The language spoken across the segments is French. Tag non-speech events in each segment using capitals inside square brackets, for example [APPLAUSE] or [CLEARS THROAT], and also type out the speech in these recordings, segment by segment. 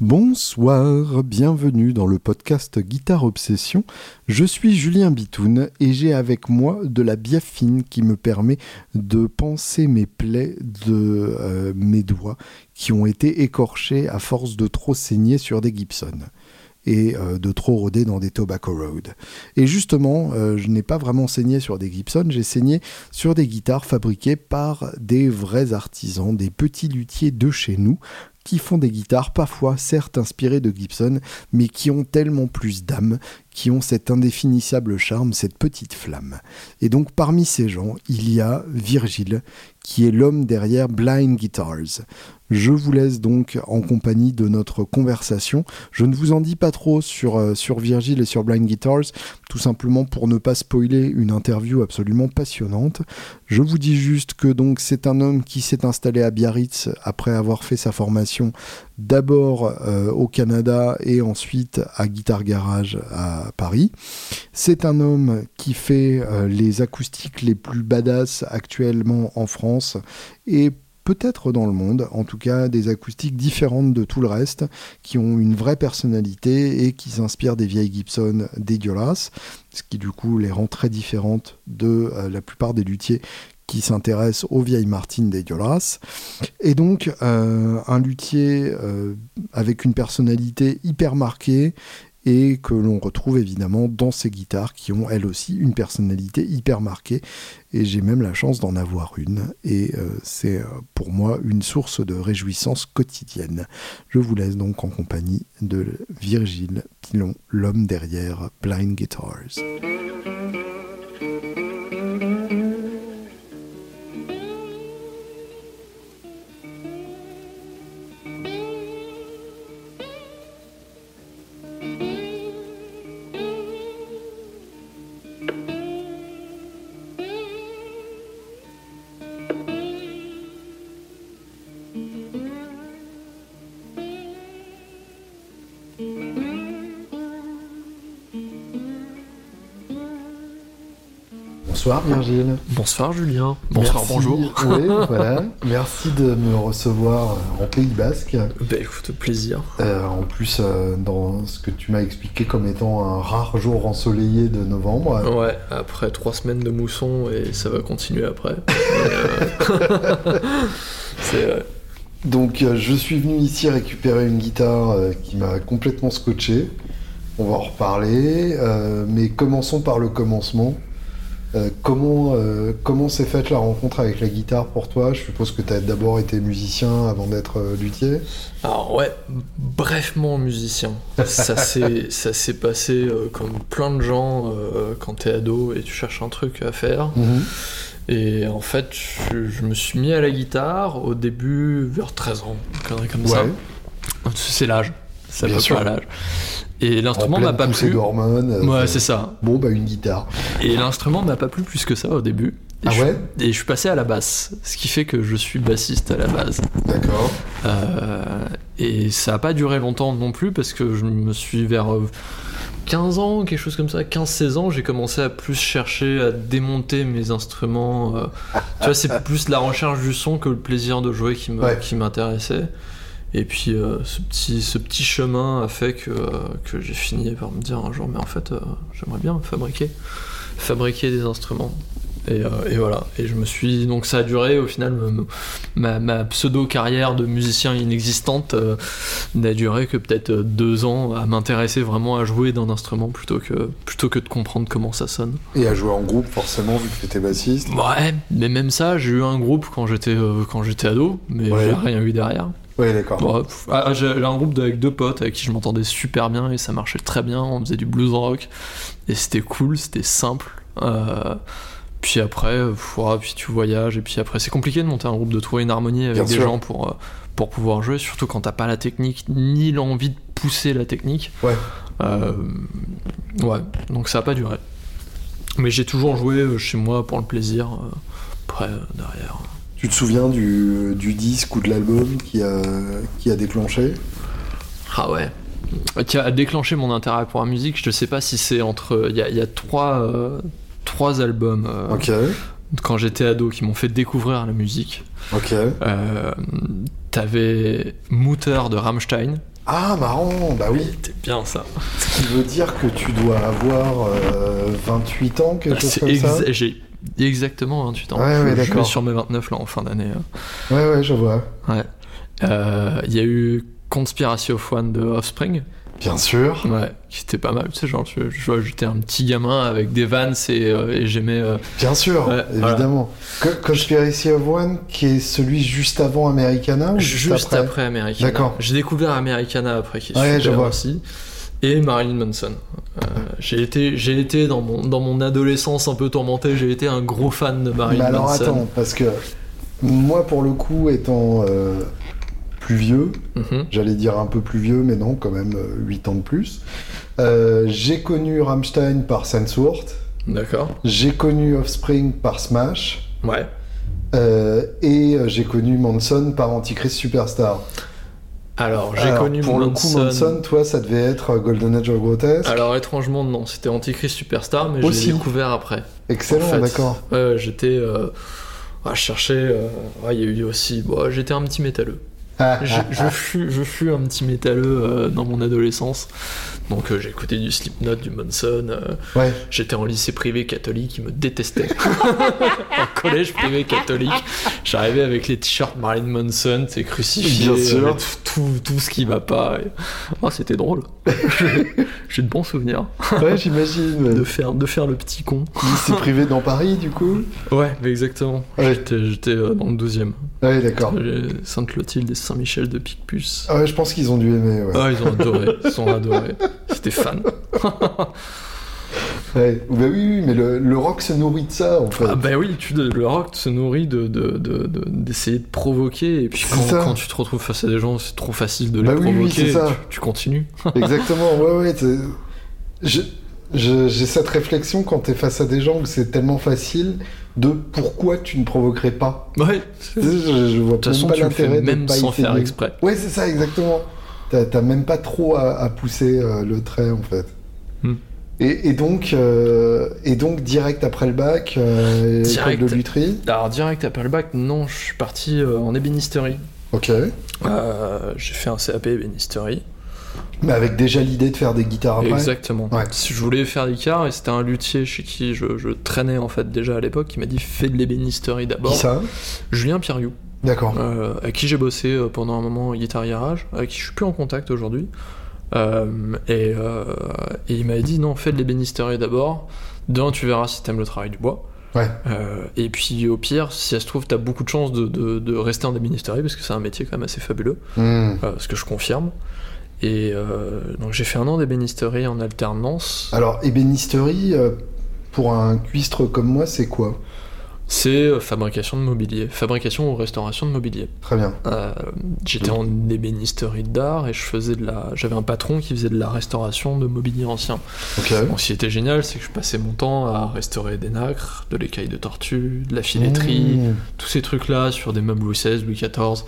Bonsoir, bienvenue dans le podcast Guitare Obsession. Je suis Julien Bitoun et j'ai avec moi de la biafine qui me permet de penser mes plaies de euh, mes doigts qui ont été écorchés à force de trop saigner sur des Gibson et euh, de trop rôder dans des Tobacco Road. Et justement, euh, je n'ai pas vraiment saigné sur des Gibson, j'ai saigné sur des guitares fabriquées par des vrais artisans, des petits luthiers de chez nous, qui font des guitares parfois certes inspirées de Gibson, mais qui ont tellement plus d'âme, qui ont cet indéfinissable charme, cette petite flamme. Et donc parmi ces gens, il y a Virgile, qui est l'homme derrière Blind Guitars. Je vous laisse donc en compagnie de notre conversation. Je ne vous en dis pas trop sur, euh, sur Virgile et sur Blind Guitars, tout simplement pour ne pas spoiler une interview absolument passionnante. Je vous dis juste que donc c'est un homme qui s'est installé à Biarritz après avoir fait sa formation d'abord euh, au Canada et ensuite à Guitar Garage à Paris. C'est un homme qui fait euh, les acoustiques les plus badass actuellement en France et peut-être dans le monde, en tout cas des acoustiques différentes de tout le reste, qui ont une vraie personnalité et qui s'inspirent des vieilles Gibson dégueulasses, ce qui du coup les rend très différentes de euh, la plupart des luthiers qui s'intéressent aux vieilles Martines dégueulasses. Et donc euh, un luthier euh, avec une personnalité hyper marquée et que l'on retrouve évidemment dans ces guitares qui ont elles aussi une personnalité hyper marquée et j'ai même la chance d'en avoir une et euh, c'est euh, pour moi une source de réjouissance quotidienne. Je vous laisse donc en compagnie de Virgile Pilon, l'homme derrière Blind Guitars. Bonsoir Virgile. Bonsoir Julien. Bonsoir, Merci. bonjour. Oui, [LAUGHS] voilà. Merci de me recevoir en Pays Basque. Bah écoute, plaisir. Euh, en plus, euh, dans ce que tu m'as expliqué comme étant un rare jour ensoleillé de novembre. Ouais, après trois semaines de mousson et ça va continuer après. [LAUGHS] Euh, [LAUGHS] C'est vrai. Donc, euh, je suis venu ici récupérer une guitare euh, qui m'a complètement scotché. On va en reparler, euh, mais commençons par le commencement. Euh, comment euh, comment s'est faite la rencontre avec la guitare pour toi? Je suppose que tu as d'abord été musicien avant d'être euh, luthier. Alors ouais, brefement musicien. Ça [LAUGHS] s'est ça s'est passé comme plein de gens quand t'es ado et tu cherches un truc à faire. Et en fait, je, je me suis mis à la guitare au début vers 13 ans, comme ça. Ouais. C'est l'âge. À Bien sûr. près l'âge. Et En l'instrument m'a pas plu. d'hormones. euh, Ouais, c'est ça. Bon, bah une guitare. Et l'instrument m'a pas plu plus que ça au début. Et Ah je, ouais? Et je suis passé à la basse, ce qui fait que je suis bassiste à la base. D'accord. Euh, et ça a pas duré longtemps non plus parce que je me suis vers euh, 15 ans, quelque chose comme ça, 15-16 ans, j'ai commencé à plus chercher à démonter mes instruments. euh. tu vois, c'est [LAUGHS] plus la recherche du son que le plaisir de jouer qui Ouais. Et puis euh, ce, petit, ce petit chemin a fait que, euh, que j'ai fini par me dire un jour, mais en fait, euh, j'aimerais bien fabriquer, fabriquer des instruments. Et, et voilà. Et je me suis. Donc ça a duré au final. ma, ma pseudo-carrière de musicien inexistante n'a duré que peut-être deux ans à m'intéresser vraiment à jouer d'un instrument plutôt que, plutôt que de comprendre comment ça sonne. Et à jouer en groupe, forcément, vu que tu étais bassiste. Ouais, mais même ça, j'ai eu un groupe quand j'étais quand j'étais ado, mais Ouais. j'ai rien eu derrière. Ouais, d'accord. Ah, j'ai j'ai un groupe avec deux potes avec qui je m'entendais super bien et ça marchait très bien. On faisait du blues rock et c'était cool, c'était simple. Euh, puis après, euh, ouais, puis tu voyages et puis après, c'est compliqué de monter un groupe, de trouver une harmonie avec Bien des sûr. gens pour, euh, pour pouvoir jouer, surtout quand t'as pas la technique ni l'envie de pousser la technique. Ouais. Euh, ouais, donc ça a pas duré. Mais j'ai toujours joué chez moi pour le plaisir. après, derrière. Tu te souviens du, du disque ou de l'album qui a, qui a déclenché? Ah ouais. Qui a déclenché mon intérêt pour la musique, je sais pas si c'est entre. Il y a, il y a trois, euh, trois albums euh, Ok, quand j'étais ado qui m'ont fait découvrir la musique. ok. Euh, T'avais Mutter de Rammstein, Ah, marrant, bah oui. C'était bien ça. Ce qui veut dire que tu dois avoir euh, 28 ans, quelque chose comme ça? J'ai exactement 28 ans. Ouais, ouais, Je- je vais d'accord. sur mes 29 là en fin d'année. euh. Ouais, ouais, je vois. Ouais. Euh, Il y a eu Conspiracy of One de Offspring. Bien sûr. Ouais, qui était pas mal. Tu sais, genre, je, je vois, j'étais un petit gamin avec des vannes et, euh, et j'aimais. euh, Bien sûr, Ouais, évidemment. Co- Conspiracy of One, qui est celui juste avant Americana ou juste, juste, après, après, Americana. D'accord. J'ai découvert Americana après, qui est Ouais, je super vois. aussi. Et Marilyn Manson. Euh, j'ai été, j'ai été dans mon, dans mon adolescence un peu tourmentée, j'ai été un gros fan de Marilyn Mais alors Manson. attends, parce que moi, pour le coup, étant euh, plus vieux, Mhm. j'allais dire un peu plus vieux, mais non, quand même euh, 8 ans de plus, euh, j'ai connu Rammstein par Sensworth, D'accord. j'ai connu Offspring par Smash, Ouais. euh, et euh, j'ai connu Manson par Antichrist Superstar. Alors, j'ai connu Pour le coup, Manson, toi, ça devait être euh, Golden Age of Grotesque. Alors, étrangement, non, c'était Antichrist Superstar, mais l'ai découvert après. Excellent, en fait. d'accord. Ouais, j'étais euh, à chercher. euh, ouais, il y a eu aussi. bon, j'étais un petit métalleux. Je, je fus, je fus un petit métalleux euh, dans mon adolescence. Donc euh, j'ai écouté du Slipknot, du Manson. euh, Ouais. J'étais en lycée privé catholique, ils me détestaient. [LAUGHS] en collège privé catholique, j'arrivais avec les t-shirts Marilyn Manson, c'est crucifié, Bien sûr. tout, ce qui va pas. et- Oh, c'était drôle. [LAUGHS] j'ai de bons souvenirs ouais, j'imagine. de faire, de faire le petit con. Lycée privé dans Paris, du coup? Ouais, exactement. Ouais. J'étais, euh, dans le 12e. Ouais, d'accord. Sainte-Clotilde et Saint-Michel de Picpus. Ah ouais, je pense qu'ils ont dû aimer, ouais. Ah, ils ont adoré, ils ont adoré. [LAUGHS] C'était fan. [LAUGHS] Ouais. Bah oui, oui, mais le, le rock se nourrit de ça, en fait. Ah bah oui, tu, le rock se nourrit de, de, de- de- d'essayer de provoquer, et puis quand, tu te retrouves face à des gens, c'est trop facile de les Bah oui, oui, provoquer, c'est ça. tu, tu continues. [LAUGHS] Exactement, ouais, ouais. J'ai cette réflexion quand t'es face à des gens où c'est tellement facile de pourquoi tu ne provoquerais pas. Ouais, Je, je vois de toute façon, pas l'intérêt même pas sans faire exprès. Ouais, c'est ça, exactement. T'as même pas trop à, à pousser euh, le trait, en fait. Hmm. Et, et donc, euh, et donc, direct après le bac, euh, Direct. de lutherie. Alors, direct après le bac, non, je suis parti euh, en ébénisterie. Ok. J'ai fait un CAP ébénisterie. Mais avec déjà l'idée de faire des guitares après. Exactement. Ouais. Si je voulais faire des guitares, et c'était un luthier chez qui je, je traînais en fait déjà à l'époque, qui m'a dit fais de l'ébénisterie d'abord. Qui ça? Julien Pierriou. D'accord. euh, avec qui j'ai bossé euh, pendant un moment en guitare garage, avec qui je suis plus en contact aujourd'hui. Euh, et, euh, et il m'a dit non, fais de l'ébénisterie d'abord. D'un, tu verras si t'aimes le travail du bois. Ouais. Euh, et puis au pire, si ça se trouve, t'as beaucoup de chances de, de- de rester en ébénisterie parce que c'est un métier quand même assez fabuleux, Hmm. euh, ce que je confirme. Et euh, donc j'ai fait un an d'ébénisterie en alternance. Alors, ébénisterie, euh, pour un cuistre comme moi, c'est quoi? C'est euh, fabrication de mobilier, fabrication ou restauration de mobilier. Très bien. Euh, J'étais en ébénisterie d'art et je faisais de la. J'avais un patron qui faisait de la restauration de mobilier ancien. Ok. Donc, ce qui était génial, c'est que je passais mon temps à restaurer des nacres, de l'écaille de tortue, de la filetterie, Mmh. tous ces trucs-là sur des meubles Louis XVI, Louis XIV.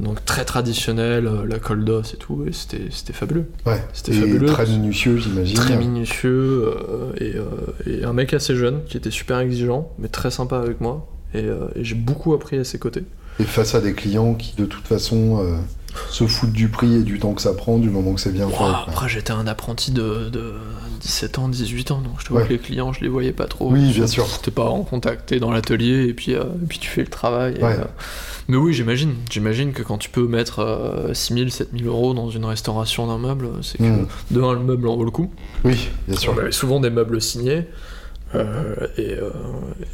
Donc très traditionnel, euh, la colle d'os et tout, et c'était fabuleux. Ouais. C'était fabuleux. très minutieux, j'imagine. Très minutieux euh, et, euh, et un mec assez jeune qui était super exigeant mais très sympa avec moi et, euh, et j'ai beaucoup appris à ses côtés. Et face à des clients qui, de toute façon, se foutent du prix et du temps que ça prend, du moment que c'est bien fait. Ouah, quoi. après j'étais un apprenti de, de 17 ans, 18 ans donc je te Ouais. vois que les clients je les voyais pas trop. Oui, bien sûr. T'es pas en contact, t'es dans l'atelier et puis, euh, et puis tu fais le travail. et, Ouais. euh, Mais oui j'imagine, j'imagine que quand tu peux mettre euh, 6000, 7000 euros dans une restauration d'un meuble, c'est que Mm. de un le meuble en vaut le coup. Oui, bien sûr. On avait souvent des meubles signés. euh, et, euh,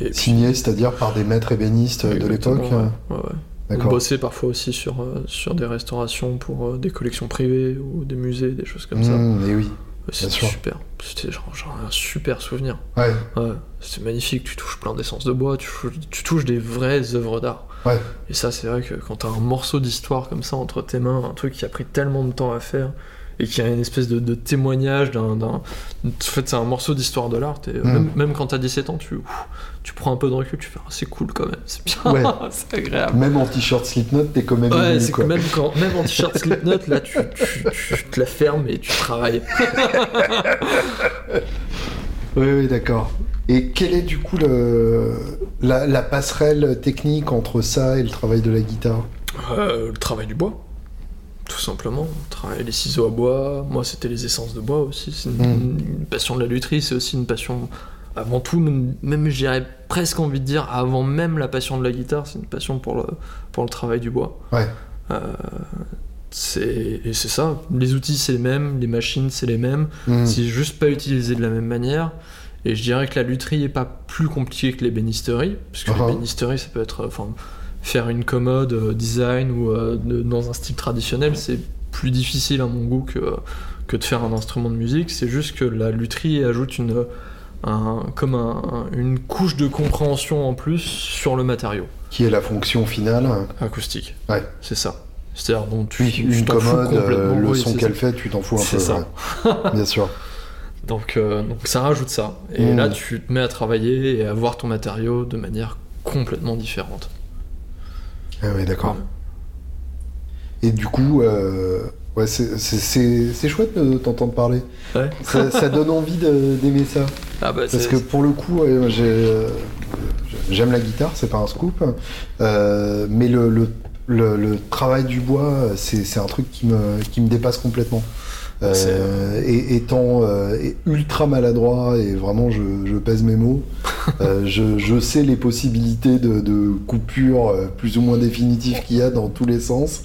et puis- Signé, c'est-à-dire par des maîtres ébénistes de l'époque. ouais, ouais, ouais. On bossait parfois aussi sur, euh, sur des restaurations pour euh, des collections privées ou des musées, des choses comme ça. Mmh, et oui. C'était sûr. super. C'était genre, genre un super souvenir. Ouais. Ouais, c'était magnifique. Tu touches plein d'essence de bois, tu, tu touches des vraies œuvres d'art. Ouais. Et ça, c'est vrai que quand t'as un morceau d'histoire comme ça entre tes mains, un truc qui a pris tellement de temps à faire et qui a une espèce de, de témoignage d'un. En fait, c'est un morceau d'histoire de l'art. et, euh, Mm. Même, même quand t'as 17 ans, tu, ouf, tu prends un peu de recul, tu fais ah, c'est cool quand même, c'est bien, Ouais. [LAUGHS] c'est agréable. Même en t-shirt Slipknot, t'es quand même Ouais, c'est même, quand, même en t-shirt Slipknot, là, tu, tu, tu te la fermes et tu travailles. [LAUGHS] Oui, oui, d'accord. Et quelle est du coup le... la, la passerelle technique entre ça et le travail de la guitare? Euh, le travail du bois. Tout simplement. Travailler les ciseaux à bois, moi c'était les essences de bois aussi. C'est une, Mm. une passion de la lutherie, c'est aussi une passion avant tout, même, même je dirais presque envie de dire avant même la passion de la guitare, c'est une passion pour le, pour le travail du bois. Ouais. Euh, c'est, et c'est ça, les outils c'est les mêmes, les machines c'est les mêmes, Mm. c'est juste pas utilisé de la même manière. Et je dirais que la lutherie est pas plus compliquée que les bénisteries, parce que Uh-huh. les bénisteries ça peut être, euh, faire une commode euh, design ou euh, de- dans un style traditionnel, c'est plus difficile à mon goût que, que de faire un instrument de musique. C'est juste que la lutherie ajoute une, un- comme un- un- une couche de compréhension en plus sur le matériau Qui est la fonction finale acoustique. Ouais. C'est ça. C'est-à-dire dont tu, tu une commode, euh, complètement. le Oui, son qu'elle fait, tu t'en fous un peu. C'est ça. ouais. [LAUGHS] Bien sûr. Donc, euh, donc ça rajoute ça. Et Mm. là, tu te mets à travailler et à voir ton matériau de manière complètement différente. Ah ouais, d'accord. Et du coup, euh, ouais, c'est- chouette de t'entendre parler. Ouais. Ça, ça donne envie d'aimer ça. Ah bah, Parce que pour le coup, ouais, euh, j'aime la guitare, c'est pas un scoop, euh, mais le, le, le- le travail du bois, c'est c'est un truc qui me, qui me dépasse complètement. Euh, C'est- et, étant euh, ultra maladroit, et vraiment je, je pèse mes mots, [LAUGHS] euh, je, je sais les possibilités de, de coupures euh, plus ou moins définitives qu'il y a dans tous les sens.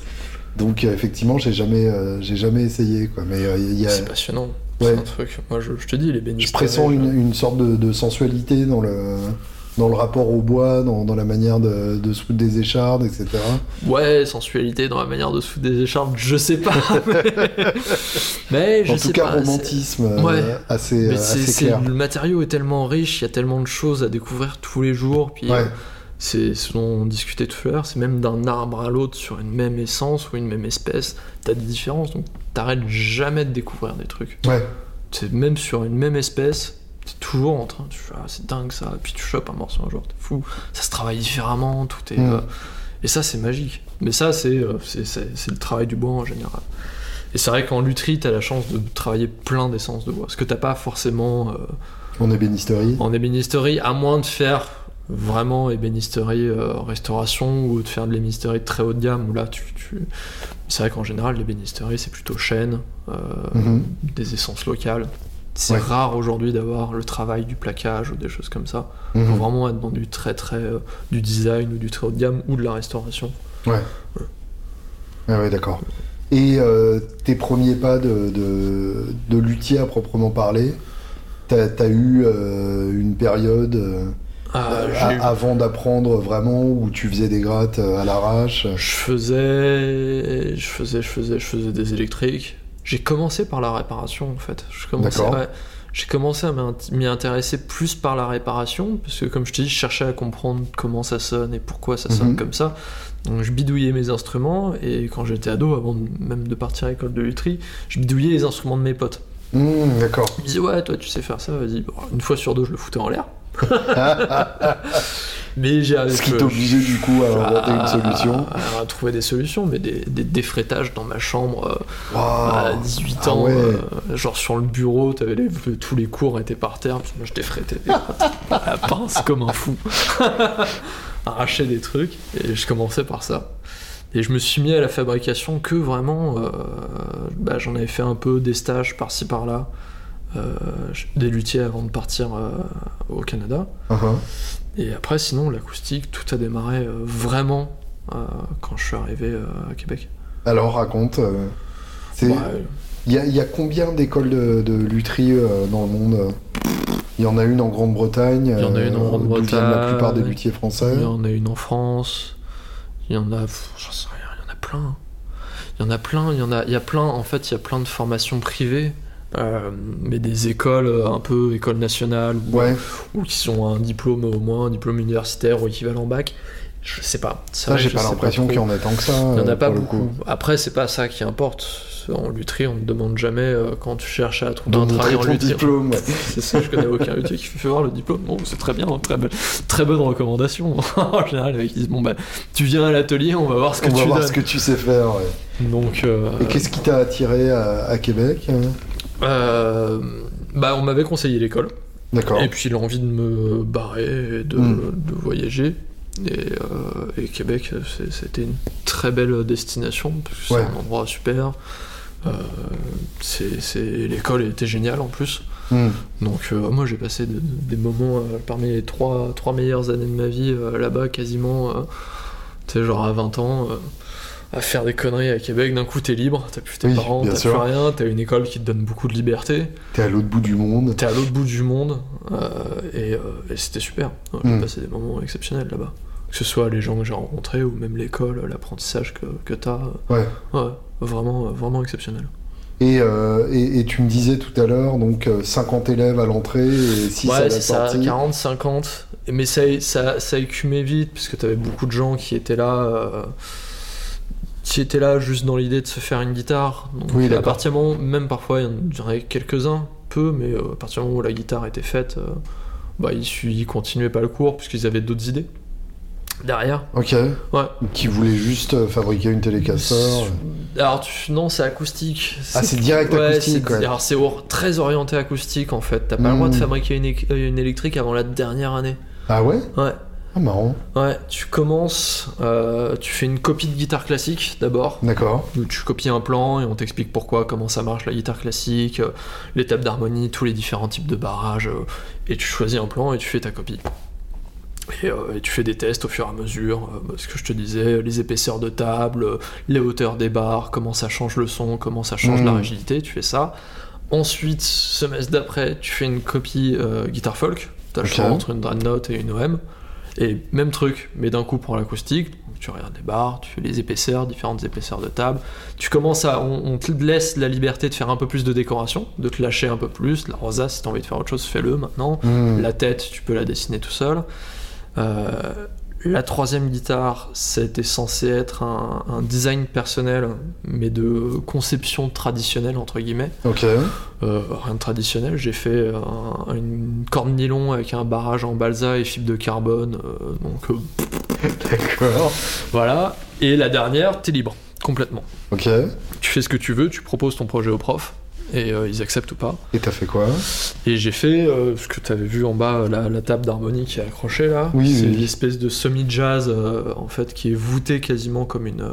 Donc euh, effectivement, j'ai jamais, euh, j'ai jamais essayé. Quoi. Mais euh, il a, c'est passionnant. Ouais. C'est un truc. Moi, je, je te dis, les bénisseries. je pressens une, une sorte de, de sensualité dans le, dans le rapport au bois, dans, dans la manière de, de se foutre des échardes, etc. Ouais, sensualité dans la manière de se foutre des écharpes, je sais pas. mais- [LAUGHS] [LAUGHS] mais je en sais tout cas, pas, romantisme euh, Ouais. assez, Mais euh, assez clair. le matériau est tellement riche, il y a tellement de choses à découvrir tous les jours. Puis Ouais. euh, c'est ce dont on discutait tout à l'heure, c'est même d'un arbre à l'autre sur une même essence ou une même espèce, t'as des différences. Donc t'arrêtes jamais de découvrir des trucs. Ouais. C'est même sur une même espèce, t'es toujours en train, ah, c'est dingue ça, puis tu chopes un morceau un jour, t'es fou. Ça se travaille différemment, tout est. Mm. euh, et ça c'est magique. Mais ça c'est, euh, c'est, le travail du bois en général. Et c'est vrai qu'en lutherie, t'as la chance de travailler plein d'essences de bois. Ce que t'as pas forcément euh, En ébénisterie. en ébénisterie, à moins de faire vraiment ébénisterie euh, restauration ou de faire de l'ébénisterie très haut de gamme, où là tu. tu- C'est vrai qu'en général, l'ébénisterie c'est plutôt chêne, euh, Mhm. des essences locales. C'est Ouais. rare aujourd'hui d'avoir le travail du plaquage ou des choses comme ça. Mhm. Faut vraiment être dans du très très. euh, du design ou du très haut de gamme ou de la restauration. Ouais. Ah ouais, d'accord. Et euh, tes premiers pas de, de, de luthier à proprement parler, t'as as eu euh, une période Ah, eu- avant d'apprendre vraiment où tu faisais des grattes à l'arrache? Je faisais, je faisais, je faisais, je faisais des électriques. J'ai commencé par la réparation en fait. Je commençais, D'accord. ouais, j'ai commencé à m'y intéresser plus par la réparation parce que comme je te dis, je cherchais à comprendre comment ça sonne et pourquoi ça sonne Mhm. comme ça. Donc je bidouillais mes instruments et quand j'étais ado, avant même de partir à l'école de lutherie, je bidouillais les instruments de mes potes. Mmh, D'accord. Ils me disaient ouais, toi tu sais faire ça, vas-y. Bon, une fois sur deux, je le foutais en l'air. [LAUGHS] Mais j'ai Ce qui t'obligeait du coup à inventer une solution. À, à trouver des solutions, mais des, des dans ma chambre euh, à 18 Ah ans. ouais. euh, genre sur le bureau, les, tous les cours étaient par terre. puis Moi je défraitais des- à la [LAUGHS] pince comme un fou. [LAUGHS] Arracher des trucs. Et je commençais par ça. Et je me suis mis à la fabrication que vraiment. euh, bah, J'en avais fait un peu des stages par-ci par-là. Euh, des luthiers avant de partir euh, au Canada. Uh-huh. Et après, sinon, l'acoustique, tout a démarré euh, vraiment quand je suis arrivé à Québec. Alors raconte. Ouais, Il y, a- il y a combien d'écoles de, de lutherie dans le monde? Il y en a une en Grande-Bretagne. Il y en a une en Grande-Bretagne. la plupart des luthiers français. il y en a une en France. Il y en a, j'en sais rien, il y en a plein. Il y en a plein, il y en a, il y a plein. En fait, il y a plein de formations privées, euh, mais des écoles euh, un peu écoles nationales ou, Ouais, ou qui sont un diplôme au moins, un diplôme universitaire ou équivalent bac. Je sais pas. Ça j'ai pas l'impression qu'il y en ait tant que ça. Il n'y en euh, a pas pour le beaucoup. coup. Après, c'est pas ça qui importe. En lutherie, on ne demande jamais euh, quand tu cherches à trouver un travail en lutherie. diplôme. [LAUGHS] C'est ça, je connais aucun luthier qui fait voir le diplôme. Bon, c'est très bien, très, bonne- très bonne recommandation. [LAUGHS] en général, les mecs, ils disent Bon, bah, tu viens à l'atelier, on va voir ce que On va tu voir donnes. ce que tu sais faire. ouais. Donc, euh, Et qu'est-ce qui t'a attiré à, à Québec euh, bah, on m'avait conseillé l'école. D'accord. Et puis l'envie de me barrer et de, Mm. de voyager. Et, euh, et Québec, c'était une très belle destination, parce que c'est un endroit super. Euh, c'est- L'école était géniale en plus. Hmm. Donc euh, moi j'ai passé de- de- des moments parmi les trois, trois meilleures années de ma vie là-bas quasiment, tu sais genre à 20 ans, à faire des conneries à Québec, d'un coup t'es libre, t'as plus tes Oui, parents, t'as plus rien, t'as une école qui te donne beaucoup de liberté, T'es à l'autre bout du monde. t'es à l'autre bout du monde, euh, et, euh, et c'était super, Ouais, j'ai Mm. passé des moments exceptionnels là-bas. Que ce soit les gens que j'ai rencontrés ou même l'école, l'apprentissage que, que t'as, euh, Ouais. ouais, vraiment, vraiment exceptionnel. Et, euh, et, et tu me disais tout à l'heure, donc euh, 50 élèves à l'entrée et 6 à Ouais, la c'est ça, sortie. 40, 50. Mais ça, ça, ça écumait vite, puisque t'avais beaucoup de gens qui étaient là. euh, qui étaient là juste dans l'idée de se faire une guitare. Donc, Oui, à partir du moment, même parfois, il y en avait quelques-uns, peu, mais euh, à partir du moment où la guitare était faite, euh, bah, ils, ils continuaient pas le cours, puisqu'ils avaient d'autres idées. Derrière. Ok. Ouais. Qui voulait juste euh, fabriquer une télécasseur. Alors, tu- non, c'est acoustique. Ah, c'est direct Ouais, acoustique, c'est- ouais. Alors, c'est or- très orienté acoustique en fait. T'as pas le droit de Mm. fabriquer une, une électrique avant la dernière année. Ah ouais? Ouais. Ah marrant. Ouais, tu commences, euh, tu fais une copie de guitare classique d'abord. D'accord. Tu copies un plan et on t'explique pourquoi, comment ça marche la guitare classique, euh, l'étape d'harmonie, tous les différents types de barrages. euh, et tu choisis un plan et tu fais ta copie. Et, euh, et tu fais des tests au fur et à mesure, euh, ce que je te disais, les épaisseurs de table, les hauteurs des barres, comment ça change le son, comment ça change la rigidité, tu fais ça. Ensuite, semestre d'après, tu fais une copie guitare folk. T'as le Ok. choix entre une dreadnought et une OM. Et même truc, mais d'un coup pour l'acoustique. Tu regardes les barres, tu fais les épaisseurs, différentes épaisseurs de table. Tu commences à. On, on te laisse la liberté de faire un peu plus de décoration, de te lâcher un peu plus. La rosace, si t'as envie de faire autre chose, fais-le maintenant. Hmm. La tête, tu peux la dessiner tout seul. Euh, la troisième guitare, c'était censé être un, un design personnel, mais de conception traditionnelle, entre guillemets. Ok. Euh, rien de traditionnel, j'ai fait un- une corde nylon avec un barrage en balsa et fibre de carbone. euh, donc euh, D'accord. voilà. Et la dernière, t'es libre, complètement. Ok. Tu fais ce que tu veux, tu proposes ton projet au prof. Et euh, ils acceptent ou pas. Et t'as fait quoi? Et j'ai fait euh, ce que tu avais vu en bas, la, la table d'harmonie qui est accrochée là. Oui, c'est oui. une espèce de semi-jazz euh, en fait qui est voûtée quasiment comme une,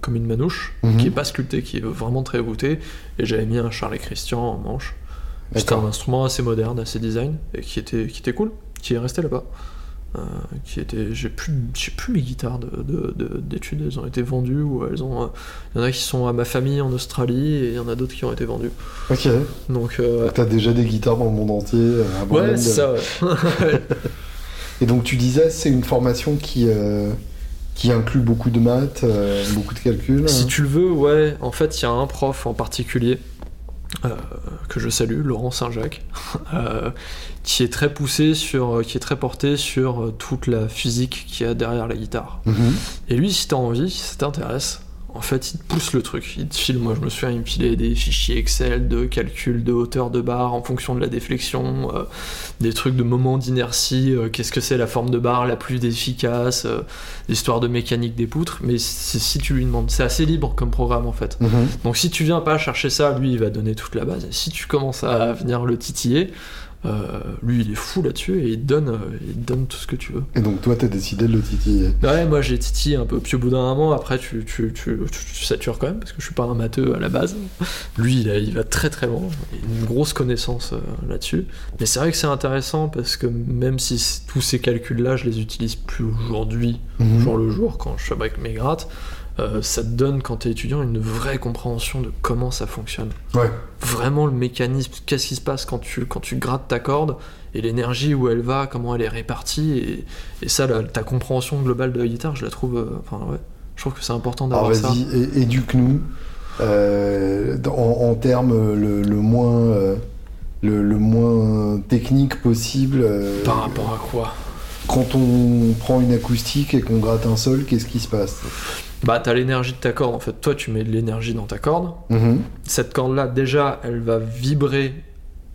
comme une manouche, Mhm. qui est pas sculptée, qui est vraiment très voûtée. Et j'avais mis un Charlie Christian en manche. C'était un instrument assez moderne, assez design, et qui était, qui était cool, qui est resté là-bas. Euh, qui était, j'ai plus, j'ai plus mes guitares de, de- de- d'études, elles ont été vendues ou elles ont, euh, il y en a qui sont à ma famille en Australie et il y en a d'autres qui ont été vendues. Ok. Donc euh, T'as déjà des guitares dans le monde entier. euh, ouais, c'est ça. Ouais. [LAUGHS] Et donc tu disais, c'est une formation qui, euh, qui inclut beaucoup de maths, euh, beaucoup de calculs. Si hein. tu le veux, ouais. En fait, il y a un prof en particulier euh, que je salue, Laurent Saint-Jacques, [LAUGHS] euh, qui est très poussé sur, qui est très porté sur toute la physique qu'il y a derrière la guitare. Mhm. Et lui, si t'as envie, si ça t'intéresse, en fait, il te pousse le truc. Il te file, moi je me souviens, il me filait des fichiers Excel de calcul de hauteur de barre en fonction de la déflexion, euh, des trucs de moment d'inertie, euh, qu'est-ce que c'est la forme de barre la plus efficace, euh, l'histoire de mécanique des poutres. Mais si, si tu lui demandes, c'est assez libre comme programme en fait. Mhm. Donc si tu viens pas chercher ça, lui il va donner toute la base. Et si tu commences à venir le titiller, euh, lui il est fou là-dessus et il te donne, euh, il te donne tout ce que tu veux. Et donc toi, t'as décidé de le titiller. Ouais, moi j'ai titillé un peu, puis au bout d'un moment, après tu, tu, tu, tu- tu satures quand même, parce que je suis pas un matheux à la base. Lui, il, a- il va très très loin, il a une grosse connaissance euh, là-dessus. Mais c'est vrai que c'est intéressant, parce que même si tous ces calculs-là, je les utilise plus aujourd'hui, Mhm. jour le jour, quand je fabrique mes grattes, euh, ça te donne, quand t'es étudiant, une vraie compréhension de comment ça fonctionne. Ouais. Vraiment le mécanisme, qu'est-ce qui se passe quand tu, quand tu grattes ta corde, et l'énergie où elle va, comment elle est répartie, et, et ça, la- ta compréhension globale de la guitare, je la trouve. euh, Enfin, ouais. Je trouve que c'est important d'avoir ça. vas-y, éduque-nous euh, en, en termes le, le moins le, le moins technique possible. Par rapport à quoi? Quand on prend une acoustique et qu'on gratte un sol, qu'est-ce qui se passe? Bah, t'as l'énergie de ta corde, en fait. Toi, tu mets de l'énergie dans ta corde. Mhm. Cette corde-là, déjà, elle va vibrer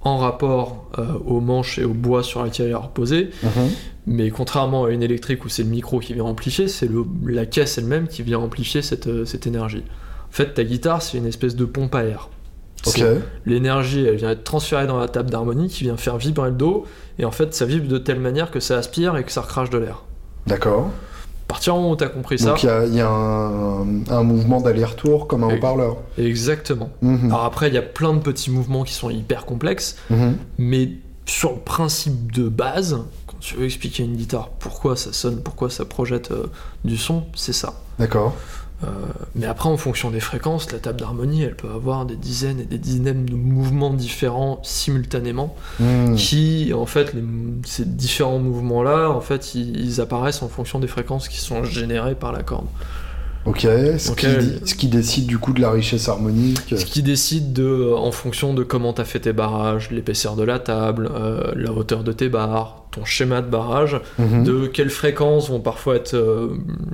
en rapport euh, aux manches et au bois sur lequel elle est reposée. Mhm. Mais contrairement à une électrique où c'est le micro qui vient amplifier, c'est la caisse elle-même qui vient amplifier cette, euh, cette énergie. En fait, ta guitare, c'est une espèce de pompe à air. Ok. C'est- L'énergie, elle vient être transférée dans la table d'harmonie qui vient faire vibrer le dos, et en fait, ça vibre de telle manière que ça aspire et que ça recrache de l'air. D'accord. Partir du moment où tu as compris ça. Donc il y a, il y a un, un mouvement d'aller-retour comme un haut-parleur. Exactement. Mhm. Alors après, il y a plein de petits mouvements qui sont hyper complexes, Mhm. mais sur le principe de base, quand tu veux expliquer une guitare, pourquoi ça sonne, pourquoi ça projette euh, du son, c'est ça. D'accord. Euh, mais après, en fonction des fréquences, la table d'harmonie, elle peut avoir des dizaines et des dizaines de mouvements différents simultanément, Mhm. qui, en fait, les- ces différents mouvements-là, en fait, ils, ils apparaissent en fonction des fréquences qui sont générées par la corde. Ok. Ce, Donc, qui, elle- ce qui décide du coup de la richesse harmonique. Ce qui décide de, en fonction de comment tu as fait tes barrages, l'épaisseur de la table, euh, la hauteur de tes barres, ton schéma de barrage, Mhm. de quelles fréquences vont parfois être, euh,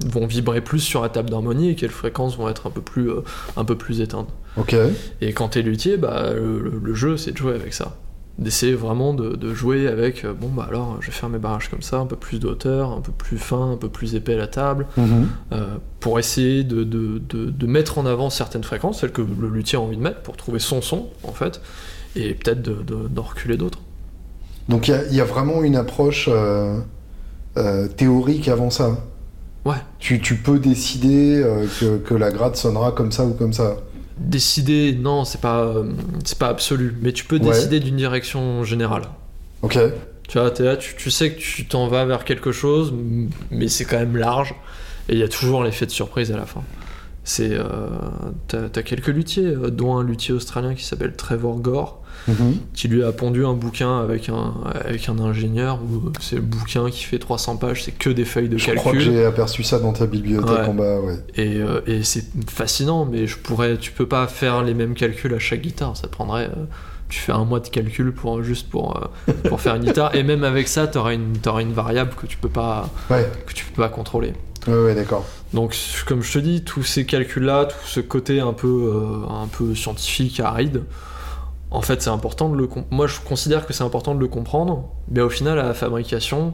vont vibrer plus sur la table d'harmonie et quelles fréquences vont être un peu plus, euh, un peu plus éteintes. Ok. Et quand t'es luthier, bah, le, jeu c'est de jouer avec ça. D'essayer vraiment de, de jouer avec, euh, bon bah alors je vais faire mes barrages comme ça, un peu plus de hauteur, un peu plus fin, un peu plus épais la table, Mhm. pour essayer de, de- de- mettre en avant certaines fréquences, celles que le luthier a envie de mettre, pour trouver son son en fait, et peut-être de- de- d'en reculer d'autres. Donc il y a- il y, a vraiment une approche euh, euh, théorique avant ça. Ouais. Tu, tu peux décider euh, que, que la gratte sonnera comme ça ou comme ça. Décider, non, c'est pas, c'est pas absolu, mais tu peux Ouais. décider d'une direction générale. Ok. Tu vois, là, tu, tu sais que tu t'en vas vers quelque chose, mais c'est quand même large, et il y a toujours l'effet de surprise à la fin. C'est, euh, t'as, t'as quelques luthiers, dont un luthier australien qui s'appelle Trevor Gore, Mhm. qui lui a pondu un bouquin avec un, avec un ingénieur, où c'est le bouquin qui fait 300 pages, c'est que des feuilles de Je crois que calcul. j'ai aperçu ça dans ta bibliothèque Ouais. en bas, ouais. Et, euh, et c'est fascinant, mais je pourrais, tu peux pas faire les mêmes calculs à chaque guitare. Ça prendrait, euh, tu fais un mois de calcul pour juste pour euh, pour faire une guitare. Et même avec ça, t'auras une t'auras une variable que tu peux pas Ouais, que tu peux pas contrôler. ouais, ouais, d'accord. Donc comme je te dis, tous ces calculs-là, tout ce côté un peu euh, un peu scientifique, aride. En fait, c'est important de le. Moi, je considère que c'est important de le comprendre, mais au final, à la fabrication,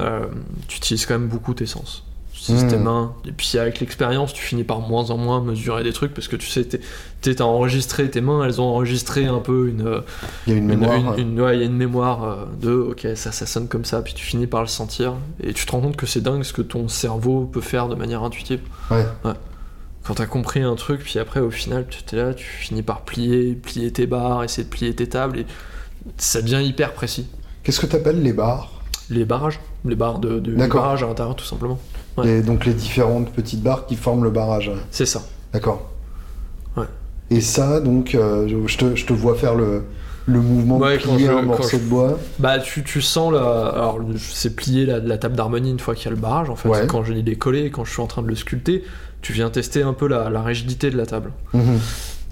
euh, tu utilises quand même beaucoup tes sens. Tu utilises tes mains, et puis avec l'expérience, tu finis par moins en moins mesurer des trucs parce que tu sais, t'es- enregistré tes mains, elles ont enregistré un peu une. Il y a une une- mémoire. une- une- ouais, il y a une mémoire euh, de ok, ça, ça sonne comme ça, puis tu finis par le sentir, et tu te rends compte que c'est dingue ce que ton cerveau peut faire de manière intuitive Ouais. Quand t'as compris un truc, puis après au final tu es là, tu finis par plier, plier tes barres, essayer de plier tes tables, et ça devient hyper précis. Qu'est-ce que t'appelles les barres? Les barrages, les barres de, de les D'accord. barrages à l'intérieur tout simplement. Ouais. Et donc les différentes petites barres qui forment le barrage. C'est ça. D'accord. Ouais. Et ça, donc, euh, je, te, je te vois faire le, le mouvement Ouais, de plier je- un morceau je- de bois. Bah tu, tu sens la. Alors c'est plier la, la table d'harmonie une fois qu'il y a le barrage en fait. Quand je l'ai décollé, quand je suis en train de le sculpter, tu viens tester un peu la, la rigidité de la table. Mhm.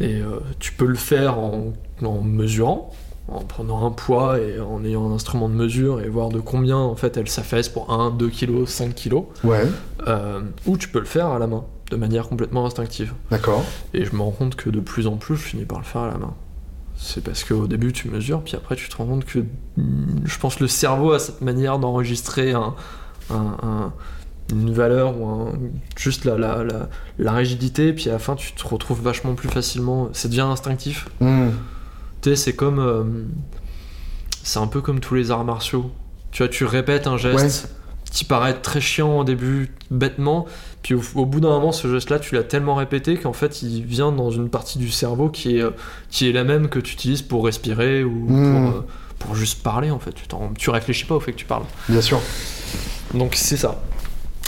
Et euh, tu peux le faire en, en mesurant, en prenant un poids et en ayant un instrument de mesure et voir de combien en fait elle s'affaisse pour 1, 2 kg, 5 kg. Ouais, Euh, ou tu peux le faire à la main, de manière complètement instinctive. d'accord. Et je me rends compte que de plus en plus, je finis par le faire à la main. C'est parce qu'au début, tu mesures, puis après, tu te rends compte que mm, je pense que le cerveau a cette manière d'enregistrer un, un- un- une valeur ou un- juste la, la, la, la rigidité, puis à la fin, tu te retrouves vachement plus facilement. Ça devient instinctif. Mhm. Tu sais, c'est comme. euh, c'est un peu comme tous les arts martiaux. Tu vois, tu répètes un geste qui paraît très chiant au début, bêtement, puis au, au bout d'un moment, ce geste-là, tu l'as tellement répété qu'en fait, il vient dans une partie du cerveau qui est, euh, qui est la même que tu utilises pour respirer ou Mm. pour, euh, pour juste parler, en fait. Tu, t'en- tu réfléchis pas au fait que tu parles. Bien sûr. Donc, c'est ça.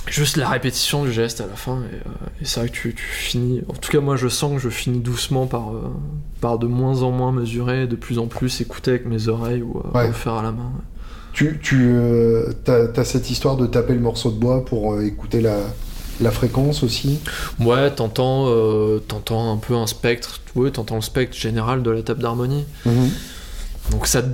Juste la répétition du geste à la fin, et, euh, et c'est vrai que tu, tu finis. En tout cas, moi, je sens que je finis doucement par, euh, par de moins en moins mesurer, de plus en plus écouter avec mes oreilles ou, euh, Ouais. à la main. Tu, tu euh, t'as cette histoire de taper le morceau de bois pour euh, écouter la, la fréquence aussi? Ouais, t'entends, euh, un peu un spectre, ouais, t'entends le spectre général de la table d'harmonie. Mhm. Donc ça, de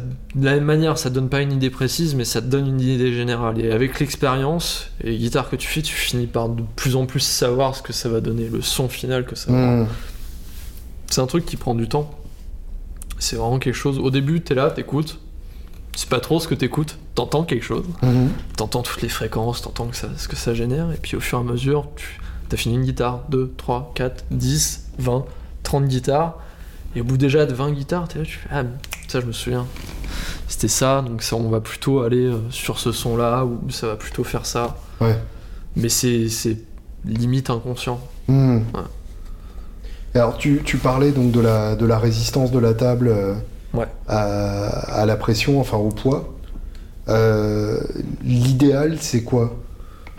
la même manière, ça donne pas une idée précise, mais ça te donne une idée générale. Et avec l'expérience et les guitares que tu fais, tu finis par de plus en plus savoir ce que ça va donner, le son final que ça va. Mhm. C'est un truc qui prend du temps. C'est vraiment quelque chose. Au début, t'es là, t'écoutes. C'est pas trop ce que t'écoutes. T'entends quelque chose. Mhm. T'entends toutes les fréquences, t'entends que ça- ce que ça génère. Et puis au fur et à mesure, tu as fini une guitare, 2, 3, 4, 10, 20, 30 guitares. Et au bout déjà de 20 guitares, t'es là, tu fais Ah, ça je me souviens. C'était ça, donc ça, on va plutôt aller euh, sur ce son-là, ou ça va plutôt faire ça. Ouais. mais c'est c'est limite inconscient. Ouais. Et Alors tu, tu parlais donc de la, de la résistance de la table euh, Ouais. à, à la pression, enfin au poids. Euh, l'idéal c'est quoi?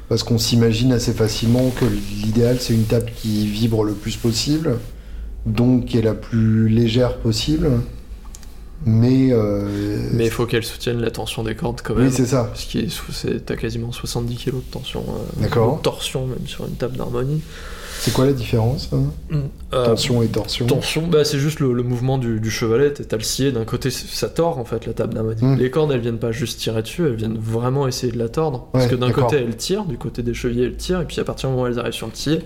Parce qu'on s'imagine assez facilement que l'idéal c'est une table qui vibre le plus possible, donc qui est la plus légère possible. Mais, euh, Mais il faut qu'elle soutienne la tension des cordes quand même. oui c'est ça. Parce que c'est- t'as quasiment 70 kg de tension. euh, D'accord. de torsion même sur une table d'harmonie. C'est quoi la différence hein Euh, Tension et torsion. Tension, bah, c'est juste le, le mouvement du, du chevalet. T'as le scié d'un côté, ça tord en fait la table d'harmonie. Mm. Les cordes, elles viennent pas juste tirer dessus, elles viennent vraiment essayer de la tordre. Parce que d'un côté, elles tirent, du côté des chevilles, elles tirent, et puis à partir du moment où elles arrivent sur le scié,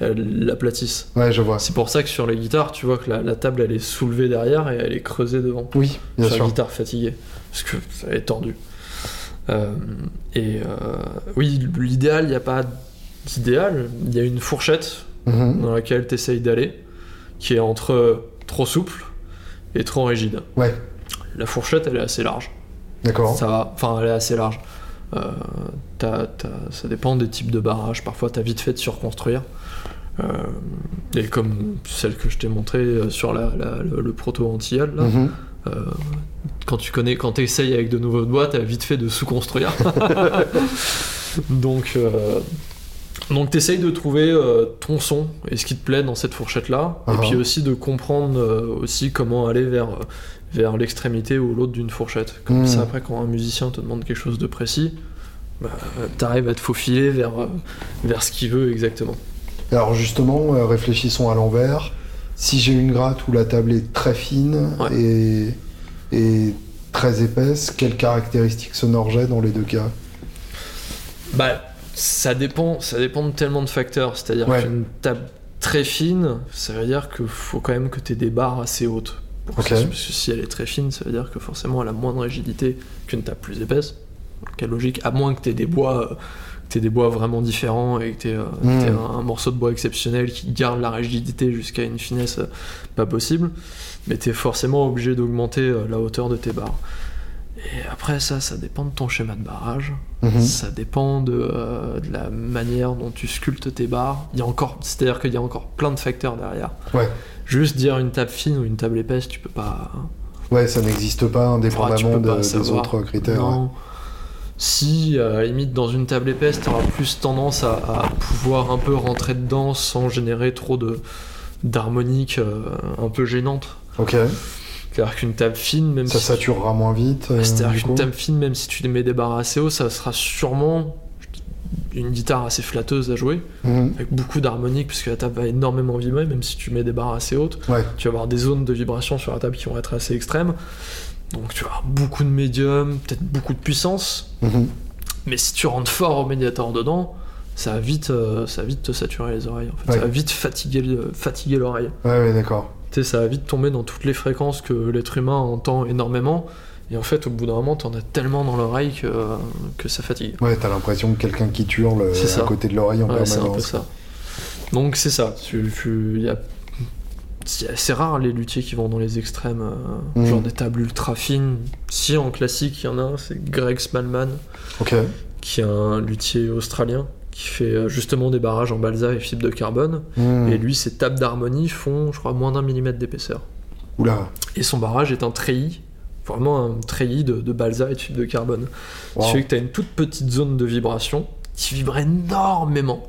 l'aplatissent. Ouais, je vois. C'est pour ça que sur les guitares, tu vois que la, la table elle est soulevée derrière et elle est creusée devant. Oui, bien sur sûr. la guitare fatiguée, parce que ça est tordu. Euh, et euh, oui, l'idéal, il n'y a pas d'idéal, il y a une fourchette Mhm. dans laquelle tu essayes d'aller, qui est entre trop souple et trop rigide. Ouais, La fourchette, elle est assez large. d'accord. Ça va, enfin, elle est assez large. Euh, t'as- t'as- ça dépend des types de barrages. Parfois, tu as vite fait de surconstruire. Euh, et comme celle que je t'ai montrée euh, sur la, la- le, le proto anti là, Mhm. euh, quand tu connais, quand essayes avec de nouveaux doigts, t'as vite fait de sous-construire. [LAUGHS] donc, donc t'essayes de trouver euh, ton son et ce qui te plaît dans cette fourchette-là, et puis ah. aussi de comprendre euh, aussi comment aller vers, vers l'extrémité ou l'autre d'une fourchette. Comme Hmm. ça, après, quand un musicien te demande quelque chose de précis, bah, t'arrives à te faufiler vers, vers ce qu'il veut exactement. Alors justement, euh, réfléchissons à l'envers. Si j'ai une gratte où la table est très fine Ouais. et, et très épaisse, quelles caractéristiques sonores j'ai dans les deux cas? Bah, ça dépend, ça dépend de tellement de facteurs. C'est-à-dire Ouais. qu'une table très fine, ça veut dire qu'il faut quand même que tu aies des barres assez hautes. Ça- parce que si elle est très fine, ça veut dire que forcément elle a moins de rigidité qu'une table plus épaisse. Quelle logique, à moins que tu aies des bois. euh, t'aies des bois vraiment différents et que tu aies, Mm. un, un morceau de bois exceptionnel qui garde la rigidité jusqu'à une finesse euh, pas possible, mais tu es forcément obligé d'augmenter euh, la hauteur de tes barres. Et après ça, ça dépend de ton schéma de barrage, Mhm. ça dépend de, euh, de la manière dont tu sculptes tes barres. Il y a encore, c'est-à-dire qu'il y a encore plein de facteurs derrière. Ouais. Juste dire une table fine ou une table épaisse, tu peux pas. Ouais, ça n'existe pas indépendamment de- des autres critères. Non. Si, à la limite, dans une table épaisse, tu auras plus tendance à, à pouvoir un peu rentrer dedans sans générer trop de d'harmoniques euh, un peu gênantes. Ok, C'est-à-dire qu'une table fine, même ça si saturera moins vite. euh, C'est-à-dire qu'une table fine, même si tu mets des barres assez haut, ça sera sûrement une guitare assez flatteuse à jouer, Mhm. avec beaucoup d'harmoniques, puisque la table va énormément vibrer, même si tu mets des barres assez hautes. Ouais, Tu vas avoir des zones de vibration sur la table qui vont être assez extrêmes. Donc tu vas avoir beaucoup de médium, peut-être beaucoup de puissance, Mhm. mais si tu rentres fort au médiator dedans, ça va vite, euh, ça va vite te saturer les oreilles. En fait. Ouais. Ça va vite fatiguer, fatiguer l'oreille. ouais, ouais, d'accord. Tu sais, ça va vite tomber dans toutes les fréquences que l'être humain entend énormément. Et en fait, au bout d'un moment, t'en as tellement dans l'oreille que, que ça fatigue. Ouais, t'as l'impression que quelqu'un qui hurle euh, C'est à côté de l'oreille en Ouais, c'est un peu permanence. ça. Donc c'est ça. Y a- c'est c'est rare les luthiers qui vont dans les extrêmes, euh, Mhm. genre des tables ultra fines. Si en classique, il y en a un, c'est Greg Smallman, qui est un luthier australien qui fait euh, justement des barrages en balsa et fibre de carbone. Mhm. Et lui, ses tables d'harmonie font, je crois, moins d'un millimètre d'épaisseur. Oula, Et son barrage est un treillis, vraiment un treillis de, de balsa et de fibre de carbone. Wow. Ce qui fait que tu as une toute petite zone de vibration qui vibre énormément.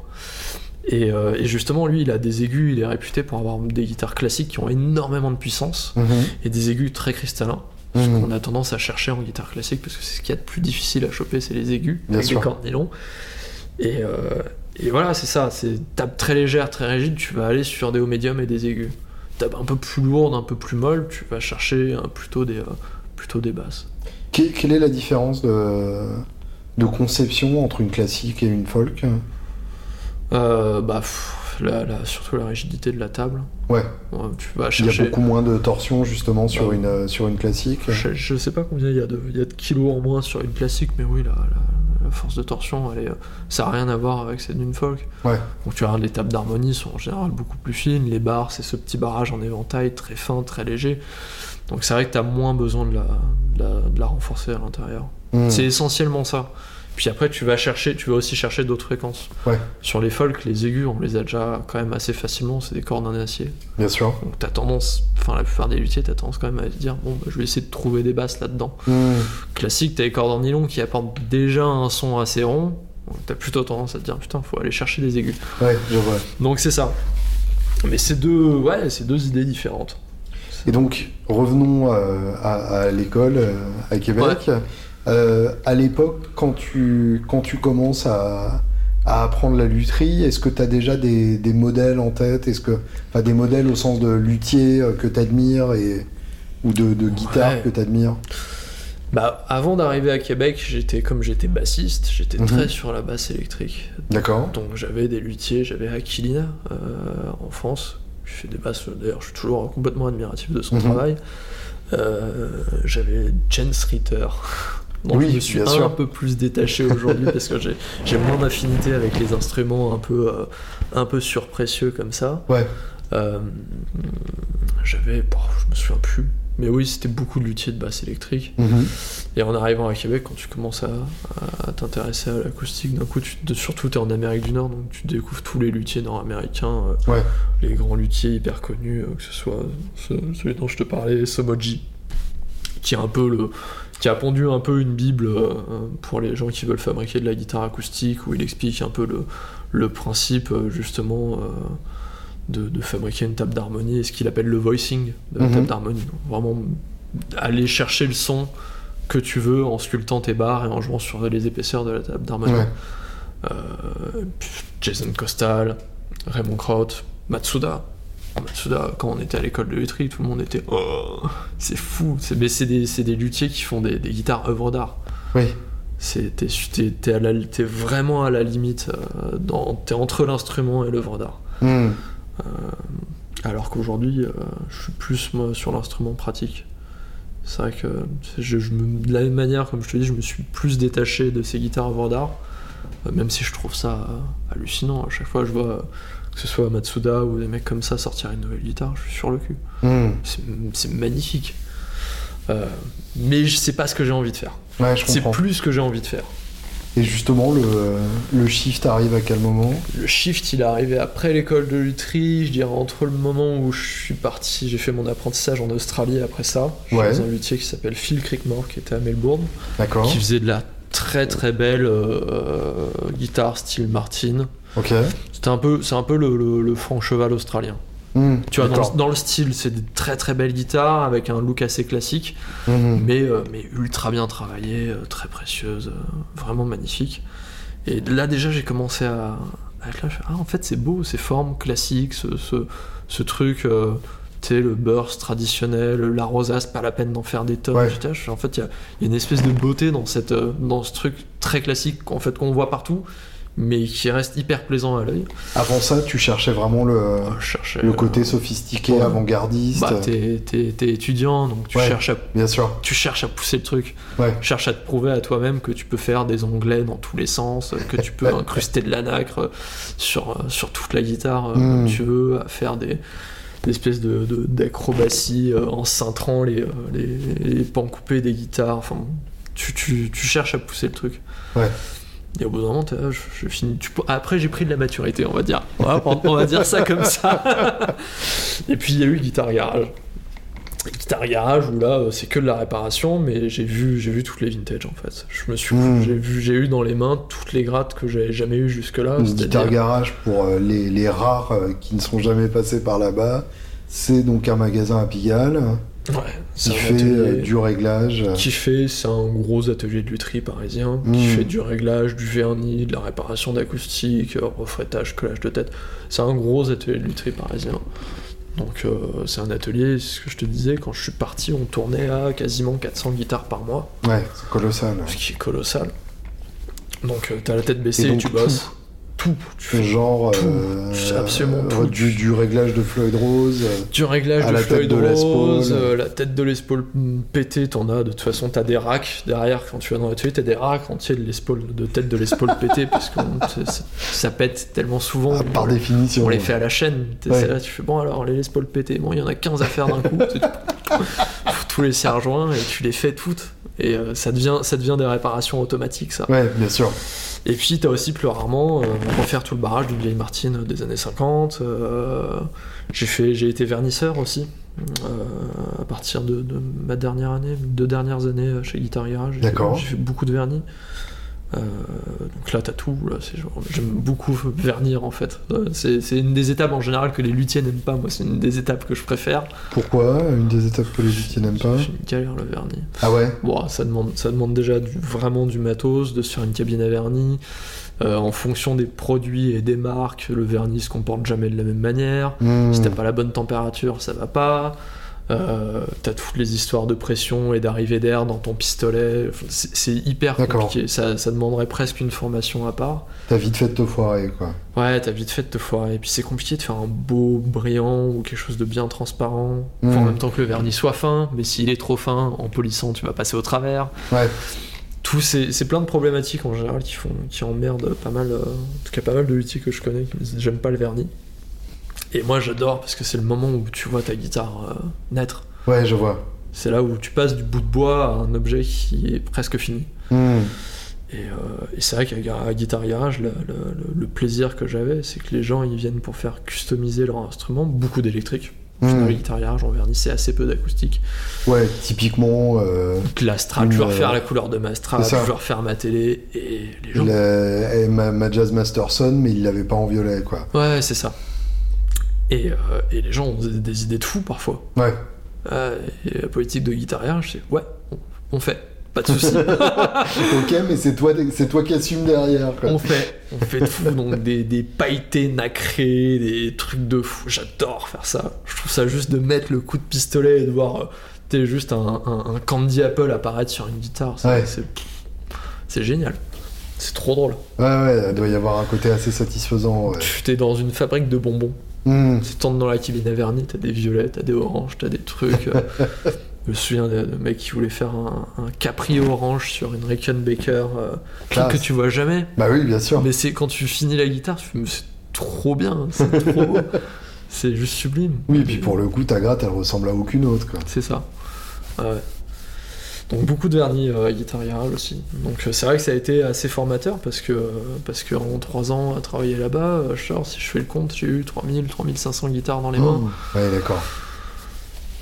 Et, euh, et justement, lui, il a des aigus, il est réputé pour avoir des guitares classiques qui ont énormément de puissance Mhm. et des aigus très cristallins. Ce Mhm. qu'on a tendance à chercher en guitare classique parce que c'est ce qu'il y a de plus difficile à choper, c'est les aigus Bien avec sûr. des. Et, euh, et voilà, c'est ça, c'est table très légère, très rigide, tu vas aller sur des hauts médiums et des aigus. Table un peu plus lourde, un peu plus molle, tu vas chercher euh, plutôt, des, euh, plutôt des basses. Que- quelle est la différence de, de conception entre une classique et une folk? Euh, bah, pff, la- la- surtout la rigidité de la table. Ouais, Ouais, tu vas il y a beaucoup moins de torsion justement sur, Bah, une, euh, sur une classique. Je, je sais pas combien il y, a de, il y a de kilos en moins sur une classique, mais oui, la, la- la force de torsion, elle est, euh, ça n'a rien à voir avec celle d'une folk. Ouais. Donc tu regardes les tables d'harmonie sont en général beaucoup plus fines, les barres, c'est ce petit barrage en éventail très fin, très léger. Donc c'est vrai que tu as moins besoin de la, de la, de renforcer à l'intérieur. Mhm. C'est essentiellement ça. Puis après, tu vas chercher, tu vas aussi chercher d'autres fréquences. Ouais. Sur les folk, les aigus, on les a déjà quand même assez facilement, c'est des cordes en acier. Bien sûr. Donc t'as tendance, enfin la plupart des luthiers, t'as tendance quand même à te dire, bon, bah, je vais essayer de trouver des basses là-dedans. Hmm. Classique, t'as les cordes en nylon qui apportent déjà un son assez rond. Donc t'as plutôt tendance à te dire, putain, faut aller chercher des aigus. Ouais, je vois. Donc c'est ça. Mais c'est deux, ouais, c'est deux idées différentes. Et donc, revenons euh, à, à l'école euh, à Québec. Euh, à l'époque, quand tu, quand tu commences à, à apprendre la lutherie, est-ce que tu as déjà des, des modèles en tête? Est-ce que, enfin, des modèles au sens de luthier euh, que tu admires et, ou de, de guitare Ouais. que tu admires Bah, avant d'arriver à Québec, j'étais comme j'étais bassiste, j'étais Mhm. très sur la basse électrique. D'accord Donc j'avais des luthiers, j'avais Aquilina euh, en France, qui fait des basses, d'ailleurs je suis toujours complètement admiratif de son Mhm. travail. Euh, j'avais Jens Ritter. Oui, je me suis bien un sûr. peu plus détaché aujourd'hui parce que j'ai moins d'affinité avec les instruments un peu, euh, un peu surprécieux comme ça. Ouais. Euh, j'avais, bon, je me souviens plus, mais oui, c'était beaucoup de luthiers de basse électrique. Mhm. Et en arrivant à Québec, quand tu commences à, à t'intéresser à l'acoustique, d'un coup, tu, surtout tu es en Amérique du Nord, donc tu découvres tous les luthiers nord-américains, euh, Ouais. les grands luthiers hyper connus, que ce soit ce- celui dont je te parlais, Somoji, qui est un peu le qui a pondu un peu une bible euh, pour les gens qui veulent fabriquer de la guitare acoustique, où il explique un peu le, le principe euh, justement euh, de, de fabriquer une table d'harmonie et ce qu'il appelle le voicing de la Mhm. table d'harmonie. Vraiment aller chercher le son que tu veux en sculptant tes barres et en jouant sur les épaisseurs de la table d'harmonie. Ouais. Euh, Jason Costal, Raymond Kraut, Matsuda. Matsuda, quand on était à l'école de lutherie, tout le monde était Oh, c'est fou. C'est, mais c'est des, c'est des luthiers qui font des, des guitares œuvres d'art. Oui. C'est, t'es, t'es- t'es à la- t'es vraiment à la limite. euh, dans, t'es entre l'instrument et l'œuvre d'art. Hmm. Alors qu'aujourd'hui, euh, je suis plus moi, sur l'instrument pratique. C'est vrai que je, je me- de la même manière, comme je te dis, je me suis plus détaché de ces guitares œuvres d'art, euh, même si je trouve ça euh, hallucinant. À chaque fois, je vois euh, que ce soit Matsuda ou des mecs comme ça sortir une nouvelle guitare, je suis sur le cul. Hmm. C'est magnifique. Euh, mais je sais pas ce que j'ai envie de faire. Ouais, je C'est plus ce que j'ai envie de faire. Et justement, le, le shift arrive à quel moment? Le shift, il est arrivé après l'école de lutherie, je dirais entre le moment où je suis parti, j'ai fait mon apprentissage en Australie après ça, chez Ouais. un luthier qui s'appelle Phil Crickmore, qui était à Melbourne, D'accord. qui faisait de la très très belle euh, guitare style Martin. C'était un peu, c'est un peu le, le, le franc cheval australien. Hmm. Tu vois, dans dans le style, c'est des très très belles guitares avec un look assez classique, mais, euh, mais ultra bien travaillée, euh, très précieuse, euh, vraiment magnifique. Et là déjà j'ai commencé à, à être là, je ah en fait c'est beau, ces formes classiques, ce, ce, ce truc, euh, tu sais, le burst traditionnel, la rosace, pas la peine d'en faire des tonnes, Ouais. En fait il y a, il y a une espèce de beauté dans, cette, euh, dans ce truc très classique qu'en fait, qu'on voit partout, mais qui reste hyper plaisant à l'œil. Avant ça, tu cherchais vraiment le, cherchais, le euh, côté sophistiqué, ouais. avant-gardiste. bah, t'es, t'es- t'es étudiant, donc tu, Ouais. cherches à, Bien sûr. tu cherches à pousser le truc. Ouais. Tu cherches à te prouver à toi-même que tu peux faire des onglets dans tous les sens, que tu peux [LAUGHS] incruster de la nacre sur, sur toute la guitare euh, Mm. comme tu veux, à faire des, des espèces de, de- d'acrobaties euh, en cintrant les, euh, les, les pans coupés des guitares. Enfin, tu, tu, tu cherches à pousser le truc. Ouais. Et au bout d'un moment, je, je finis. tu peux- Après, j'ai pris de la maturité, on va dire. On va, on va dire ça comme ça. [LAUGHS] Et puis, il y a eu Guitare Garage. Guitare Garage où là, euh, c'est que de la réparation, mais j'ai vu, j'ai vu toutes les vintage en fait. Je me suis, Mm. j'ai vu, j'ai eu dans les mains toutes les grattes que j'avais jamais eu jusque-là. C'est-à-dire- guitare garage pour euh, les, les rares euh, qui ne sont jamais passés par là-bas. C'est donc un magasin à Pigalle Ouais, qui fait atelier euh, du réglage. qui fait, c'est un gros atelier de lutherie parisien qui Mm. fait du réglage, du vernis, de la réparation d'acoustique, euh, refrétage, collage de tête. C'est un gros atelier de lutherie parisien. Donc euh, c'est un atelier, c'est ce que je te disais, quand je suis parti, on tournait à quasiment 400 guitares par mois, Ouais, c'est colossal. ce qui est colossal. Donc euh, t'as la tête baissée Et tu bosses. Tout. [CLEARS THROAT] Tu fais Genre tout, euh, absolument euh, tout. Du, du réglage de Floyd Rose. euh, Du réglage À de la tête Floyd de Rose, euh, la tête de Les Paul pétée, t'en as. De toute façon, t'as des racks derrière quand tu vas dans l'atelier, t'as des racks entiers de, Les Paul, de tête de Les Paul [LAUGHS] pétée parce que on- ça, pète tellement souvent. ah, par on, définition. on les fait à la chaîne. T'es Ouais. là, tu fais bon, alors les Les Paul bon, il y en a 15 à faire d'un coup. [LAUGHS] tout. Tous les serre-joints et tu les fais toutes. Et euh, ça, devient, ça devient des réparations automatiques, ça. Ouais, bien sûr. Et puis, t'as aussi plus rarement euh, refaire tout le barrage d'une vieille Martine des années 50. euh, j'ai fait, j'ai été vernisseur aussi. euh, à partir de, de ma dernière année, deux dernières années chez Guitar Garage. J'ai fait- D'accord. J'ai fait beaucoup de vernis. Euh, donc là, t'as tout. C'est j'aime beaucoup vernir en fait. Euh, C'est, c'est une des étapes en général que les luthiers n'aiment pas. Moi, c'est une des étapes que je préfère. Pourquoi Une des étapes que les luthiers n'aiment pas? J'ai une galère le vernis. Ah ouais? Bon, ça demande, ça demande déjà du- vraiment du matos, de se faire une cabine à vernis. Euh, en fonction des produits et des marques, le vernis se comporte jamais de la même manière. Hmm. Si t'as pas la bonne température, ça va pas. Euh, t'as toutes les histoires de pression et d'arrivée d'air dans ton pistolet. C'est hyper compliqué. Ça, ça demanderait presque une formation à part. T'as vite fait de te foirer, quoi. Ouais, t'as vite fait de te foirer. Et puis c'est compliqué de faire un beau brillant ou quelque chose de bien transparent. Enfin. En même temps que le vernis soit fin, mais s'il est trop fin, en polissant, tu vas passer au travers. Ouais. Tout, c'est plein de problématiques en général qui, font, qui emmerdent pas mal, euh, en tout cas pas mal de luthiers que je connais qui me disent j'aime pas le vernis. Et moi j'adore parce que c'est le moment où tu vois ta guitare euh, naître. Ouais, je vois. C'est là où tu passes du bout de bois à un objet qui est presque fini. Hmm. Et, euh, et c'est vrai qu'à Guitar Garage, le, le- le- le plaisir que j'avais, c'est que les gens ils viennent pour faire customiser leur instrument, beaucoup d'électrique. À Guitar Garage, on vernissait assez peu d'acoustique. Ouais, typiquement, euh, la Strat, je veux euh, refaire la couleur de ma Strat, je veux refaire ma télé, et les gens. eh, ma, ma Jazz Masterson, mais il l'avait pas en violet, quoi. Ouais, c'est ça. Et, euh, et les gens ont des, des idées de fous parfois. Ouais. Euh, et la politique de Guitar Garage, c'est ouais, on, on fait, pas de soucis. [LAUGHS] ok, mais c'est toi, c'est toi qui assume derrière, quoi. On fait, on fait tout, donc des, des pailletés nacrés, des trucs de fou. J'adore faire ça. Je trouve ça juste de mettre le coup de pistolet et de voir, euh, t'es juste un, un- un Candy Apple apparaître sur une guitare. Ouais. c'est, c'est génial. C'est trop drôle. Ouais, ouais, il doit y avoir un côté assez satisfaisant. Ouais. Tu t'es dans une fabrique de bonbons. Hmm. Tu tournes dans la cabine à vernis, t'as des violets, t'as des oranges, t'as des trucs. euh, [LAUGHS] je me souviens de mec qui voulait faire un, un Capri orange sur une Rickenbacker, euh, que tu vois jamais. Bah oui, bien sûr. Mais c'est quand tu finis la guitare, tu fais, c'est trop bien, c'est trop beau. [LAUGHS] C'est juste sublime. Oui, et puis pour le coup, ta gratte, elle ressemble à aucune autre, quoi. C'est ça. Ah ouais. Donc beaucoup de vernis euh, à Guitar Garage aussi. Donc euh, c'est vrai que ça a été assez formateur parce que euh, parce que en 3 ans à travailler là-bas, si je fais le compte, j'ai eu 3000 3500 guitares dans les mains. Oh. Ouais, d'accord.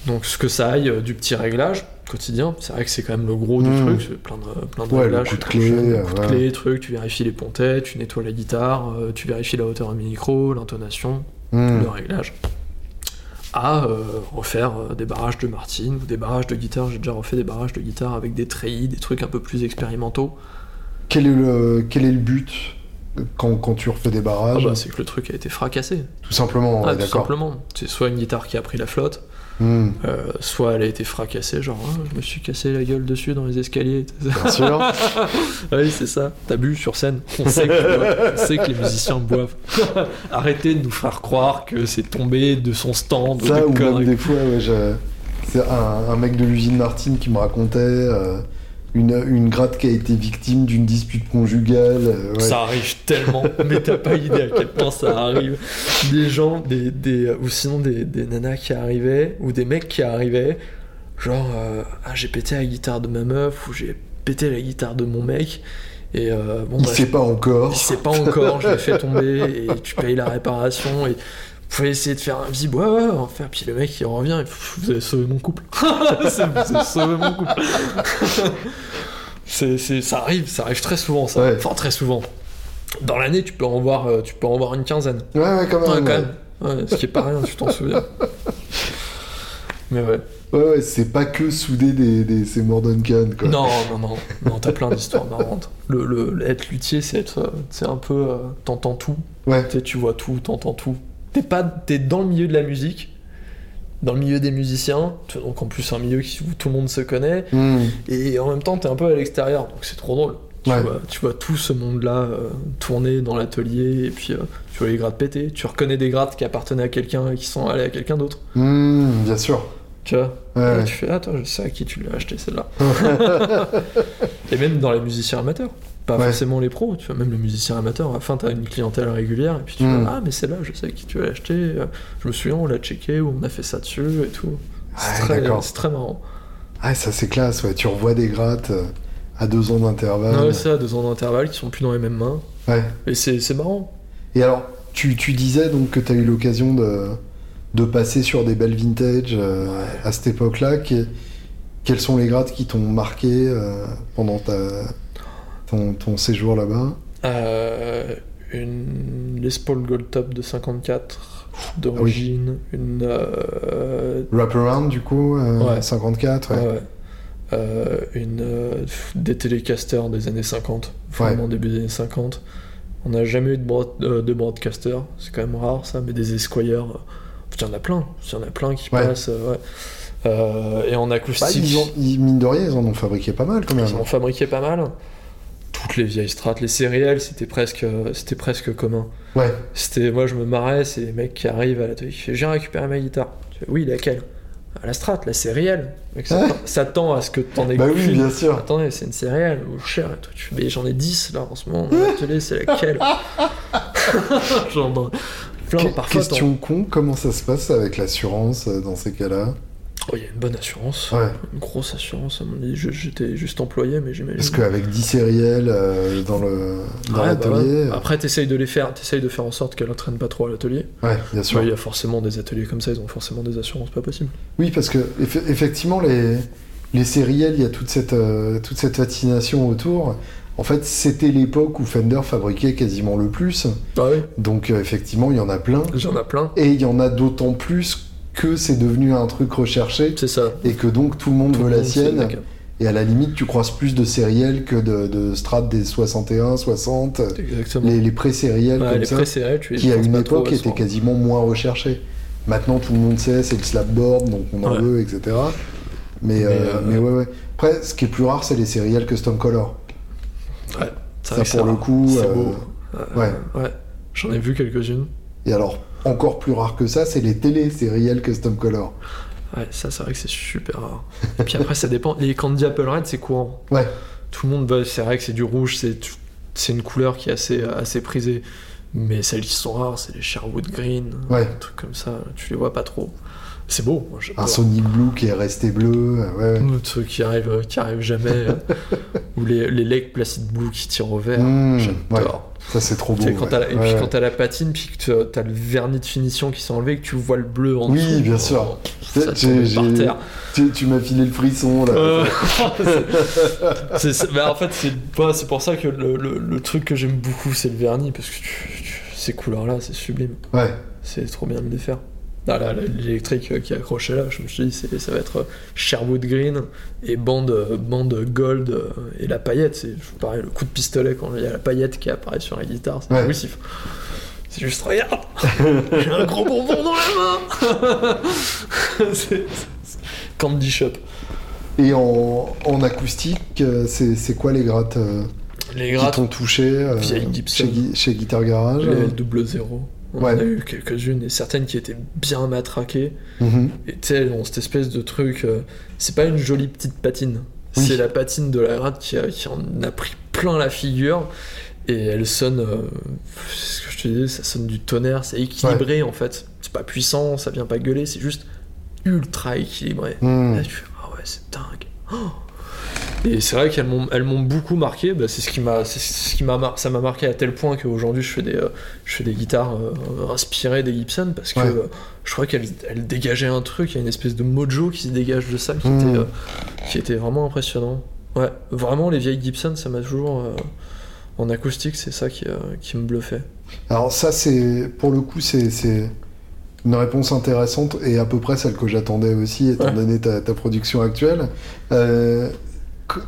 Donc ce que ça aille du petit réglage quotidien, c'est vrai que c'est quand même le gros du Mm. truc, plein de, plein de Ouais, réglages. coup de clé, prochain, le euh, coup de ouais. clé, truc, tu vérifies les pontets, tu nettoies la guitare, tu vérifies la hauteur du micro, l'intonation, Hmm. le réglage. À euh, refaire euh, des barrages de Martine ou des barrages de guitare, j'ai déjà refait des barrages de guitare avec des treillis, des trucs un peu plus expérimentaux. Quel est le, quel est le but quand, quand tu refais des Ah barrages bah, c'est que le truc a été fracassé. Tout simplement, Ah, ouais, tout d'accord. simplement. C'est soit une guitare qui a pris la flotte, Hmm. euh, soit elle a été fracassée, genre Ah, je me suis cassé la gueule dessus dans les escaliers. Bien sûr. [LAUGHS] oui, c'est ça. T'as bu sur scène. On sait, que, on sait que les musiciens boivent. [LAUGHS] Arrêtez de nous faire croire que c'est tombé de son stand ou Ça, des ou même des fois, ouais, je- c'est un, un mec de l'usine Martine qui me racontait euh, une, une gratte qui a été victime d'une dispute conjugale. euh, ouais. Ça arrive tellement, mais t'as pas idée à quel point ça arrive. Des gens, des, des, ou sinon des, des nanas qui arrivaient, ou des mecs qui arrivaient, genre, euh, ah, j'ai pété la guitare de ma meuf, ou j'ai pété la guitare de mon mec, et euh, bon, Il bah, sait pas encore. Il sait pas encore, je l'ai fait tomber et tu payes la réparation et pouvez essayer de faire un visible, ouais, ouais, on faire. Puis le mec il revient et vous avez sauvé mon couple. [LAUGHS] Vous avez sauvé mon couple. c'est, c'est- ça arrive, ça arrive très souvent ça. Ouais. Enfin très souvent. Dans l'année tu peux en voir, euh, tu peux en voir une quinzaine. Ouais, ouais, quand même. Ouais, quand même. Ouais, ce qui est pas rien, tu t'en souviens. Mais ouais. Ouais, ouais, c'est pas que souder des, des, ces Duncan, quoi. Non, non, non, non, t'as plein d'histoires marrantes. Le, le, être luthier, c'est être, euh, c'est un peu, euh, t'entends tout, Ouais. Tu sais, tu vois tout, t'entends tout. T'es pas, t'es dans le milieu de la musique, dans le milieu des musiciens, donc en plus un milieu qui- où tout le monde se connaît, Hmm. et en même temps t'es un peu à l'extérieur, donc c'est trop drôle. Tu, Ouais. vois, tu vois tout ce monde-là euh, tourner dans l'atelier, et puis euh, tu vois les grattes péter, tu reconnais des grattes qui appartenaient à quelqu'un et qui sont allées à quelqu'un d'autre. Hmm, bien sûr. Tu vois Ouais, Et ouais. tu fais, attends, je sais à qui tu l'as acheté celle-là. [LAUGHS] et même dans les musiciens amateurs. Pas Ouais. forcément les pros, tu vois, même les musiciens amateurs, à la fin t'as une clientèle régulière, et puis tu Mm. vois, ah mais celle-là, je sais à qui tu l'as acheté, euh, je me souviens, on l'a checké, ou on a fait ça dessus, et tout. C'est Ouais, très, c'est très marrant. Ah, ça c'est classe, ouais. Tu revois des grattes euh, à deux ans d'intervalle. Ouais, ça, deux ans d'intervalle qui sont plus dans les mêmes mains. Ouais. Et c'est c'est marrant. Et alors, tu, tu disais donc que tu as eu l'occasion de, de passer sur des belles vintage euh, Ouais. à cette époque-là. Que- quelles sont les grattes qui t'ont marqué euh, pendant ta, ton, ton séjour là-bas Euh, une Les Paul Gold Top de 54 d'origine. Une. euh, Wraparound, du coup, euh, Ouais. 54, ouais. Euh, une, des télécasters des années 50, vraiment début des années 50. On n'a jamais eu de, broad- de broadcaster, c'est quand même rare ça, mais des Esquire, euh, il y en a plein, il y en a plein qui passent. euh, et en Bah, acoustique, ils ont, ils- mine de rien, ils en ont fabriqué pas mal quand même. ils en ont fabriqué pas mal. Toutes les vieilles strates, les céréales, c'était presque, c'était presque commun. Ouais, C'était, moi je me marrais, c'est les mecs qui arrivent à l'atelier, qui font, j'ai récupéré ma guitare. Tu fais, oui, laquelle? Ah, La strat, la céréale. Mec, ça, Ouais. tend- ça tend à ce que t'en aies bah oui, bien sûr. Attendez, c'est une céréale, ou cher, et tu fais, mais j'en ai 10 là en ce moment, [LAUGHS] dans l'atelier, c'est laquelle? Plein, parfois. question con, comment ça se passe avec l'assurance euh, dans ces cas-là? Oh, il y a une bonne assurance, Ouais. une grosse assurance, à mon avis. J'étais juste employé, mais j'imagine. Parce qu'avec 10 sériels euh, dans le dans Ouais, bah l'atelier. ouais. Après, t'essayes de les faire, t'essayes de faire en sorte qu'elle entraîne pas trop à l'atelier. Ouais, bien sûr. Ouais, Il y a forcément des ateliers comme ça, ils ont forcément des assurances pas possibles. Oui, parce que eff- effectivement, les, les sériels, il y a toute cette, euh, toute cette fascination autour. En fait, c'était l'époque où Fender fabriquait quasiment le plus. Ah oui, Donc, euh, effectivement, il y en a plein. j'en ai plein. Et il y en a d'autant plus que c'est devenu un truc recherché C'est ça. et que donc tout le monde Tout veut le la monde sienne. Et à la limite, tu croises plus de sériels que de, de Strat des 61, 60, Exactement. les, les pré-sériels Ouais, comme les ça, pré-céréales, tu les qui à une trop, époque elles étaient quasiment moins recherchés. Maintenant, tout le monde sait, c'est le slapboard, donc on en Ouais. veut, etc. Mais, Mais, euh, euh, mais ouais, ouais. Après, ce qui est plus rare, c'est les sériels custom color. Ouais, Ça, que pour le coup, euh, beau. Ouais. ouais. J'en ai vu quelques-unes. Et alors, encore plus rare que ça, c'est les télé sériels custom color. Ouais, ça, c'est vrai que c'est super rare. Et puis après, ça dépend. Les Candy Apple Red, c'est courant. Ouais. Tout le monde va. C'est vrai que c'est du rouge, c'est c'est une couleur qui est assez, assez prisée. Mais celles qui sont rares, c'est les Sherwood Green, Ouais. des trucs comme ça. Tu les vois pas trop. C'est beau, moi Un. Sonic Blue qui est resté bleu. euh, Ouais, ouais. Ou Ceux qui arrivent, euh, qui arrivent jamais. euh, [LAUGHS] ou les, les Lake Placid Blue qui tirent au vert. Mmh, J'adore. Ça, c'est trop beau. Quand ouais. la- et puis quand t'as la patine, puis que t'as- le vernis de finition qui s'est enlevé, que tu vois le bleu en Oui, dessous. bien oh, sûr. Ça par terre. Tu, tu m'as filé le frisson, là. Euh, [LAUGHS] bah, en fait, c'est pour ça que le, le- le truc que j'aime beaucoup, c'est le vernis, parce que tu- tu- ces couleurs-là, c'est sublime. Ouais. C'est trop bien de les faire. Ah, là, là, l'électrique euh, qui est accroché là, je me suis dit, c'est- ça va être euh, Sherwood Green et bande, euh, bande gold et la paillette. C'est pareil, le coup de pistolet quand il y a la paillette qui apparaît sur la guitare, c'est Ouais. C'est juste, regarde, [LAUGHS] j'ai un gros bonbon dans la main. [LAUGHS] c'est Candy Shop. Et en, en acoustique, c'est c'est quoi les grattes Les qui grattes, t'ont touché euh, chez, chez Guitar Garage les euh double zéro. On Ouais. en a eu quelques-unes et certaines qui étaient bien matraquées. Mhm. Et tu sais, dans cette espèce de truc, euh, c'est pas une jolie petite patine. Oui. C'est la patine de la gratte qui, a- qui en a pris plein la figure. Et elle sonne, euh, c'est ce que je te disais, ça sonne du tonnerre, c'est équilibré en fait. C'est pas puissant, ça vient pas gueuler, c'est juste ultra équilibré. Mhm. Là, tu fais, ah ouais, c'est dingue. Oh et c'est vrai qu'elles m'ont, elles m'ont beaucoup marqué. Bah, c'est ce qui m'a, c'est ce qui m'a, mar- ça m'a marqué à tel point qu'aujourd'hui je fais des, euh, je fais des guitares euh, inspirées des Gibson parce que Ouais. euh, je crois qu'elles, elles dégageaient un truc. Il y a une espèce de mojo qui se dégage de ça, qui Mm. était, qui était vraiment impressionnant. Ouais, vraiment les vieilles Gibson, ça m'a toujours en acoustique, c'est ça qui, qui me bluffait. Alors ça, c'est pour le coup, c'est c'est une réponse intéressante et à peu près celle que j'attendais aussi, étant Ouais. donné ta, ta production actuelle. Euh,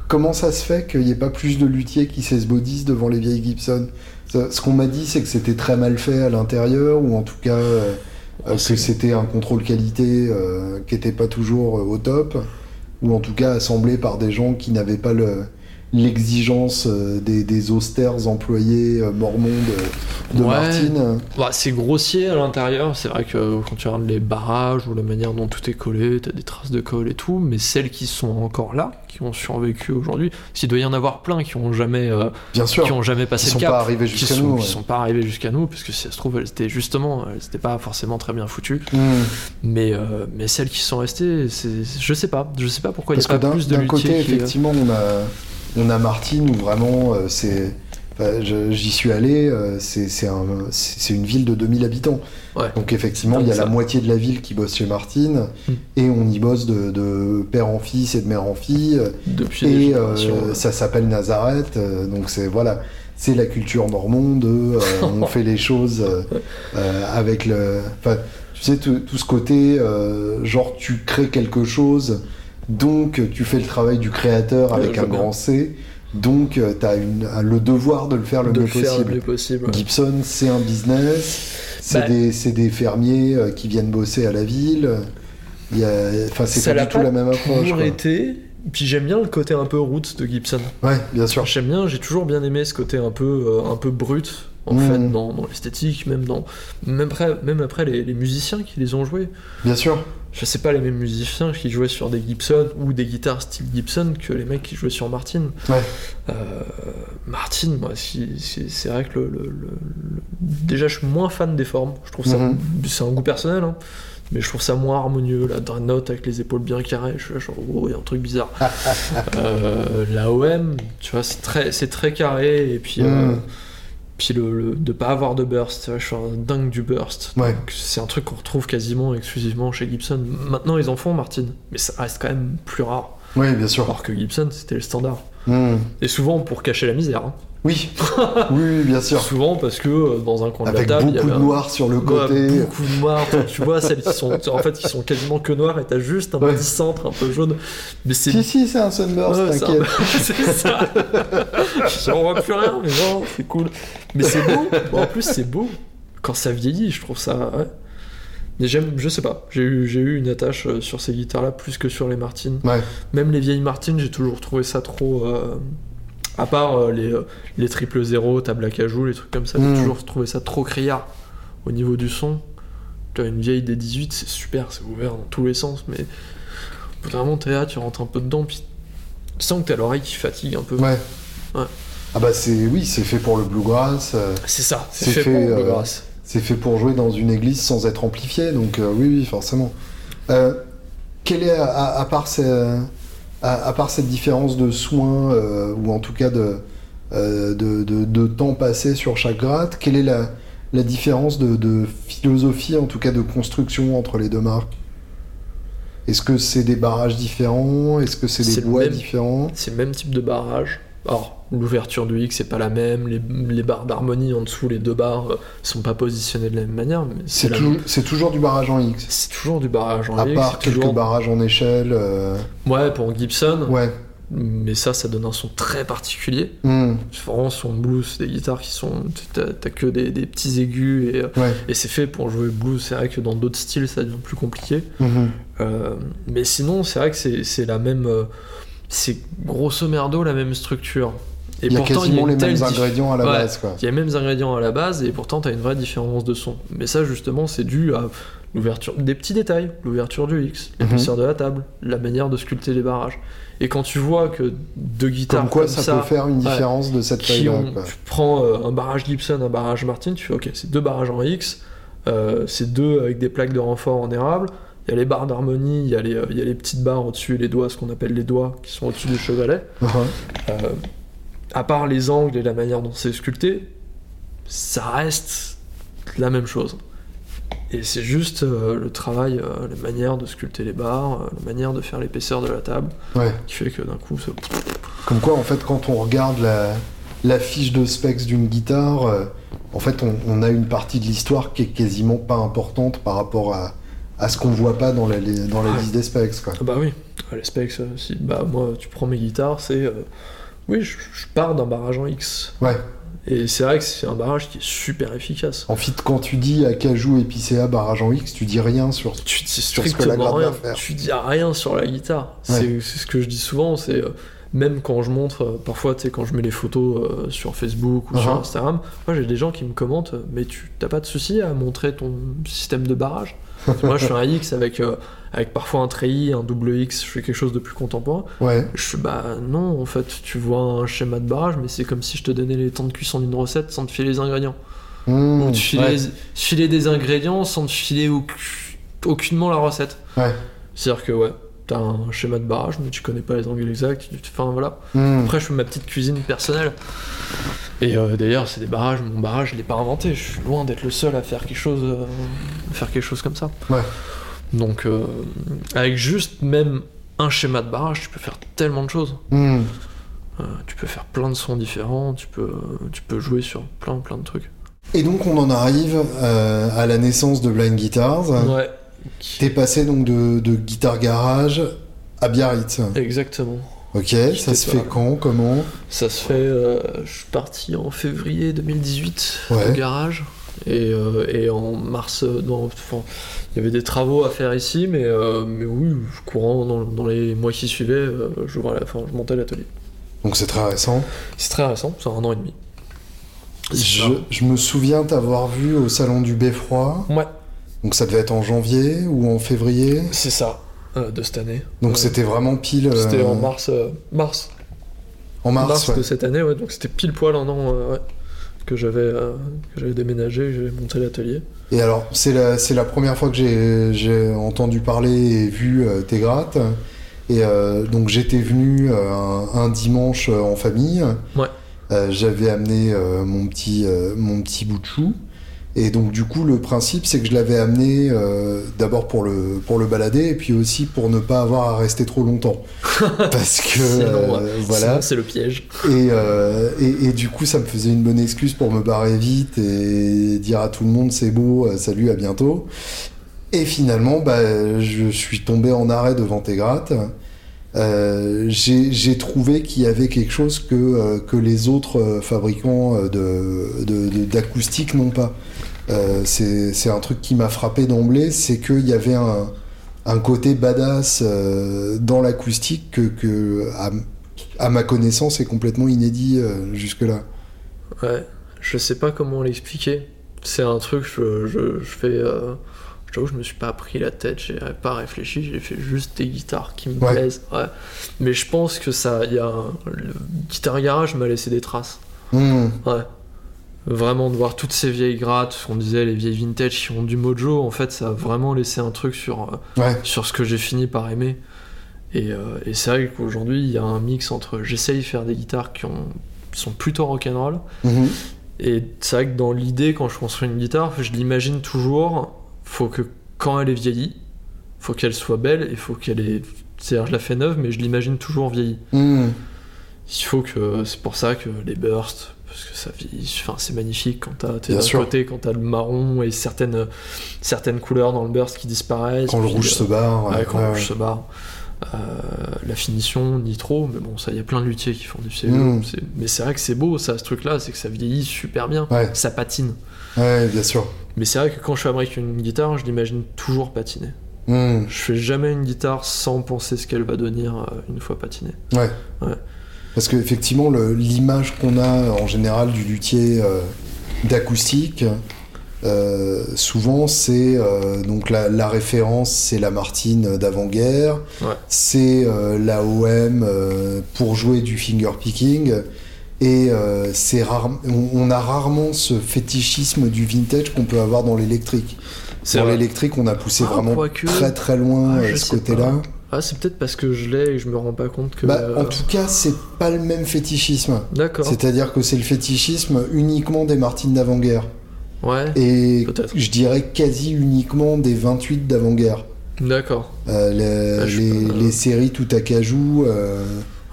comment ça se fait qu'il n'y ait pas plus de luthiers qui s'esbaudissent devant les vieilles Gibson? Ça- Ce qu'on m'a dit, c'est que c'était très mal fait à l'intérieur, ou en tout cas euh, euh, que c'est- c'était un contrôle qualité euh, qui n'était pas toujours au top, ou en tout cas assemblé par des gens qui n'avaient pas le- l'exigence euh, des, des austères employés euh, mormons de, de Ouais. Martin. Bah, c'est grossier à l'intérieur, c'est vrai que quand tu regardes les barrages ou la manière dont tout est collé, t'as des traces de colle et tout, mais celles qui sont encore là, qui ont survécu aujourd'hui, s'il doit y en avoir plein qui ont jamais, euh, Bien sûr, qui ont jamais passé sont le cap, pas arrivés qui sont, nous. qui sont pas arrivés jusqu'à nous, parce que si ça se trouve, elles étaient justement, elles étaient pas forcément très bien foutues, Hmm. mais, euh, mais celles qui sont restées, je sais pas, je sais pas pourquoi il n'y a pas plus de d'un côté, qui, euh, effectivement, on a, on a Martin où vraiment euh, c'est. enfin, J'y suis allé, euh, c'est c'est un- c'est- c'est une ville de 2000 habitants. Ouais. Donc effectivement, il y a la moitié de la ville qui bosse chez Martin, Hmm. et on y bosse de, de père en fils et de mère en fille, depuis et euh, ça s'appelle Nazareth, donc c'est voilà, c'est la culture mormon de euh, [LAUGHS] on fait les choses euh, avec le, tu sais tout, tout ce côté genre tu crées quelque chose, donc tu fais le travail du créateur avec un grand C, donc tu as une, le devoir de le faire le de mieux le faire possible. le mieux possible. ouais. Gibson, c'est un business. C'est Bah. des, fermiers euh, qui viennent bosser à la ville. Il y a, enfin, c'est pas du tout la même approche. toujours quoi. été. Puis j'aime bien le côté un peu roots de Gibson. Ouais, bien sûr. J'aime bien, j'ai toujours bien aimé ce côté un peu, euh, un peu brut, en fait, dans, dans l'esthétique, même dans, même après, même après les, les musiciens qui les ont joués. Bien sûr. Je sais pas les mêmes musiciens qui jouaient sur des Gibson ou des guitares style Gibson que les mecs qui jouaient sur Martin. Ouais. Euh, Martin, moi, c'est vrai que le, le- le- le- déjà je suis moins fan des formes. Je trouve ça, Mhm. c'est un goût personnel, hein, mais je trouve ça moins harmonieux. La dreadnought avec les épaules bien carrées, je suis là, genre, oh, il y a un truc bizarre. [LAUGHS] Euh, la OM, tu vois, c'est très, c'est très carré et puis. euh, Mhm. Puis le, le- de pas avoir de burst, je suis un dingue du burst. Ouais. C'est un truc qu'on retrouve quasiment exclusivement chez Gibson. Maintenant ils en font Martin, mais ça reste quand même plus rare. Oui, bien sûr. Alors que Gibson c'était le standard. Hmm. Et souvent pour cacher la misère. hein. [LAUGHS] Oui. oui, bien sûr. Souvent parce que euh, dans un coin de la table, il y beaucoup avait de noir sur le Ouais, côté. beaucoup de noir. Tu vois celles qui sont en fait qui sont quasiment que noires et t'as juste un Ouais. petit centre un peu jaune. Mais c'est Si, si, c'est un sunburst, Ouais, t'inquiète. un- c'est ça. [LAUGHS] [LAUGHS] J'en vois plus rien, mais non, c'est cool. Mais c'est beau. Bon, en plus, c'est beau. Quand ça vieillit, je trouve ça. Mais j'aime, je sais pas. J'ai eu, j'ai eu une attache euh, sur ces guitares-là plus que sur les Martin. Ouais. Même les vieilles Martin, j'ai toujours trouvé ça trop. euh, À part euh, les, euh, les triple zéro, table à cajou, les trucs comme ça, j'ai toujours trouvé ça trop criard au niveau du son. Tu as une vieille des 18, c'est super, c'est ouvert dans tous les sens, mais au bout d'un moment, t'es là, tu rentres un peu dedans, puis tu sens que t'as l'oreille qui fatigue un peu. Ouais. Ouais. Ah bah c'est oui, c'est fait pour le bluegrass. euh, C'est ça, c'est C'est fait, pour le euh, bluegrass. C'est fait pour jouer dans une église sans être amplifié, donc euh, oui, oui, forcément. Euh, quelle est, à, à part ces- à, à part cette différence de soins, euh, ou en tout cas de, euh, de, de- de temps passé sur chaque gratte, quelle est la, la différence de, philosophie, en tout cas de construction entre les deux marques? Est-ce que c'est des barrages différents? Est-ce que c'est des bois même. différents? C'est le même type de barrage. Alors, l'ouverture du X, c'est pas la même, les, les barres d'harmonie en dessous, les deux barres, euh, sont pas positionnés de la même manière, C'est toujours, du barrage en X c'est toujours du barrage en À X, part c'est quelques toujours- barrages en échelle. euh, Ouais, pour Gibson, Ouais. mais ça, ça donne un son très particulier. Hmm, C'est Vraiment, son blues, c'est des guitares qui sont. T'as que des, des petits aigus et, euh, Ouais. et c'est fait pour jouer blues. C'est vrai que dans d'autres styles, ça devient plus compliqué. Mhm. Euh, mais sinon, c'est vrai que c'est la même. c'est grosso merdo la même structure. Et Il y a pourtant, quasiment les mêmes ingrédients à la Ouais. base, quoi. Il y a les mêmes ingrédients à la base et pourtant tu as une vraie différence de son. Mais ça justement c'est dû à l'ouverture, des petits détails, l'ouverture du X, l'épaisseur de la table, la manière de sculpter les barrages. Et quand tu vois que deux guitares Comme quoi, comme ça, ça, peut faire une ouais, différence de cette taille-là, tu prends euh, un barrage Gibson, un barrage Martin, tu fais ok, c'est deux barrages en X, euh, c'est deux avec des plaques de renfort en érable. Il y a les barres d'harmonie, il y, a les, euh, y a les petites barres au-dessus, les doigts, ce qu'on appelle les doigts, qui sont au-dessus du chevalet. Mhm. Euh, à part les angles et la manière dont c'est sculpté, ça reste la même chose. Et c'est juste euh, le travail, euh, la manière de sculpter les barres, euh, la manière de faire l'épaisseur de la table, Ouais. qui fait que d'un coup, c'est- Comme quoi, en fait, quand on regarde la, la fiche de specs d'une guitare, euh, en fait, on, on a une partie de l'histoire qui est quasiment pas importante par rapport à, à ce qu'on voit pas dans la, li- dans la Ouais. liste des specs, quoi. Ah bah oui, les specs, si, bah moi, tu prends mes guitares, c'est. Oui, je, je pars d'un barrage en X. Ouais. Et c'est vrai que c'est un barrage qui est super efficace. En fait, quand tu dis Acajou épicéa barrage en X, tu dis rien sur. Tu dis Sur ce que la gratte va rien. faire. Tu dis rien sur la guitare. Ouais. C'est ce que je dis souvent, c'est. euh, même quand je montre, euh, parfois, tu sais, quand je mets les photos euh, sur Facebook ou sur Uh-huh. Instagram, moi j'ai des gens qui me commentent, mais tu t'as pas de souci à montrer ton système de barrage? Moi je fais un X avec, euh, avec parfois un treillis, un double X, je fais quelque chose de plus contemporain. Ouais. Je fais bah non, en fait, tu vois un schéma de barrage, mais c'est comme si je te donnais les temps de cuisson d'une recette sans te filer les ingrédients. Mmh, Ou ouais. filer des ingrédients sans te filer au- aucunement la recette. Ouais. C'est-à-dire que ouais, t'as un schéma de barrage, mais tu connais pas les angles exacts. Enfin voilà. Mmh. Après, je fais ma petite cuisine personnelle. Et euh, d'ailleurs, c'est des barrages. Mon barrage, je l'ai pas inventé. Je suis loin d'être le seul à faire quelque chose, euh, faire quelque chose comme ça. Ouais. Donc, euh, avec juste même un schéma de barrage, tu peux faire tellement de choses. Euh, tu peux faire plein de sons différents. Tu peux, tu peux jouer sur plein, plein de trucs. Et donc on en arrive à la naissance de Blind Guitars. Ouais. T'es passé donc de, de guitare garage à Biarritz. Exactement. Ok, ça se fait quand Comment Ça se fait. euh, je suis parti en février 2018 Ouais. au garage. Et, euh, et en mars, euh, non, enfin, il y avait des travaux à faire ici, mais, euh, mais oui, courant dans, dans les mois qui suivaient, je, voilà, enfin, je montais l'atelier. Donc c'est très récent. C'est très récent, c'est un an et demi. Je, je me souviens t'avoir vu au salon du Beffroi. Ouais, Donc ça devait être en janvier ou en février? c'est ça, de cette année. Donc Ouais. c'était vraiment pile. euh, C'était en mars, euh, mars, En mars, ouais. de cette année, ouais, donc c'était pile poil un an euh, ouais, que j'avais euh, j'avais déménagé, j'avais monté l'atelier. Et alors, c'est la, c'est la première fois que j'ai, entendu parler et vu euh, tes grattes. Et euh, donc j'étais venu euh, un, un dimanche euh, en famille. Ouais. Euh, j'avais amené euh, mon, petit, euh, mon petit bout de chou. Et donc du coup, le principe, c'est que je l'avais amené euh, d'abord pour le, pour le balader et puis aussi pour ne pas avoir à rester trop longtemps. [LAUGHS] Parce que Sinon, euh, voilà. c'est le piège. Et, euh, et, et du coup, ça me faisait une bonne excuse pour me barrer vite et dire à tout le monde c'est beau, euh, salut, à bientôt. Et finalement, bah, je suis tombé en arrêt devant tes grattes. Euh, j'ai trouvé qu'il y avait quelque chose que, euh, que les autres fabricants euh, de- de- de- d'acoustique n'ont pas. Euh, c'est un truc qui m'a frappé d'emblée, c'est qu'il y avait un, un côté badass euh, dans l'acoustique que, que à, à ma connaissance, est complètement inédit euh, jusque-là. Ouais, je sais pas comment l'expliquer. C'est un truc, je, je, je fais. Euh, je me suis pas pris la tête, j'ai pas réfléchi, j'ai fait juste des guitares qui me Ouais. plaisent. Ouais. Mais je pense que ça. Il y a. un- Le guitare garage m'a laissé des traces. Hmm, Ouais. Vraiment, de voir toutes ces vieilles grattes, ce qu'on disait, les vieilles vintage qui ont du mojo, en fait, ça a vraiment laissé un truc sur, euh, ouais, sur ce que j'ai fini par aimer. Et, euh, et c'est vrai qu'aujourd'hui, il y a un mix entre. J'essaye de faire des guitares qui, ont, qui sont plutôt rock'n'roll. mhm, Et c'est vrai que dans l'idée, quand je construis une guitare, je l'imagine toujours, faut que quand elle est vieillie, faut qu'elle soit belle et faut qu'elle ait. C'est-à-dire, je la fais neuve, mais je l'imagine toujours vieillie. hmm, Il faut que. C'est pour ça que les bursts, parce que ça. Enfin, c'est magnifique quand t'as. D'un côté, quand t'as le marron et certaines, certaines couleurs dans le burst qui disparaissent. Quand le rouge euh, se barre. Ouais, ouais, quand ouais, le rouge se barre. Euh, la finition, ni trop, mais bon, ça, il y a plein de luthiers qui font du CE. Mm. c'est- Mais c'est vrai que c'est beau, ça, ce truc-là, c'est que ça vieillit super bien. Ouais. Ça patine. ouais, bien sûr. Mais c'est vrai que quand je fabrique une guitare, je l'imagine toujours patiner. Hmm, Je fais jamais une guitare sans penser ce qu'elle va devenir euh, une fois patinée. ouais. Ouais. Parce qu'effectivement, le- l'image qu'on a en général du luthier euh, d'acoustique, euh, souvent c'est euh, donc la, la référence, c'est la Martine d'avant-guerre, Ouais. c'est euh, la OM euh, pour jouer du finger picking. Et euh, c'est rare, on, on a rarement ce fétichisme du vintage qu'on peut avoir dans l'électrique. C'est Dans l'électrique, on a poussé Ah, vraiment très très loin Ah, ce côté-là. Ah, c'est peut-être parce que je l'ai et je me rends pas compte que. Bah, euh, En tout cas, c'est pas le même fétichisme. D'accord. C'est-à-dire que c'est le fétichisme uniquement des Martines d'avant-guerre. Ouais. Et je dirais quasi uniquement des 28 d'avant-guerre. D'accord. Euh, les, Ah, les séries tout à cajou, euh,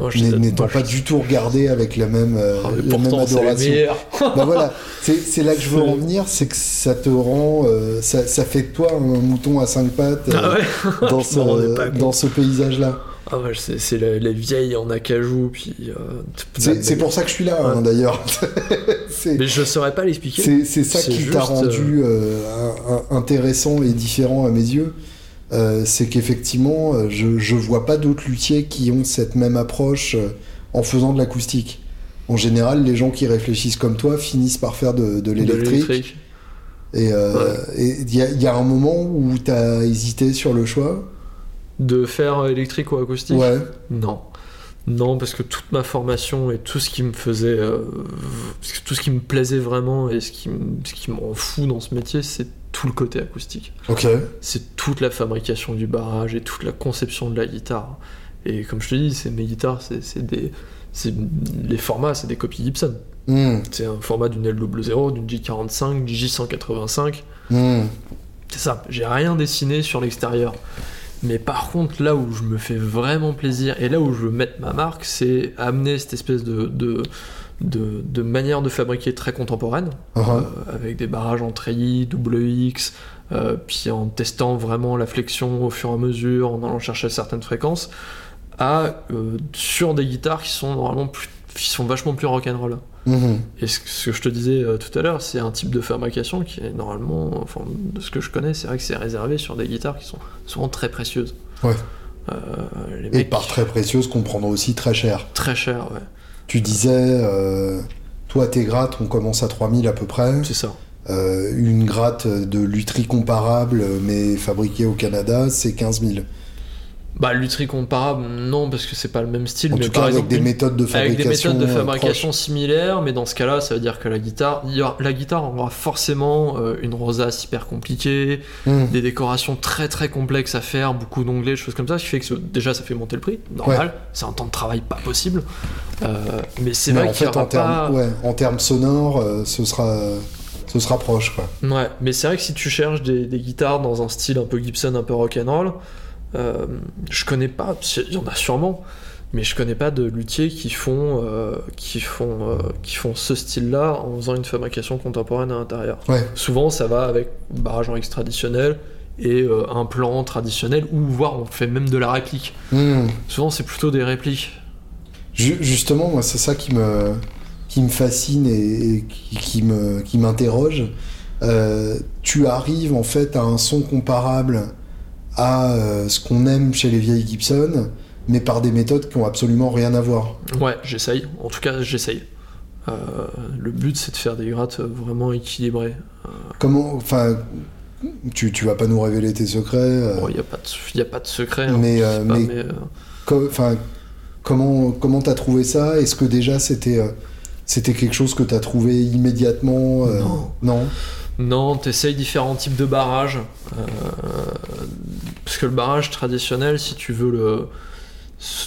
Oh, n'étant pas du tout regardées avec la même, euh, Ah, la même pourtant, adoration. [LAUGHS] bah voilà, c'est là que je veux [LAUGHS] en venir, c'est que ça te rend, euh, ça, ça fait de toi un mouton à cinq pattes euh, Ah ouais dans, [LAUGHS] ce, dans ce paysage-là. Ah ouais, c'est la- les vieilles en acajou, puis. euh, C'est pour ça que je suis là, hein, d'ailleurs. Mais je saurais pas l'expliquer. C'est ça qui t'a rendu euh, intéressant et différent à mes yeux. Euh, c'est qu'effectivement, euh, je, je vois pas d'autres luthiers qui ont cette même approche euh, en faisant de l'acoustique. En général, les gens qui réfléchissent comme toi finissent par faire de, l'électrique. Et euh, il y, a- il y a un moment où tu as hésité sur le choix? De faire électrique ou acoustique? Ouais. Non. Non, parce que toute ma formation et tout ce qui me faisait. euh, tout ce qui me plaisait vraiment et ce qui, ce qui me rend fou dans ce métier, c'est tout le côté acoustique. Ok. C'est toute la fabrication du barrage et toute la conception de la guitare. Et comme je te dis, c'est mes guitares, c'est des. c'est- Les formats, c'est des copies Gibson. Hmm, C'est un format d'une L00, d'une J45, d'une J185. hmm. C'est ça, j'ai rien dessiné sur l'extérieur. Mais par contre, là où je me fais vraiment plaisir et là où je veux mettre ma marque, c'est amener cette espèce de, de, de, de manière de fabriquer très contemporaine, Uh-huh. euh, avec des barrages en treillis, WX, euh, puis en testant vraiment la flexion au fur et à mesure, en allant chercher certaines fréquences, à euh, sur des guitares qui sont normalement plus, qui sont vachement plus rock'n'roll. Mhm. Et ce ce que je te disais euh, tout à l'heure, c'est un type de fabrication qui est normalement, enfin, de ce que je connais, c'est vrai que c'est réservé sur des guitares qui sont souvent très précieuses. Ouais. Euh, les Et par très précieuse, comprendre aussi très cher. très cher, ouais. Tu disais, euh, toi, tes grattes, on commence à 3000 à peu près. C'est ça. Une gratte de lutherie comparable, mais fabriquée au Canada, c'est 15 000. Bah, lutherie comparable, non, parce que c'est pas le même style. En mais tout par cas, avec exemple, des méthodes de avec fabrication. des méthodes de fabrication similaires, mais dans ce cas-là, ça veut dire que la guitare, il y aura- la guitare aura forcément euh, une rosace hyper compliquée. Hmm. des décorations très très complexes à faire, beaucoup d'onglets, des choses comme ça, ce qui fait que déjà ça fait monter le prix, normal, c'est un temps de travail pas possible. Euh, mais c'est vrai qu'il y fait, aura en termes pas. ouais, en termes sonores, euh, ce sera, ce sera proche, quoi. Ouais, mais c'est vrai que si tu cherches des, des guitares dans un style un peu Gibson, un peu rock'n'roll, euh, je connais pas, il y en a sûrement, mais je connais pas de luthiers qui font, euh, qui font, euh, qui font ce style-là en faisant une fabrication contemporaine à l'intérieur. Ouais. Souvent, ça va avec barrage en X traditionnel et un plan traditionnel, ou voire on fait même de la réplique. Hmm. Souvent, c'est plutôt des répliques. Ju- Justement, moi, c'est ça qui me, qui me fascine et, et qui, qui me, qui m'interroge. Tu arrives en fait à un son comparable à euh, ce qu'on aime chez les vieilles Gibson, mais par des méthodes qui ont absolument rien à voir. Ouais, j'essaye. En tout cas, j'essaye. Euh, le but, c'est de faire des grattes vraiment équilibrées. Comment, enfin, tu, tu vas pas nous révéler tes secrets, euh, Bon, il n'y a, pas de- y a pas de secret. hein, mais, euh, euh, comment, comment t'as trouvé ça? Est-ce que déjà c'était, euh, c'était quelque chose que t'as trouvé immédiatement euh, Non? Non Non, t'essayes différents types de barrages. euh, parce que le barrage traditionnel, si tu veux le.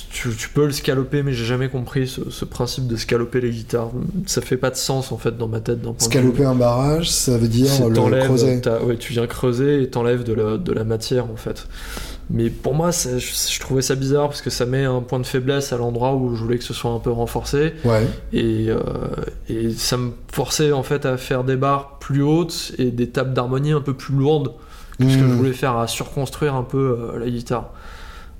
Tu, tu peux le scaloper, mais j'ai jamais compris ce, ce principe de scaloper les guitares. Ça fait pas de sens en fait dans ma tête. de. Scaloper un barrage, ça veut dire le creuser. ouais, tu viens creuser et t'enlèves de la, de la matière en fait. Mais pour moi, ça- je, je trouvais ça bizarre parce que ça met un point de faiblesse à l'endroit où je voulais que ce soit un peu renforcé. Ouais. Et, euh, et ça me forçait en fait à faire des barres plus hautes et des tables d'harmonie un peu plus lourdes que ce que je Hmm. voulais faire, à surconstruire un peu euh, la guitare.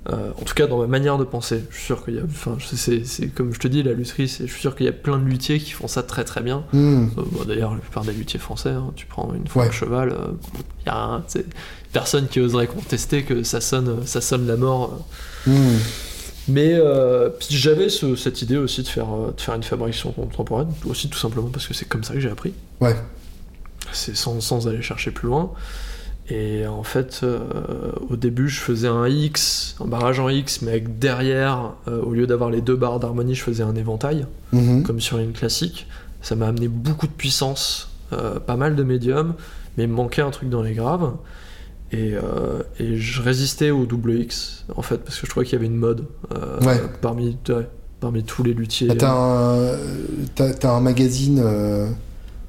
Euh, en tout cas, dans ma manière de penser. Je suis sûr qu'il y a. Enfin, c'est comme je te dis, la lutherie, je suis sûr qu'il y a plein de luthiers qui font ça très très bien. Hmm. Bon, D'ailleurs, la plupart des luthiers français, hein, tu prends une fois Ouais. un cheval, il y a un- personne qui oserait contester que ça sonne, ça sonne la mort. Hmm. Mais euh, j'avais ce- cette idée aussi de faire, euh, de faire une fabrication contemporaine, aussi tout simplement parce que c'est comme ça que j'ai appris. Ouais. C'est sans, sans aller chercher plus loin. Et en fait, euh, au début, je faisais un X, un barrage en X, mais avec derrière, euh, au lieu d'avoir les deux barres d'harmonie, je faisais un éventail Mhm. comme sur une classique. Ça m'a amené beaucoup de puissance, pas mal de médium, mais il me manquait un truc dans les graves. Et, euh, et je résistais au double X, en fait, parce que je trouvais qu'il y avait une mode euh, Ouais. parmi, ouais, parmi tous les luthiers. Ah, T'as un, magazine euh,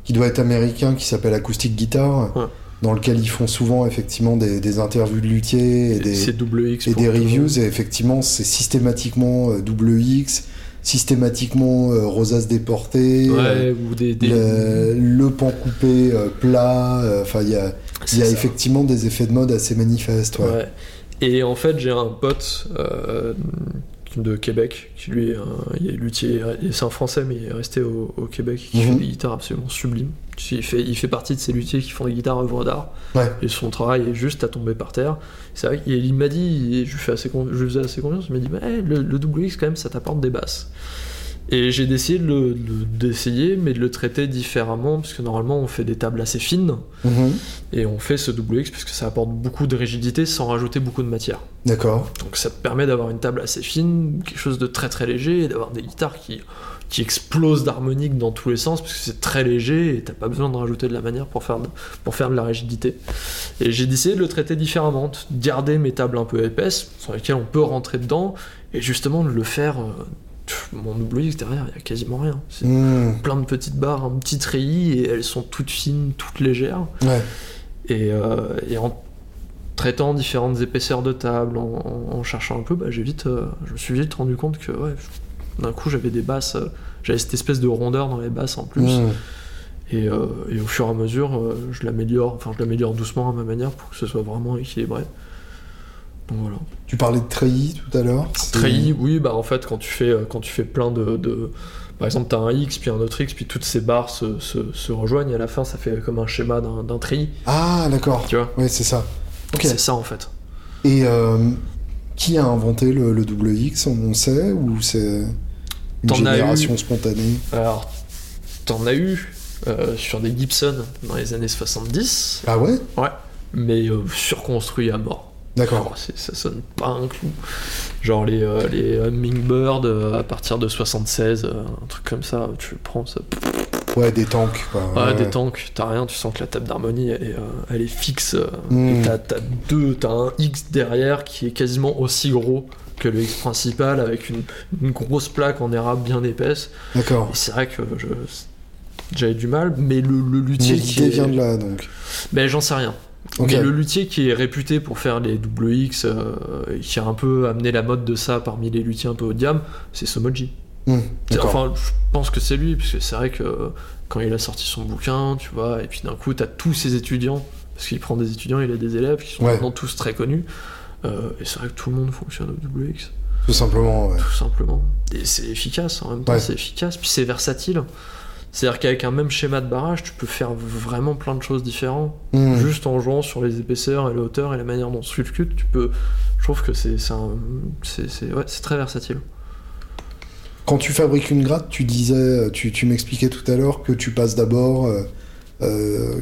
qui doit être américain qui s'appelle Acoustic Guitar, Ouais. dans lequel ils font souvent effectivement des, des interviews de luthiers et Et des, c'est double X. et des reviews. Et effectivement, c'est systématiquement double X, systématiquement euh, rosace déportée, Ouais, ou des. des- le, le pan coupé euh, plat. euh, Enfin, il y a, il y a ça. effectivement des effets de mode assez manifestes. Ouais. Ouais. Et en fait, j'ai un pote euh, de Québec, qui lui est un, il est luthier, c'est un français, mais il est resté au, au Québec, qui Mhm. fait des guitares absolument sublimes. Il fait, il fait partie de ces luthiers qui font des guitares œuvres d'art, Ouais. et son travail est juste à tomber par terre. C'est vrai qu'il m'a dit, et je lui, fais assez, je lui faisais assez confiance, il m'a dit, bah, le, le double X, quand même, ça t'apporte des basses. Et j'ai décidé de le- de- d'essayer, mais de le traiter différemment, parce que normalement, on fait des tables assez fines, Mhm. et on fait ce double X parce que ça apporte beaucoup de rigidité sans rajouter beaucoup de matière. D'accord. Donc ça te permet d'avoir une table assez fine, quelque chose de très très léger, et d'avoir des guitares qui, qui explosent d'harmonique dans tous les sens, parce que c'est très léger et t'as pas besoin de rajouter de la manière pour faire de, pour faire de la rigidité. Et j'ai décidé de le traiter différemment, de garder mes tables un peu épaisses, sur lesquelles on peut rentrer dedans, et justement de le faire... euh, pff, mon double X derrière, il y a quasiment rien. C'est Mhm. plein de petites barres, un petit treillis, et elles sont toutes fines, toutes légères. Ouais. Et, euh, et en traitant différentes épaisseurs de table, en, en- en cherchant un peu, bah, j'ai vite, euh, je me suis vite rendu compte que ouais, d'un coup j'avais des basses, euh, j'avais cette espèce de rondeur dans les basses en plus. Mhm. Et, et au fur et à mesure, je l'améliore, enfin je l'améliore doucement à ma manière pour que ce soit vraiment équilibré. Donc voilà. Tu parlais de treillis tout à l'heure. Treillis, oui, bah en fait quand tu fais, euh, quand tu fais plein de, de- par exemple t'as un X puis un autre X puis toutes ces barres se, se- se rejoignent et à la fin ça fait comme un schéma d'un treillis, Ah, d'accord. tu vois. Ouais, c'est ça. Ok. C'est ça en fait. Et euh, qui a inventé le, le double X On sait ou c'est une as génération eu. spontanée? Alors, t'en as eu euh, sur des Gibson dans les années 70, Ah ouais? Mais euh, surconstruits à mort. D'accord. C'est- ça sonne pas un clou. Genre les, euh, les Hummingbird euh, à partir de 76, euh, un truc comme ça, tu le prends, ça. Ouais, des tanks, quoi. Ouais, Ouais. des tanks, t'as rien, tu sens que la table d'harmonie elle est, euh, elle est fixe. euh, Mm. T'as, deux, t'as un X derrière qui est quasiment aussi gros que le X principal avec une, une grosse plaque en érable bien épaisse. D'accord. C'est vrai que je, j'avais du mal, mais le, le Mais luthier qui l'idée vient de là, donc. Ben j'en sais rien. Ok. Mais le luthier qui est réputé pour faire les double X, euh, qui a un peu amené la mode de ça parmi les luthiers un peu haut de gamme, c'est Somoji. Hmm. Enfin, je pense que c'est lui, parce que c'est vrai que euh, quand il a sorti son bouquin, tu vois, et puis d'un coup, t'as tous ses étudiants, parce qu'il prend des étudiants, il a des élèves qui sont Ouais. maintenant tous très connus, euh, et c'est vrai que tout le monde fonctionne au double X, Tout simplement, ouais. tout simplement. Et c'est efficace, en même temps, Ouais. c'est efficace, puis c'est versatile. C'est-à-dire qu'avec un même schéma de barrage, tu peux faire vraiment plein de choses différentes. Hmm. Juste en jouant sur les épaisseurs et la hauteur et la manière dont on sculpte, tu peux. Je trouve que c'est c'est ouais, très versatile. Quand tu fabriques une gratte, tu disais, tu, tu m'expliquais tout à l'heure que tu passes d'abord euh, euh,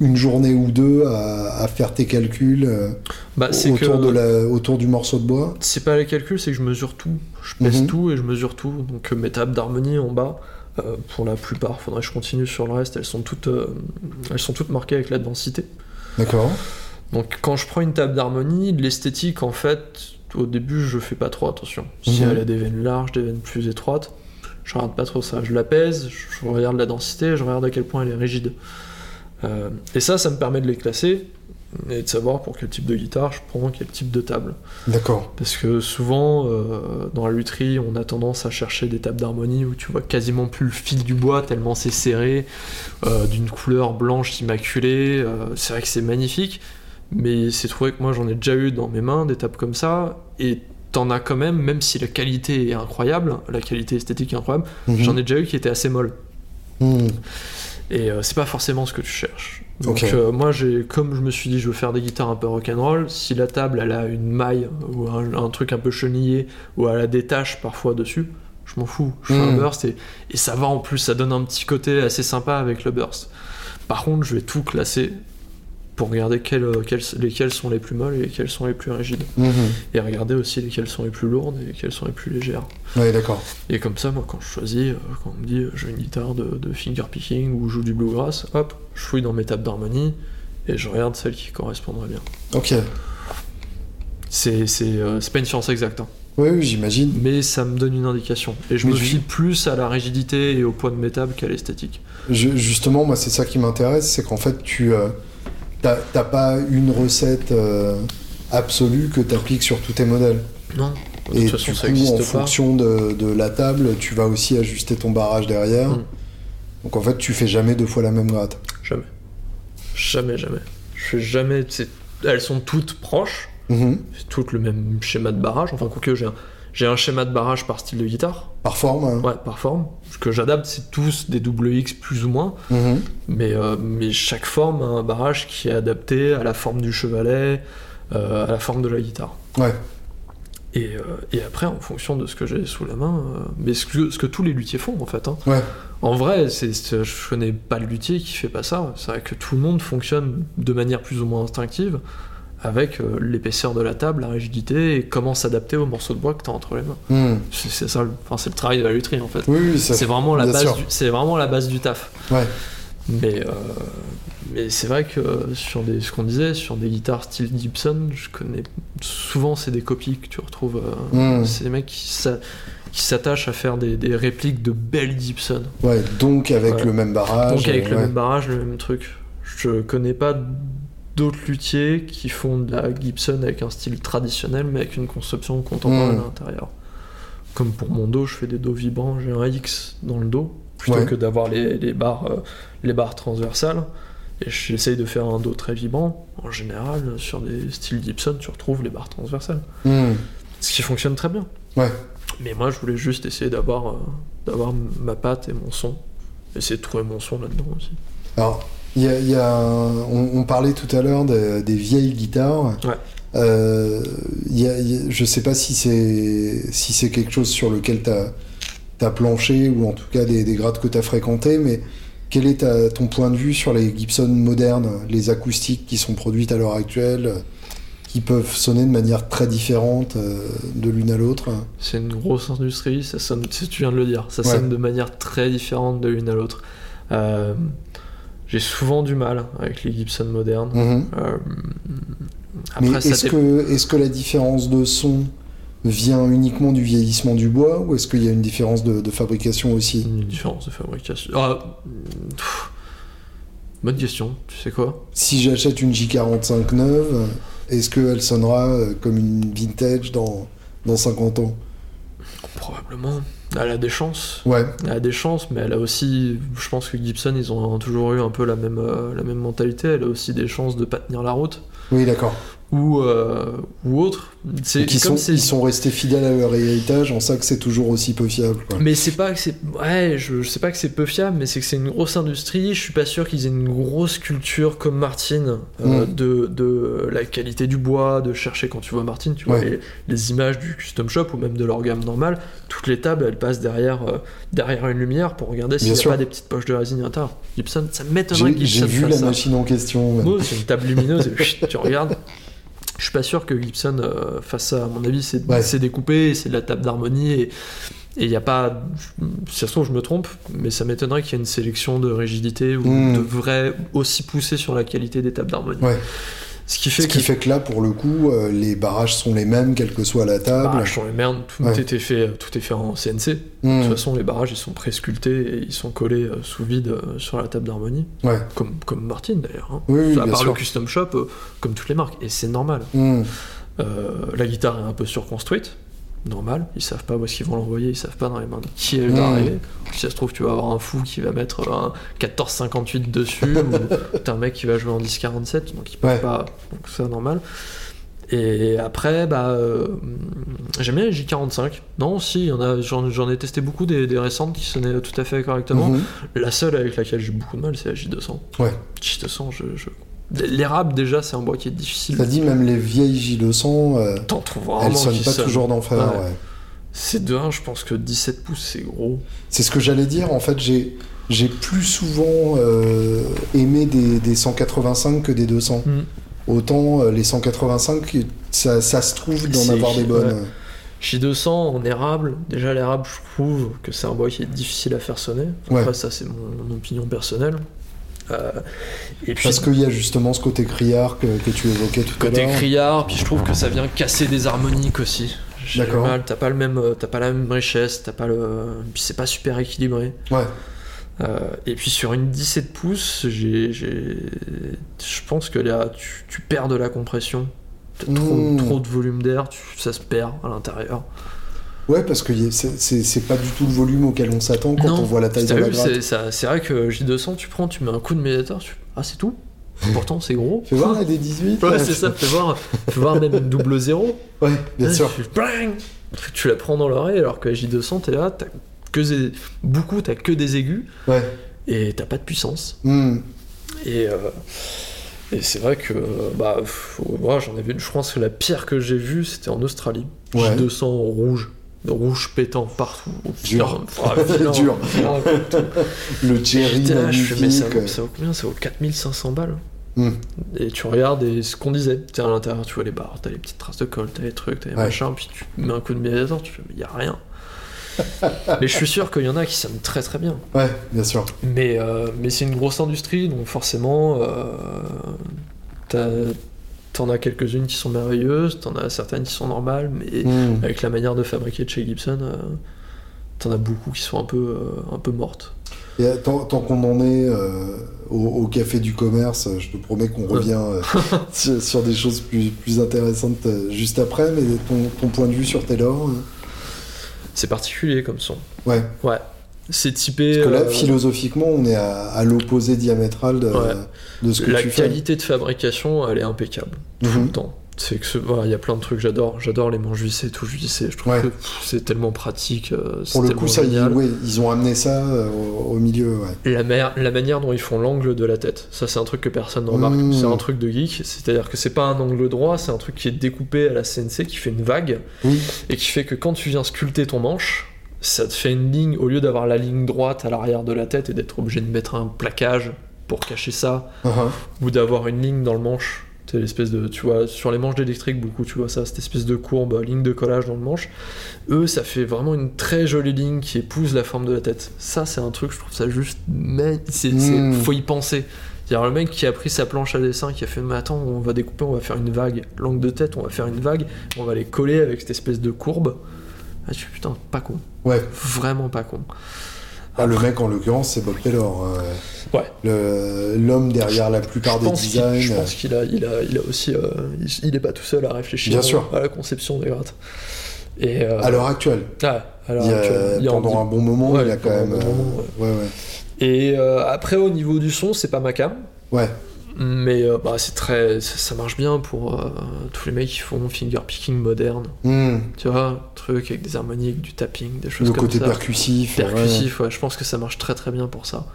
une journée ou deux à, à faire tes calculs euh, Bah, que autour, de la, autour du morceau de bois. c'est pas les calculs, c'est que je mesure tout. Je pèse Mhm. tout et je mesure tout. Donc mes tables d'harmonie en bas, euh, pour la plupart, faudrait que je continue sur le reste. Elles sont toutes, euh, elles sont toutes marquées avec la densité. D'accord Donc quand je prends une table d'harmonie, l'esthétique en fait, au début je fais pas trop attention. Si Mhm. elle a des veines larges, des veines plus étroites, je regarde pas trop ça. Je la pèse, je regarde la densité, je regarde à quel point elle est rigide. Euh, et ça, ça me permet de les classer et de savoir pour quel type de guitare je prends, quel type de table. D'accord. Parce que souvent, euh, dans la lutherie, on a tendance à chercher des tables d'harmonie où tu vois quasiment plus le fil du bois tellement c'est serré, euh, d'une couleur blanche immaculée. euh, c'est vrai que c'est magnifique, mais c'est trouvé que moi j'en ai déjà eu dans mes mains des tables comme ça, et t'en as quand même, même si la qualité est incroyable, la qualité esthétique est incroyable, Mhm. j'en ai déjà eu qui étaient assez molles. Hmm. Et c'est pas forcément ce que tu cherches. Donc euh, moi, j'ai, comme je me suis dit, je veux faire des guitares un peu rock'n'roll, si la table elle a une maille ou un, un truc un peu chenillé ou elle a des taches parfois dessus, je m'en fous. Je fais un Mm. burst et, et ça va en plus, ça donne un petit côté assez sympa avec le burst. Par contre, je vais tout classer pour regarder quelles, euh, quelles- lesquelles sont les plus molles et lesquelles sont les plus rigides. Mhm. Et regarder aussi lesquelles sont les plus lourdes et lesquelles sont les plus légères. Ouais, d'accord. Et comme ça, moi, quand je choisis, euh, quand on me dit euh, veux une guitare de, de finger picking ou je joue du bluegrass, hop, je fouille dans mes tables d'harmonie et je regarde celle qui correspondrait bien. Ok. C'est c'est, euh, c'est pas une science exacte, hein, Oui, oui, j'imagine. mais ça me donne une indication. Et je Mais me fie plus à la rigidité et au poids de mes tables qu'à l'esthétique. Je- justement, moi, c'est ça qui m'intéresse, c'est qu'en fait, tu euh, t'as pas une recette euh, absolue que tu appliques sur tous tes modèles. Non, de Et toute façon, du ça coup, en pas. fonction de, de la table, tu vas aussi ajuster ton barrage derrière. Mm. Donc en fait, tu fais jamais deux fois la même gratte. Jamais. Jamais, jamais. Je fais jamais. Elles sont toutes proches, Mhm. c'est toutes le même schéma de barrage. Enfin, quoique j'ai un, j'ai un schéma de barrage par style de guitare. Par forme hein. Ouais, par forme. Ce que j'adapte, c'est tous des double X plus ou moins. Mhm. Mais, euh, mais chaque forme a un barrage qui est adapté à la forme du chevalet, euh, à la forme de la guitare. Ouais. Et, euh, et après, en fonction de ce que j'ai sous la main, mais ce que, ce que tous les luthiers font en fait. hein. Ouais. En vrai, c'est- je connais pas le luthier qui fait pas ça. C'est vrai que tout le monde fonctionne de manière plus ou moins instinctive avec euh, l'épaisseur de la table, la rigidité et comment s'adapter aux morceaux de bois que tu as entre les mains. Mhm. C'est, ça, le- enfin, c'est le travail de la lutherie en fait. Oui, oui, ça- C'est vraiment, la base c'est vraiment la base du taf. Ouais. Mais, euh, mais c'est vrai que sur des, ce qu'on disait, sur des guitares style Gibson, je connais souvent c'est des copies que tu retrouves. euh, Mhm. C'est des mecs qui, s'a- qui s'attachent à faire des, des répliques de belles Gibson. Ouais, donc avec Ouais. le même barrage. Donc avec euh, le ouais. même barrage, le même truc. Je connais pas d'autres luthiers qui font de la Gibson avec un style traditionnel mais avec une conception contemporaine Mhm. à l'intérieur. Comme pour mon dos, je fais des dos vibrants, j'ai un X dans le dos plutôt Ouais. que d'avoir les, les barres euh, les barres transversales. Et j'essaye de faire un dos très vibrant. En général, sur des styles Gibson, tu retrouves les barres transversales. Mhm. Ce qui fonctionne très bien. Ouais. Mais moi, je voulais juste essayer d'avoir euh, d'avoir ma patte et mon son. Essayer de trouver mon son là-dedans aussi. Alors, y a, il y a un- on, on parlait tout à l'heure de- des vieilles guitares. Ouais. Euh, il y a- il y a- je sais pas si c'est si c'est quelque chose sur lequel tu as, planché ou en tout cas des, des grades que tu as fréquentés, mais quel est ta- ton point de vue sur les Gibson modernes, les acoustiques qui sont produites à l'heure actuelle, qui peuvent sonner de manière très différente euh, de l'une à l'autre? C'est une grosse industrie, ça sonne, si tu viens de le dire, ça Ouais. sonne de manière très différente de l'une à l'autre. Euh, J'ai souvent du mal avec les Gibson modernes. Mhm. Euh, Mais après, est-ce que, est que la différence de son vient uniquement du vieillissement du bois ou est-ce qu'il y a une différence de, de fabrication aussi? Une différence de fabrication. Ah, pff, bonne question, tu sais quoi? Si j'achète une J45 neuve, est-ce qu'elle sonnera euh, comme une vintage dans, dans 50 ans? Probablement. Elle a des chances. Ouais, Elle a des chances, mais elle a aussi. Je pense que Gibson, ils ont toujours eu un peu la même, euh, la même mentalité. Elle a aussi des chances de pas tenir la route. oui, d'accord. Ou, euh, ou autre. C'est comme sont, ils sont restés fidèles à leur héritage en ça que c'est toujours aussi peu fiable. quoi. Mais c'est pas que c'est. Ouais, je, je sais pas que c'est peu fiable, mais c'est que c'est une grosse industrie. Je suis pas sûr qu'ils aient une grosse culture comme Martin euh, de, de la qualité du bois, de chercher quand tu vois Martin, tu vois Ouais. les, les images du custom shop ou même de leur gamme normale. Toutes les tables, elles passent derrière, euh, derrière une lumière pour regarder s'il n'y a sûr. pas des petites poches de résine à l'intérieur. Gibson, ça m'étonnerait que Gibson j'ai vu la ça. machine en question. c'est une table lumineuse et tu regardes. [LAUGHS] Je suis pas sûr que Gibson euh, fasse ça. À mon avis, c'est Ouais. découpé, c'est de la table d'harmonie et il n'y a pas. Si ça se trouve, je me trompe, mais ça m'étonnerait qu'il y ait une sélection de rigidité ou Mm. de vrai aussi poussé sur la qualité des tables d'harmonie. Ouais. Ce qui fait Ce que qui fait que là, pour le coup, euh, les barrages sont les mêmes, quelle que soit la les table. barrages sont les merdes, tout, Ouais. était fait, tout est fait en CNC. De Hmm, toute façon, les barrages ils sont presculptés et ils sont collés euh, sous vide euh, sur la table d'harmonie, Ouais. comme, comme Martin d'ailleurs. hein. Oui, oui, à part sûr. le custom shop, euh, comme toutes les marques, et c'est normal. Hmm, Euh, la guitare est un peu surconstruite, normal. Ils savent pas où est-ce qu'ils vont l'envoyer, ils savent pas dans les mains de qui elle va arriver. Si ça se trouve, tu vas avoir un fou qui va mettre un 1458 dessus, [LAUGHS] ou t'as un mec qui va jouer en 1047, donc ils peuvent Ouais. pas. Donc c'est normal. Et après, bah, euh, j'aime bien les J45. Non, si, il j'en, ai testé beaucoup des, des récentes qui sonnaient tout à fait correctement. mhm. La seule avec laquelle j'ai beaucoup de mal, c'est la J200. Ouais. J200, je, je... L'érable, déjà, c'est un bois qui est difficile. T'as dit même les vieilles J200, euh, T'en trouves vraiment elles sonnent pas sonnent. toujours d'enfer. Ouais. ouais. C'est de 1, je pense que 17 pouces, c'est gros. C'est ce que j'allais dire. En fait, j'ai j'ai plus souvent euh, aimé des, des 185 que des 200. Mm. Autant euh, les 185, ça, ça se trouve d'en avoir des bonnes. ouais. J200 en érable, déjà l'érable, je trouve que c'est un bois qui est difficile à faire sonner. Après, ça, c'est mon, mon opinion personnelle. Euh, et puis, Parce qu'il y a justement ce côté criard que, que tu évoquais tout à côté l'heure. criard, puis je trouve que ça vient casser des harmoniques aussi. D'accord. t'as pas le même, euh, t'as pas la même richesse, t'as pas le, puis c'est pas super équilibré. Ouais. Euh, et puis sur une 17 pouces, j'ai, je pense que là, tu, tu perds de la compression. Trop, Mm. trop de volume d'air, ça se perd à l'intérieur. Ouais, parce que c'est- pas du tout le volume auquel on s'attend quand Non, on voit la taille de la gratte. c'est, vrai que J200, tu prends, tu mets un coup de médiateur, tu... ah c'est tout Pourtant c'est gros. Fais voir la D18 Ouais, là, c'est ça, fais voir, fais voir même une double zéro. Ouais, bien sûr. tu fais bang Tu la prends dans l'oreille alors que la J200, t'es là, t'as que des- beaucoup, t'as que des aigus Ouais. et t'as pas de puissance. Hmm. Et, euh, et c'est vrai que bah, moi, j'en ai vu, je pense que la pire que j'ai vue, c'était en Australie. Ouais. J200 rouge, rouge pétant partout. Dur. Ah, [LAUGHS] vilain, Dur. vilain, putain. Le cherry J'étais là, je fais, mais ça, magnifique. ça vaut combien Ça vaut 4500 balles. Hmm. Et tu regardes et ce qu'on disait, tu à l'intérieur, tu vois les barres, t'as les petites traces de colle, t'as les trucs, t'as les Ouais. machins, puis tu mets un coup de médiator, tu fais, mais y a rien. [LAUGHS] mais je suis sûr qu'il y en a qui sonnent très très bien. Ouais, bien sûr. Mais, euh, mais c'est une grosse industrie, donc forcément, euh, t'as- t'en as quelques-unes qui sont merveilleuses, t'en as certaines qui sont normales, mais Hmm. avec la manière de fabriquer de chez Gibson, euh, t'en as beaucoup qui sont un peu, euh, un peu mortes. Et euh, tant, tant qu'on en est euh, au, au café du commerce, je te promets qu'on revient euh, [LAUGHS] sur, sur des choses plus, plus intéressantes juste après, mais ton, ton point de vue sur Taylor euh, C'est particulier comme son. Ouais, Ouais. C'est typé. parce que là, euh, philosophiquement, on est à, à l'opposé diamétral de, Ouais. de ce que la tu fais. qualité de fabrication, elle est impeccable. Tout Mhm. le temps. C'est que ce- voilà, il y a plein de trucs, j'adore. J'adore les manches vissées, tout vissé. Je trouve Ouais. que c'est tellement pratique. euh, Pour le coup, ça, ils, ouais, ils ont amené ça euh, au, au milieu. La, mer- la manière dont ils font l'angle de la tête, ça c'est un truc que personne ne remarque. Mmh. C'est un truc de geek, c'est-à-dire que c'est pas un angle droit, c'est un truc qui est découpé à la CNC, qui fait une vague, et qui fait que quand tu viens sculpter ton manche, ça te fait une ligne, au lieu d'avoir la ligne droite à l'arrière de la tête et d'être obligé de mettre un plaquage pour cacher ça, uh-huh. ou d'avoir une ligne dans le manche. C'est l'espèce de, tu vois, sur les manches d'électrique, beaucoup, tu vois ça, cette espèce de courbe, ligne de collage dans le manche. Eux, ça fait vraiment une très jolie ligne qui épouse la forme de la tête. Ça, c'est un truc, je trouve ça juste, mais c'est, c'est- Mm. faut y penser. C'est-à-dire le mec qui a pris sa planche à dessin, qui a fait, mais attends, on va découper, on va faire une vague, l'angle de tête, on va faire une vague, on va les coller avec cette espèce de courbe. Ah, tu fais, putain, pas con, ouais. vraiment pas con. Ah, le mec, en l'occurrence, c'est Bob Taylor. euh, Ouais. L'homme derrière la plupart je des designs. je pense qu'il a, il a, il a aussi, euh, il, il est pas tout seul à réfléchir Bien sûr. à la conception des grattes. Et euh, À l'heure actuelle. à l'heure il a pendant un bon moment, Ouais, il a quand même. bon euh, moment, ouais, ouais. Et après, au niveau du son, c'est pas ma cam. Ouais. Mais euh, bah, c'est très, ça, ça marche bien pour euh, tous les mecs qui font finger picking moderne. Hmm. Tu vois, truc avec des harmonies, avec du tapping, des choses Le comme côté ça. percussif. ouais. Percussif, ouais. Je pense que ça marche très très bien pour ça.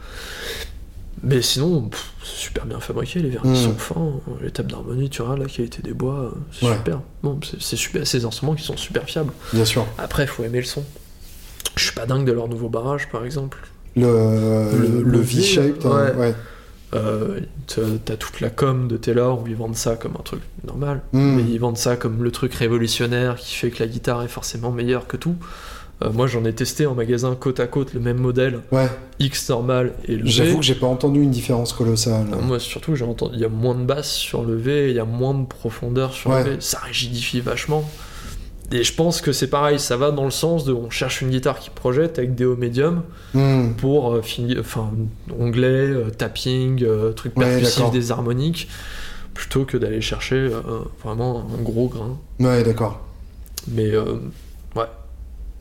Mais sinon, c'est super bien fabriqué, les vernis Mm. sont fins, les tables d'harmonie, tu vois, la qualité des bois, euh, c'est Ouais. super. Bon, c'est super, ces instruments qui sont super fiables. Bien sûr. Après, faut aimer le son. Je suis pas dingue de leur nouveau barrage, par exemple. Le, Le- le, le V-shaped. V, ouais. ouais. Euh, t'as toute la com de Taylor où ils vendent ça comme un truc normal, Mm. mais ils vendent ça comme le truc révolutionnaire qui fait que la guitare est forcément meilleure que tout. Euh, moi, j'en ai testé en magasin côte à côte le même modèle, Ouais. X normal et le V. J'avoue que j'ai pas entendu une différence colossale. Euh, Moi, surtout, j'ai entendu, il y a moins de basse sur le V, il y a moins de profondeur sur Ouais. le V, ça rigidifie vachement. Et je pense que c'est pareil, ça va dans le sens de on cherche une guitare qui projette avec des hauts médiums Hmm. pour euh, finir, enfin, onglet, euh, tapping, euh, truc percussif, des harmoniques, plutôt que d'aller chercher euh, vraiment un gros grain. Ouais, d'accord. Mais euh, ouais,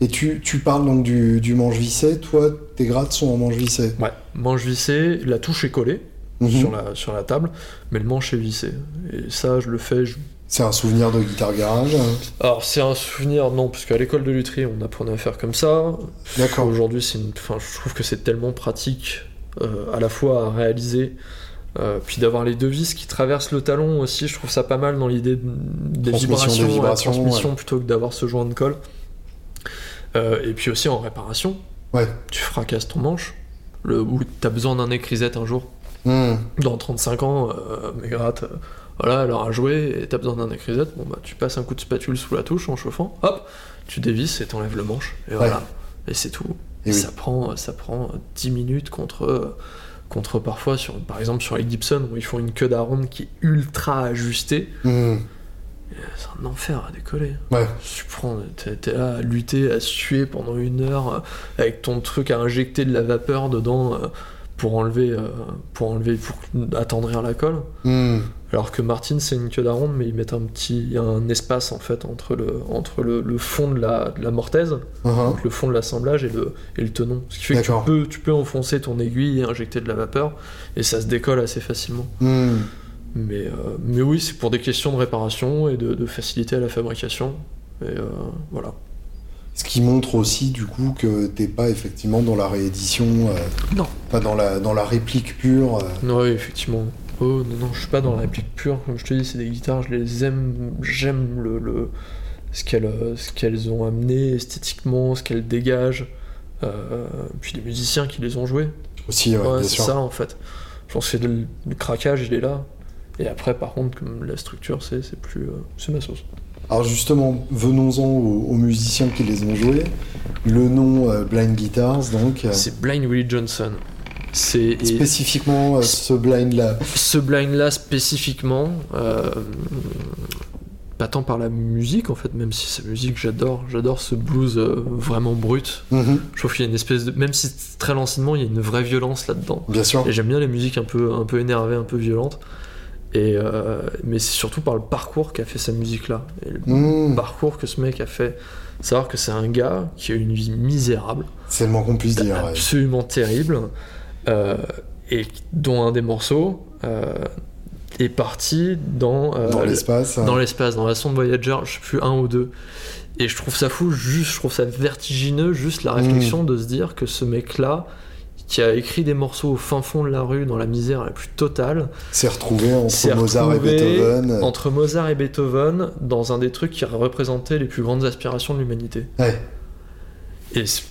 Et tu, tu parles donc du, du manche vissé. Toi, tes grattes sont en manche vissé. ouais, manche vissée, la touche est collée Mhm. sur, la, sur la table, mais le manche est vissé. Et ça, je le fais, je C'est un souvenir de guitare garage. hein. Alors c'est un souvenir, non, parce qu'à l'école de lutherie, on apprenait à faire comme ça. D'accord. Aujourd'hui, c'est une... enfin, je trouve que c'est tellement pratique euh, à la fois à réaliser, euh, puis d'avoir les deux vis qui traversent le talon aussi. Je trouve ça pas mal dans l'idée de- des vibrations, des la vibrations, transmission plutôt que d'avoir ce joint de colle. Euh, et puis aussi en réparation, Ouais. tu fracasses ton manche. Le, ou t'as besoin d'un écrisette un jour. Hmm. Dans 35 ans, mes grattes, voilà, elle aura joué et t'as besoin d'un écrisette, bon bah tu passes un coup de spatule sous la touche en chauffant, hop, tu dévisses et t'enlèves le manche, et voilà, et c'est tout. Et Et oui. ça, prend, ça prend 10 minutes contre, contre parfois, sur, par exemple sur les Gibson, où ils font une queue d'aronde qui est ultra ajustée, Hmm. c'est un enfer à décoller. Ouais. Tu prends, t'es, t'es là à lutter, à suer pendant une heure, euh, avec ton truc à injecter de la vapeur dedans euh, pour enlever, euh, pour enlever, pour attendrir la colle. Hmm. Alors que Martin, c'est une queue d'aronde, mais ils mettent un petit, il y a un espace en fait entre le, entre le, le fond de la, de la mortaise, Uh-huh. donc le fond de l'assemblage et le, et le tenon. Ce qui fait que tu peux, tu peux enfoncer ton aiguille et injecter de la vapeur, et ça se décolle assez facilement. Hmm. Mais, euh, mais oui, c'est pour des questions de réparation et de, de facilité à la fabrication. Et euh, voilà. Ce qui montre aussi du coup que t'es pas effectivement dans la réédition, euh, Non. pas dans la, dans la réplique pure. euh. Ouais, effectivement. Oh non, non, je suis pas dans la réplique pure. Comme je te dis, c'est des guitares, je les aime. J'aime le, le- ce qu'elles euh, ont amené esthétiquement, ce qu'elles dégagent. Euh, puis les musiciens qui les ont joués. aussi, ouais, Ouais, c'est ça en fait. Je pense que le, le craquage, il est là. Et après, par contre, comme la structure, c'est c'est plus. euh, c'est ma sauce. Alors justement, venons-en aux, aux musiciens qui les ont joués. Le nom euh, Blind Guitars, donc euh, C'est Blind Willie Johnson. C'est. spécifiquement euh, ce blind-là. Ce blind-là spécifiquement, euh, pas tant par la musique en fait, même si sa musique j'adore, j'adore ce blues vraiment brut. Mhm, Je trouve qu'il y a une espèce de, même si très lancinement, il y a une vraie violence là-dedans. bien sûr. Et j'aime bien les musiques un peu, un peu énervées, un peu violentes. Et euh, mais c'est surtout par le parcours qu'a fait sa musique là. Et le Mhm, parcours que ce mec a fait, savoir que c'est un gars qui a une vie misérable, C'est le moins qu'on puisse dire. ouais. absolument terrible, euh, et dont un des morceaux euh, est parti dans, Dans le- l'espace. dans hein. l'espace, dans la sonde Voyager, je sais plus, un ou deux. Et je trouve ça fou, juste, je trouve ça vertigineux, juste la réflexion de se dire que ce mec-là, qui a écrit des morceaux au fin fond de la rue, dans la misère la plus totale, C'est retrouvé entre s'est Mozart et Beethoven. entre Mozart et Beethoven, dans un des trucs qui représentait les plus grandes aspirations de l'humanité. Ouais. Et c'est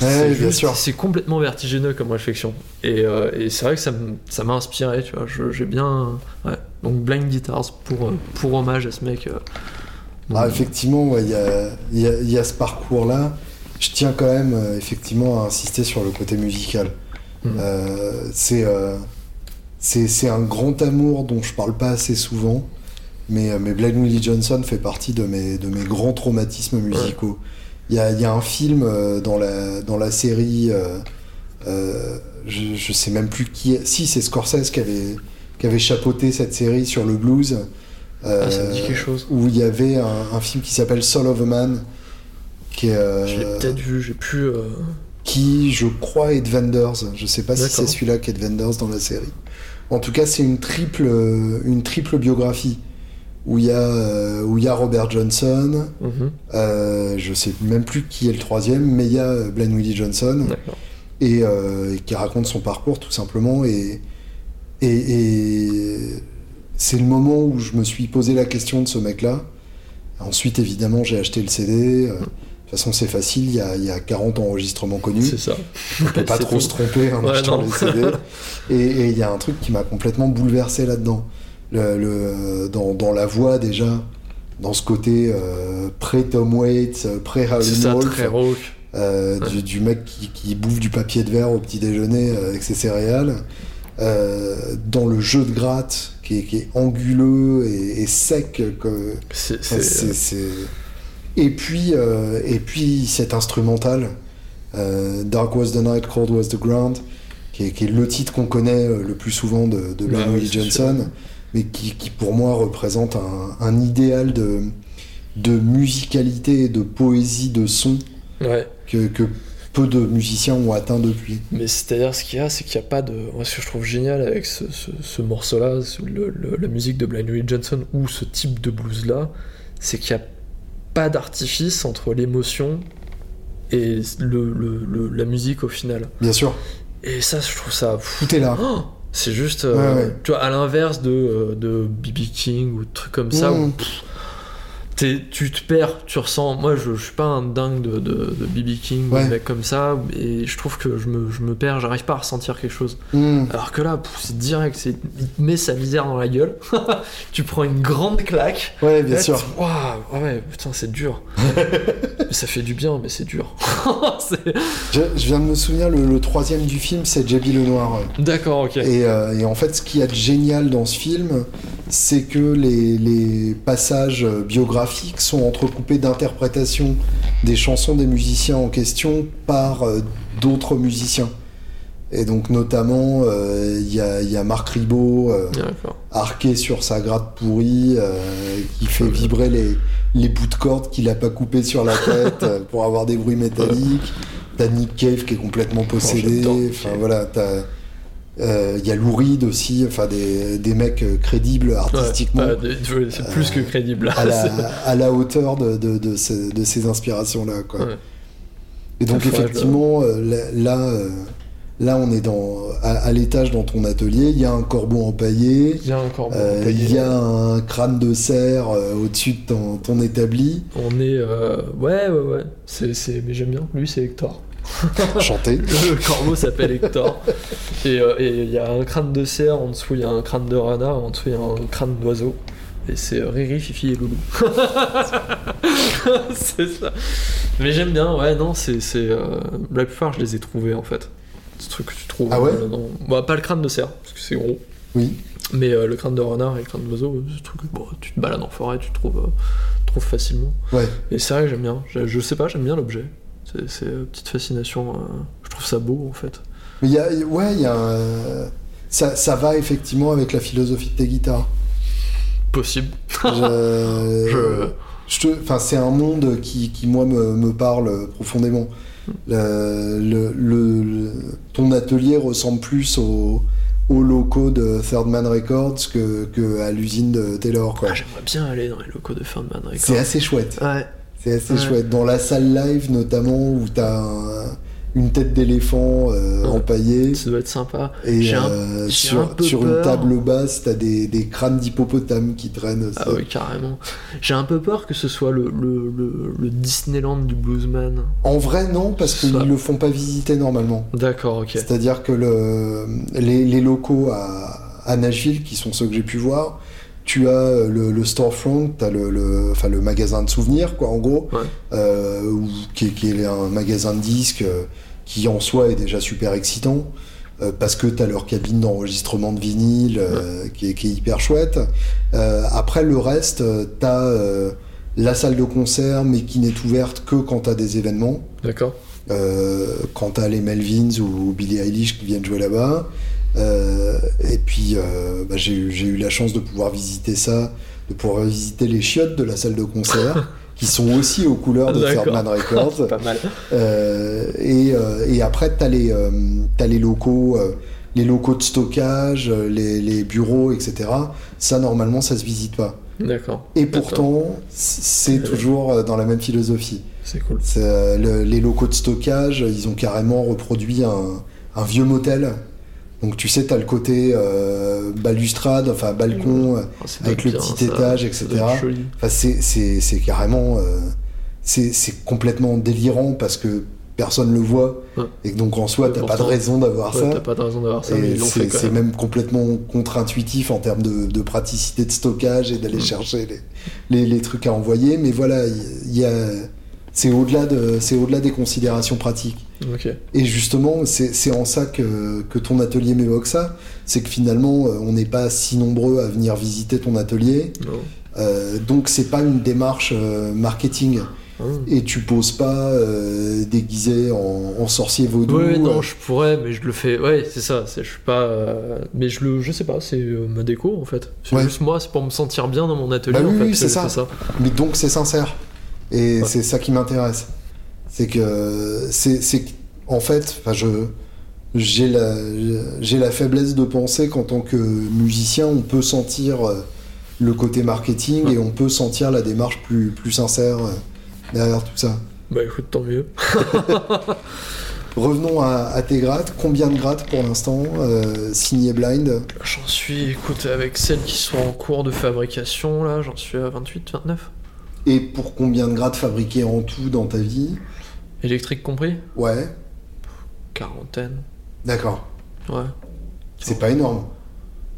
Ouais, complètement vertigineux comme réflexion. Et, euh, et c'est vrai que ça m'a inspiré, tu vois. J'ai bien. Ouais. Donc Blind Guitars pour, euh, pour hommage à ce mec. euh. Ah, effectivement, ouais, il y, a, il y a- il y a ce parcours-là. Je tiens quand même euh, effectivement à insister sur le côté musical. Mm. Euh, c'est euh, c'est c'est un grand amour dont je parle pas assez souvent, mais, mais Blind Willie Johnson fait partie de mes, de mes grands traumatismes musicaux. Il y, a, il y a un film dans, la, dans la série, euh, je, je sais même plus qui est. Si, c'est Scorsese qui avait, qui avait chapeauté cette série sur le blues. Ah, ça me dit quelque chose. où il y avait un, un film qui s'appelle Soul of a Man, qui, est, euh, Je l'ai peut-être vu, j'ai pu. euh, qui, je crois, est de Wenders. Je sais pas si c'est celui-là qui est de Wenders dans la série. En tout cas, c'est une triple, euh, une triple biographie où il y a, où il y a Robert Johnson. mhm, euh, je sais même plus qui est le troisième, mais il y a Blind Willie Johnson et, euh, qui raconte son parcours tout simplement. Et, et, et c'est le moment où je me suis posé la question de ce mec-là. Ensuite, évidemment, j'ai acheté le CD. De toute façon, c'est facile, il y a, il y a 40 enregistrements connus. C'est ça. On peut pas [LAUGHS] trop tout. se tromper en Ouais, achetant non. les CD. [LAUGHS] Et il y a un truc qui m'a complètement bouleversé là-dedans. Le, le- dans, dans la voix, déjà, dans ce côté euh, pré-Tom Waits, euh, pré-Howlin' Wolf. très rock. Euh, Ouais. du, du mec qui, qui bouffe du papier de verre au petit déjeuner euh, avec ses céréales, euh, dans le jeu de gratte qui est, qui est anguleux et, et sec. C'est. Et puis, euh, et puis cet instrumental, euh, Dark Was the Night, Cold Was the Ground, qui est, qui est le titre qu'on connaît euh, le plus souvent de, de oui, c'est Johnson, sûr. mais qui, qui pour moi représente un, un idéal de, de musicalité de poésie de son Ouais. que, que peu de musiciens ont atteint depuis. Mais c'est-à-dire, ce qu'il y a, c'est qu'il n'y a pas de. Moi, ce que je trouve génial avec ce, ce- ce morceau-là, la musique de Blind Willie Johnson ou ce type de blues-là, c'est qu'il n'y a pas d'artifice entre l'émotion et le, le- le- la musique au final. Bien sûr, Et ça, je trouve ça. pff, tout est là. oh, c'est juste. euh, Ouais, ouais. Tu vois, à l'inverse de, euh, de B.B. King ou de trucs comme ça, Mm. où pff, t'es- tu te perds, tu ressens. Moi, je, je suis pas un dingue de, de, de B.B. King ou de mecs comme ça, et je trouve que je me, je me perds, j'arrive pas à ressentir quelque chose. Hmm. Alors que là, c'est direct, c'est, il te met sa misère dans la gueule, [LAUGHS] tu prends une grande claque. Ouais, bien là, sûr. Waouh, ah ouais, putain, c'est dur. [LAUGHS] Ça fait du bien, mais c'est dur. [LAUGHS] Je, je viens de me souvenir, le, le troisième du film, c'est JB Lenoir. D'accord, ok. Et, euh, et en fait, ce qu'il y a de génial dans ce film, c'est que les, les passages euh, sont entrecoupés d'interprétations des chansons des musiciens en question par euh, d'autres musiciens. Et donc, notamment, euh, il y, a, il y a Marc Ribot, euh, arqué sur sa gratte pourrie, euh, qui fait vibrer les, les bouts de cordes qu'il a pas coupés sur la tête pour avoir des bruits métalliques. T'as Nick Cave qui est complètement possédé. j'adore Nick enfin voilà, t'as. Il y a Lou Reed aussi, enfin des, des mecs crédibles artistiquement. Ouais, c'est plus que crédible. à la, [LAUGHS] à la hauteur de, de, de ces, de ces inspirations-là. Quoi. Ouais. Et donc, Ça, effectivement, euh, là, là, euh, là, on est dans, à, à l'étage dans ton atelier. Il y a un corbeau empaillé. Il y a euh, il y a un crâne de cerf euh, au-dessus de ton, ton établi. On est. euh, Ouais, ouais, ouais. C'est... Mais j'aime bien. Lui, c'est Hector. [LAUGHS] Chanté. Le corbeau s'appelle Hector. Et euh, et il y a un crâne de cerf, en dessous il y a un crâne de renard, en dessous il y a un crâne d'oiseau. Et c'est euh, Riri, Fifi et Loulou. [LAUGHS] c'est ça. Mais j'aime bien, ouais, non, c'est. c'est euh, La plupart, je les ai trouvés en fait. Ce truc que tu trouves. Ah ouais euh, dans- Bah, pas le crâne de cerf, parce que c'est gros. Oui. Mais euh, le crâne de renard et le crâne d'oiseau, c'est ce truc, bon, tu te balades en forêt, tu trouves, euh, trouves facilement. Ouais. Et c'est vrai que j'aime bien. Je, je sais pas, j'aime bien l'objet. C'est, une petite fascination. euh, je trouve ça beau en fait. Mais il y a, ouais, il y a un- ça, ça va effectivement avec la philosophie de tes guitares. Possible. Je- [LAUGHS] Je- je te- enfin, c'est un monde qui, qui, moi, me, me parle profondément. Le, le- le- le- ton atelier ressemble plus au- aux locaux de Third Man Records que, que à l'usine de Taylor. Quoi. Ah, j'aimerais bien aller dans les locaux de Fernman Records. C'est assez chouette. Ouais. C'est assez Ouais. chouette. Dans la salle live, notamment, où t'as un- une tête d'éléphant euh, Ouais. empaillée. Ça doit être sympa. Et J'ai un- euh, j'ai sur, un peu sur une table basse, t'as des, des crânes d'hippopotame qui traînent. aussi. Ah oui, carrément. J'ai un peu peur que ce soit le, le, le, le Disneyland du bluesman. En vrai, non, parce qu'ils Ça. le font pas visiter normalement. D'accord, ok. C'est-à-dire que le, les, les locaux à, à Nashville, qui sont ceux que j'ai pu voir, tu as le, le storefront, tu as le, le, enfin, le magasin de souvenirs, quoi, en gros, Ouais. euh, ou- qui, est, qui est un magasin de disques euh, qui en soi est déjà super excitant. euh, parce que tu as leur cabine d'enregistrement de vinyle euh, qui, est, qui est hyper chouette. Euh, après, le reste, tu as la salle de concert, mais qui n'est ouverte que quand tu as des événements. D'accord. Euh, quand t'as les Melvins ou Billie Eilish qui viennent jouer là-bas. Euh, et puis euh, bah, j'ai eu la chance de pouvoir visiter ça, de pouvoir visiter les chiottes de la salle de concert, [LAUGHS] qui sont aussi aux couleurs de D'accord. Third Man Records. [LAUGHS] Pas mal. Euh, et, euh, et après, euh, t'as les locaux, les locaux de stockage, les, les bureaux, etc. Ça, normalement, ça se visite pas. D'accord. Et pourtant, c'est toujours dans la même philosophie. C'est cool. Le- les locaux de stockage, ils ont carrément reproduit un, un vieux motel. Donc tu sais, tu as le côté euh, balustrade, enfin balcon, euh, c'est avec le bien, petit ça. étage, etc. Enfin, c'est, carrément... euh, c'est, complètement délirant parce que personne le voit. Ouais. Et donc en soi, t'as pas de Pourtant, raison d'avoir Ouais, ça. Pas de raison d'avoir ça, c'est, même. complètement contre-intuitif en termes de, de praticité de stockage et d'aller chercher les, les, les trucs à envoyer. Mais voilà, il il y a, c'est au-delà de, c'est au-delà des considérations pratiques. Et justement, c'est, en ça que, que ton atelier m'évoque ça. C'est que finalement, euh, on n'est pas si nombreux à venir visiter ton atelier. Euh, donc c'est pas une démarche euh, marketing. Ah. Et tu poses pas euh, déguisé en, en sorcier vaudou. Ouais, non, je pourrais, mais je le fais. Ouais, c'est ça. Je suis pas. Mais je le, je sais pas. C'est ma déco en fait. C'est Ouais. juste moi, c'est pour me sentir bien dans mon atelier. Bah en oui, fait, oui, c'est ça. Mais donc c'est sincère. Et Ouais. c'est ça qui m'intéresse. C'est que c'est en fait, enfin je j'ai la j'ai la faiblesse de penser qu'en tant que musicien, on peut sentir euh, le côté marketing Ouais. et on peut sentir la démarche plus plus sincère euh, derrière tout ça. Bah écoute, tant mieux. [LAUGHS] Revenons à, à tes grattes. Combien de grattes pour l'instant euh, signé blind? J'en suis, écoute, avec celles qui sont en cours de fabrication, là, j'en suis à 28, 29. Et pour combien de grattes fabriquées en tout dans ta vie? Électrique compris Ouais, Quarantaine. d'accord. Ouais. C'est pas énorme.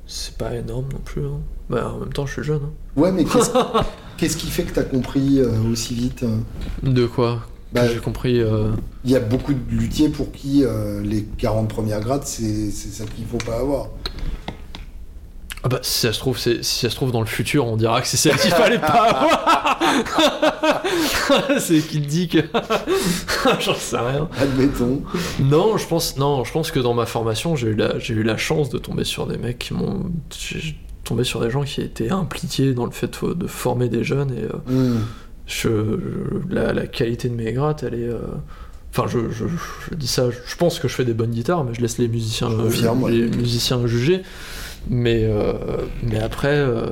C'est pas énorme non plus. Hein. Bah, en même temps, je suis jeune. hein. Ouais, mais qu'est-ce [LAUGHS] qui fait que t'as compris euh, aussi vite euh De quoi Bah, J'ai compris. euh, Il y a beaucoup de luthiers pour qui euh, les 40 premières grades, c'est c'est ça qu'il faut pas avoir. Ah bah si ça se trouve, si ça se trouve dans le futur, on dira que c'est celle qu'il fallait pas avoir. [LAUGHS] c'est qui te dit que. [LAUGHS] J'en sais rien. Admettons. Non, je pense, non, je pense que dans ma formation, j'ai eu la, j'ai eu la chance de tomber sur des mecs qui m'ont, j'ai tombé sur des gens qui étaient impliqués dans le fait de, de former des jeunes et euh, Hmm. je, la, la qualité de mes grattes, elle est, euh, Enfin, je, je- je dis ça, je pense que je fais des bonnes guitares, mais je laisse les musiciens, Je confirme, ouais. les musiciens juger. Mais, euh, mais après, euh,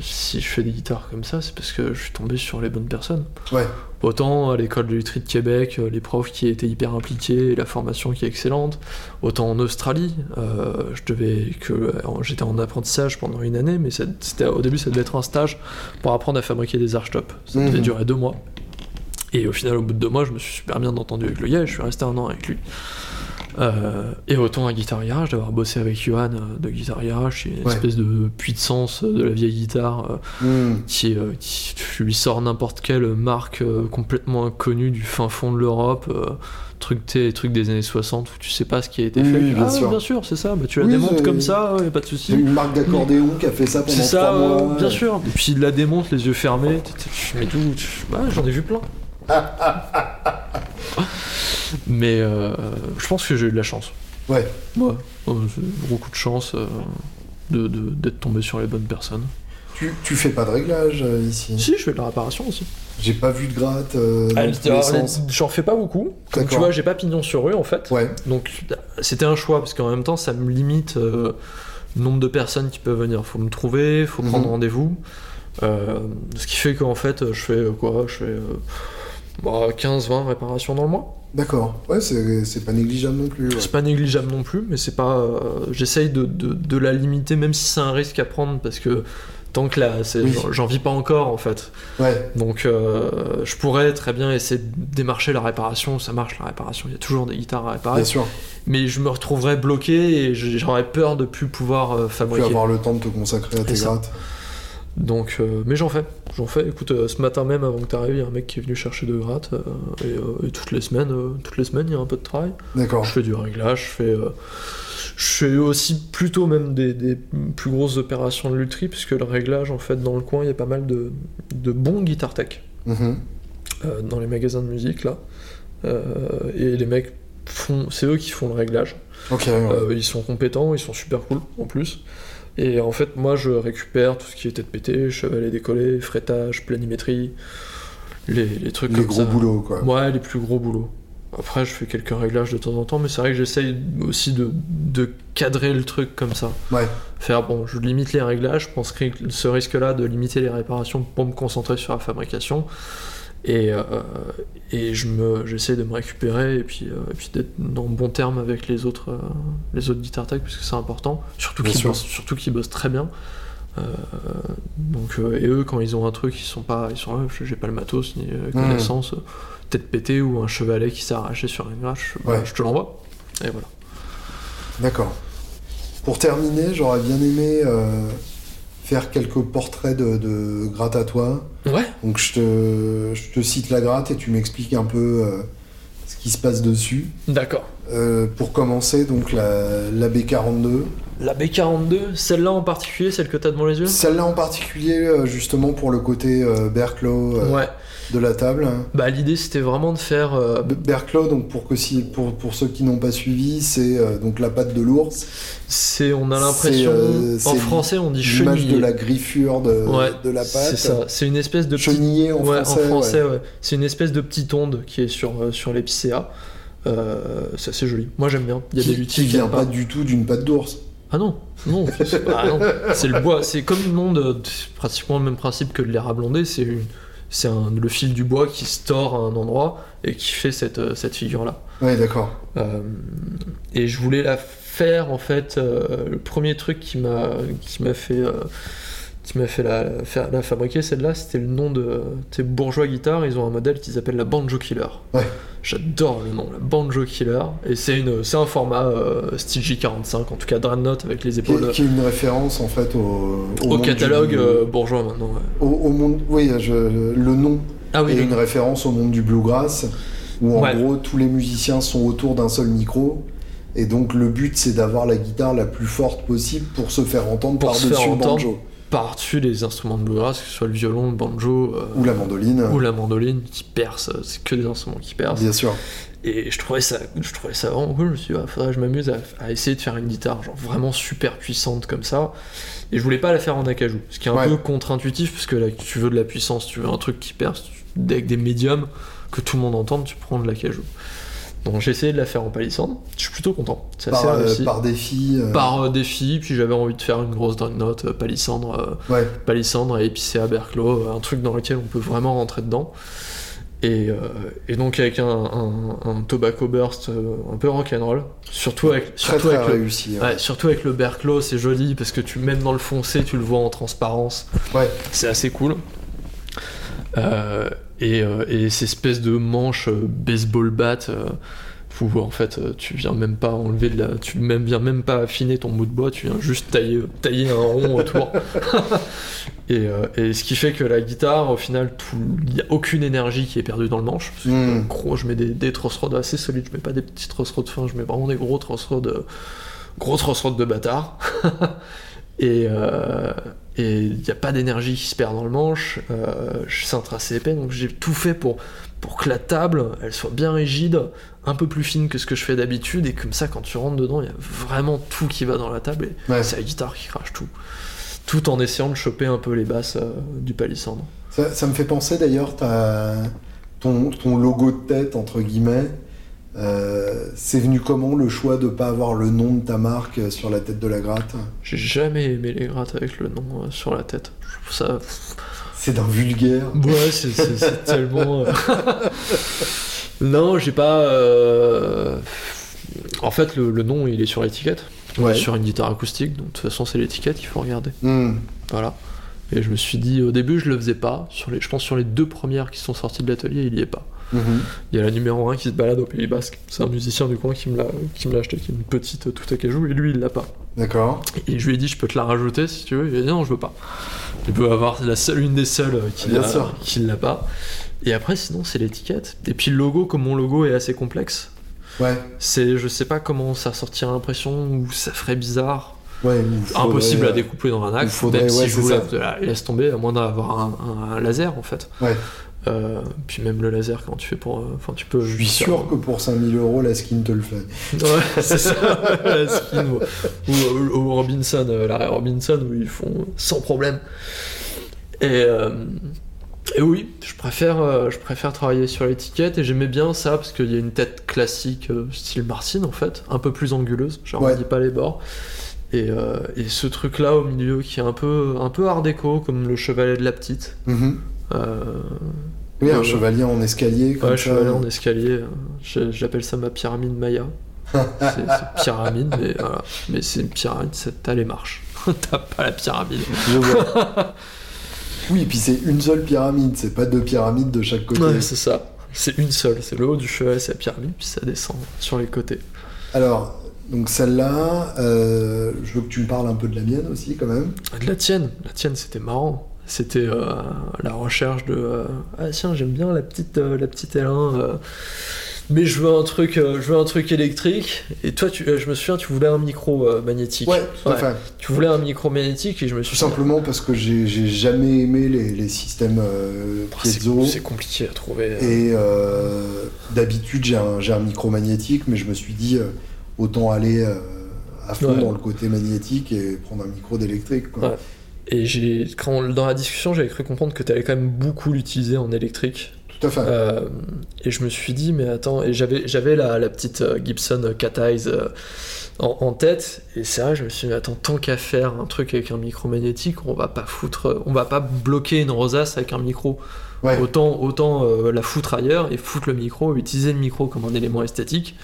si je fais des guitares comme ça, c'est parce que je suis tombé sur les bonnes personnes. Ouais. Autant à l'école de lutherie de Québec, euh, les profs qui étaient hyper impliqués, la formation qui est excellente. Autant en Australie, euh, je devais que j'étais en apprentissage pendant une année, mais c'était au début ça devait être un stage pour apprendre à fabriquer des archtops. Ça devait Mhm. durer deux mois. Et au final, au bout de deux mois, je me suis super bien entendu avec le gars et je suis resté un an avec lui. Euh, et autant à Guitar Garage, d'avoir bossé avec Johan euh, de Guitar Garage, une Ouais. espèce de puissance de la vieille guitare euh, Hmm. qui, euh, qui lui sort n'importe quelle marque euh, complètement inconnue du fin fond de l'Europe, euh, truc, des années 60 où tu sais pas ce qui a été Oui, fait. oui, bien ah, sûr. bien sûr, c'est ça, bah, tu la Oui, démontes comme ça, y a pas de souci. une marque d'accordéon qui a fait ça pendant C'est ça, trois euh, mois. bien sûr. Et puis il la démonte, les yeux fermés. Mais bah, J'en ai vu plein. Mais euh, je pense que j'ai eu de la chance. Ouais. Ouais, euh, beaucoup de chance euh, de- de- d'être tombé sur les bonnes personnes. Tu, tu fais pas de réglage euh, ici? Si, je fais de la réparation aussi. J'ai pas vu de gratte euh, J'en fais pas beaucoup. Comme tu vois, j'ai pas pignon sur rue en fait. Ouais, Donc c'était un choix parce qu'en même temps, ça me limite euh, le nombre de personnes qui peuvent venir. Faut me trouver, faut Mhm. prendre rendez-vous. Euh, ce qui fait qu'en fait, je fais quoi? Je fais euh, bah, 15-20 réparations dans le mois. d'accord. Ouais, c'est pas négligeable non plus. ouais. C'est pas négligeable non plus, mais c'est pas. euh, J'essaye de, de- de la limiter, même si c'est un risque à prendre parce que. Tant que là, Oui. j'en- vis pas encore en fait. Ouais, Donc euh, je pourrais très bien essayer de démarcher la réparation, ça marche la réparation, il y a toujours des guitares à réparer, bien sûr. mais je me retrouverais bloqué et j'aurais peur de plus pouvoir euh, fabriquer. avoir le temps de te consacrer à tes grattes. Donc, euh, mais j'en fais, j'en fais. Écoute, euh, ce matin même avant que tu arrives, il y a un mec qui est venu chercher de gratte euh, et, et toutes les semaines, toutes les semaines, il y a un peu de travail. D'accord. Je fais du réglage, je fais, je fais aussi plutôt même des, des plus grosses opérations de lutherie puisque le réglage en fait dans le coin, il y a pas mal de, de bons guitar tech. Mhm. euh, dans les magasins de musique là. Et les mecs font, c'est eux qui font le réglage. Ok, ouais. Ils sont compétents, ils sont super cool en plus. Et en fait, moi je récupère tout ce qui est tête pétée, chevalet décollé, frettage, planimétrie, les, les trucs les comme gros ça. boulots, quoi. Ouais, les plus gros boulots. Après, je fais quelques réglages de temps en temps, mais c'est vrai que j'essaye aussi de, de cadrer le truc comme ça. Ouais. Faire, bon, je limite les réglages, je pense que ce risque-là de limiter les réparations pour me concentrer sur la fabrication. Et, euh, et je me, j'essaie de me récupérer et puis, euh, et puis d'être en bon terme avec les autres, euh, les autres guitar tech, parce que c'est important. Surtout qu'ils bossent, surtout qu'ils bossent très bien. Euh, donc, euh, et eux, quand ils ont un truc, ils sont pas, ils sont là, j'ai pas le matos ni la connaissance, euh, tête pétée ou un chevalet qui s'est arraché sur une grâche, bah, Ouais. je te l'envoie. Et voilà. D'accord. Pour terminer, j'aurais bien aimé euh, faire quelques portraits de, de gratte à toi. Ouais. Donc je te, je te cite la gratte et tu m'expliques un peu euh, ce qui se passe dessus. D'accord. Euh, pour commencer, donc la, la B42. La B42, celle-là en particulier, celle que t'as devant les yeux? Celle-là en particulier, euh, justement pour le côté euh, euh, Ouais. De la table. Bah l'idée c'était vraiment de faire. euh, donc pour, que si, pour, pour ceux qui n'ont pas suivi, c'est euh, donc la patte de l'ours. c'est, on a l'impression. euh, en français on dit L'image chenillé. de la griffure de, Ouais, de la patte. C'est ça. C'est une espèce de petit Chenillé en ouais, français. en français, ouais. ouais. C'est une espèce de petite onde qui est sur, euh, sur l'épicéa. C'est assez joli. Moi j'aime bien. Il y a qui, des vient pas du tout d'une patte d'ours. Ah non, non, c'est ah le bois. C'est comme une onde, c'est pratiquement le même principe que de l'érable blondé. C'est une- c'est le fil du bois qui se tord à un endroit et qui fait cette, euh, cette figure-là. Ouais, d'accord. Euh, et je voulais la faire en fait. euh, le premier truc qui m'a qui m'a fait qui m'a fait la, faire, la fabriquer celle-là, c'était le nom de tes bourgeois guitare. Ils ont un modèle qu'ils appellent la Banjo Killer. Ouais. J'adore le nom, la Banjo Killer. Et c'est un format euh, style J45, en tout cas Dreadnought avec les Qui, épaules. qui est une référence en fait au, au catalogue du- euh, bourgeois maintenant. ouais. au, au monde. Oui, je- le nom Ah oui, est le- une référence au monde du bluegrass, où en Ouais. gros tous les musiciens sont autour d'un seul micro. Et donc le but c'est d'avoir la guitare la plus forte possible pour se faire entendre Pour par-dessus banjo. Par-dessus les instruments de bluegrass, que ce soit le violon, le banjo euh, Ou la mandoline. ou la mandoline qui perce. C'est que des instruments qui percent. Bien sûr. Et je trouvais ça, je trouvais ça vraiment cool. Je me suis dit, ah, faudrait que je m'amuse à, à essayer de faire une guitare genre vraiment super puissante comme ça. Et je voulais pas la faire en acajou, ce qui est un Ouais. peu contre-intuitif parce que là, tu veux de la puissance, tu veux un truc qui perce, tu- avec des médiums que tout le monde entende, tu prends de l'acajou. Donc j'ai essayé de la faire en palissandre. Je suis plutôt content. Assez Par, euh, réussi. par défi. euh, Par euh, défi, puis j'avais envie de faire une grosse note palissandre, Ouais. palissandre et épicé à Berclos, un truc dans lequel on peut vraiment rentrer dedans. Et, euh, et donc avec un, un- un tobacco burst un peu rock'n'roll, surtout avec, surtout très avec le, réussi. ouais. ouais, surtout avec le Berclos, c'est joli parce que tu même dans le foncé, tu le vois en transparence. Ouais. C'est assez cool. Euh, et, euh, et ces espèces de manches euh, baseball bat où en fait tu viens même pas enlever de la. Tu même, viens même pas affiner ton bout de bois, tu viens juste tailler, tailler un rond autour. [LAUGHS] et, et ce qui fait que la guitare, au final, il n'y a aucune énergie qui est perdue dans le manche. Parce que, Mm. gros, je mets des, des rods assez solides, je mets pas des petits truss rods fins, je mets vraiment des gros truss rods, gros truss rods de bâtard. [LAUGHS] et euh, et il n'y a pas d'énergie qui se perd dans le manche. Euh, je c'est un tracé épais, donc j'ai tout fait pour, pour que la table, elle soit bien rigide, un peu plus fine que ce que je fais d'habitude, et comme ça, quand tu rentres dedans, il y a vraiment tout qui va dans la table, et Ouais. c'est la guitare qui crache tout. Tout en essayant de choper un peu les basses euh, du palissandre. Ça, ça me fait penser d'ailleurs, ton logo de tête, entre guillemets. Euh, c'est venu comment le choix de pas avoir le nom de ta marque sur la tête de la gratte? J'ai jamais aimé les grattes avec le nom euh, sur la tête. Je trouve ça. C'est d'un vulgaire. Ouais, c'est- [LAUGHS] tellement. euh, non, j'ai pas. En fait, le, le nom, il est sur l'étiquette. Ouais. Sur une guitare acoustique, donc de toute façon, c'est l'étiquette qu'il faut regarder. Hmm. Voilà. Et je me suis dit, au début, je le faisais pas. Sur les, je pense sur les deux premières qui sont sorties de l'atelier, il y est pas. Mhm. Il y a la numéro 1 qui se balade au Pays Basque. C'est un musicien du coin qui me l'a acheté, qui est une petite tout à cajou, et lui, il l'a pas. D'accord. Et je lui ai dit, je peux te la rajouter si tu veux. Il a dit, non, je veux pas. Il peut avoir la seule, une des seules qui Bien l'a, pas. Et après, sinon, c'est l'étiquette. Et puis le logo, comme mon logo est assez complexe, Ouais. c'est, je sais pas comment ça sortirait l'impression ou ça ferait bizarre. Ouais. il faudrait, Impossible à euh, découper dans un axe, faudrait- même si ouais, je voulais, laisse tomber, à moins d'avoir un, un laser en fait. Ouais. Euh, puis même le laser, quand tu fais pour. euh, Enfin, tu peux. Je suis sûr que pour 5000 euros, la skin te le fait. Ouais, [LAUGHS] c'est ça, la skin, ou, ou- ou Robinson, euh, l'arrêt Robinson, où ils font sans problème. Et, euh, et oui, je préfère, euh, je préfère travailler sur l'étiquette, et j'aimais bien ça, parce qu'il y a une tête classique, euh, style Marcin en fait, un peu plus anguleuse, je Ouais. dis pas les bords. Et, euh, et ce truc-là au milieu qui est un peu, un peu art déco, comme le chevalet de la petite. Mhm. Euh, Oui, un chevalier en escalier comme ouais, ça. chevalet en escalier, euh, j'appelle ça ma pyramide Maya. [LAUGHS] C'est c'est pyramide, mais voilà. Mais c'est une pyramide, t'as les marches. [LAUGHS] t'as pas la pyramide. Je vois. [LAUGHS] oui, et puis c'est une seule pyramide, c'est pas deux pyramides de chaque côté. Ouais, c'est ça. C'est une seule, c'est le haut du chevet, c'est la pyramide, puis ça descend sur les côtés. Alors, donc celle-là, euh, je veux que tu me parles un peu de la mienne aussi quand même. De la tienne, la tienne c'était marrant. C'était euh, la recherche de euh, ah tiens j'aime bien la petite euh, la petite L1 euh, mais je veux un truc je veux un truc électrique et toi tu je me souviens tu voulais un micro magnétique Ouais, tout Ouais. fait. tu voulais un micro magnétique et je me Tout suis dit, simplement parce que j'ai jamais aimé les, les systèmes euh, Ah, c'est piezo. c'est compliqué à trouver. Et euh, d'habitude, j'ai un, un micro magnétique, mais je me suis dit, euh, autant aller à fond Ouais. dans le côté magnétique et prendre un micro d'électrique. Ouais. Et j'ai, quand, dans la discussion, j'avais cru comprendre que tu allais quand même beaucoup l'utiliser en électrique. Tout à fait. Euh, et je me suis dit, mais attends, et j'avais, j'avais la, la petite euh, Gibson Cat Eyes euh, en, en tête, et c'est vrai, je me suis dit, mais attends, tant qu'à faire un truc avec un micro magnétique, on va pas foutre, on va pas bloquer une rosace avec un micro. ouais. Autant, autant euh, la foutre ailleurs et foutre le micro, utiliser le micro comme un élément esthétique.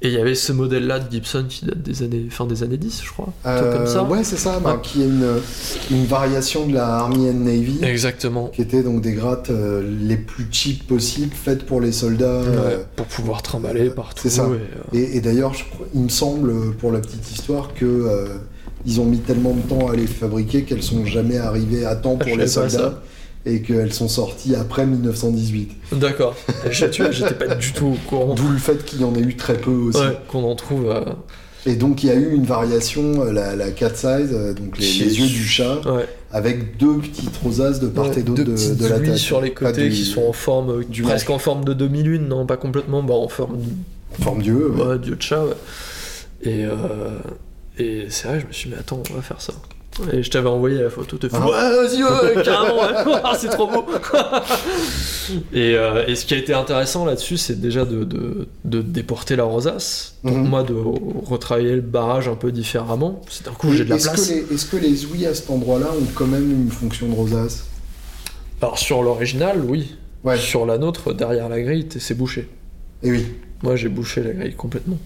Et il y avait ce modèle-là de Gibson qui date des années, fin des années 10, je crois. Euh, comme ça. ouais, c'est ça, bah, Ouais. qui est une, une variation de la Army and Navy, Exactement. qui était donc des grattes euh, les plus cheap possibles, faites pour les soldats. euh, pour pouvoir trimballer partout. c'est ça. et, euh, Et, et d'ailleurs, il me semble, pour la petite histoire, que euh, ils ont mis tellement de temps à les fabriquer qu'elles sont jamais arrivées à temps Ah, pour je les soldats et qu'elles sont sorties après 1918. D'accord. J'ai- tu vois, J'étais pas du tout au courant. D'où le fait qu'il y en ait eu très peu aussi. Ouais, qu'on en trouve. euh, Et donc il y a eu une variation, euh, la, la cat size, euh, donc les, les yeux du chat, Ouais. avec deux petites rosaces de part Ouais, et d'autre de, petites de la tête. sur les Pas côtés du- qui sont en forme, euh, du presque en forme de demi-lune, non pas complètement, bah en forme de Forme d'yeux. ouais. ouais, dieu de chat. ouais. Et, euh, et c'est vrai, je me suis dit, mais attends, on va faire ça. Et je t'avais envoyé la photo, te fait Ah. ouais, vas-y, ouais, [LAUGHS] carrément, ouais. [LAUGHS] Ah, c'est trop beau. [LAUGHS] et, euh, et ce qui a été intéressant là-dessus, c'est déjà de, de, de déporter la rosace. Donc Mhm. moi, de retravailler le barrage un peu différemment. C'est d'un coup, j'ai de la Est-ce place. est-ce que les ouïes à cet endroit-là ont quand même une fonction de rosace Alors sur l'original, oui. Ouais, Sur la nôtre, derrière la grille, c'est bouché. et oui. Moi, j'ai bouché la grille complètement.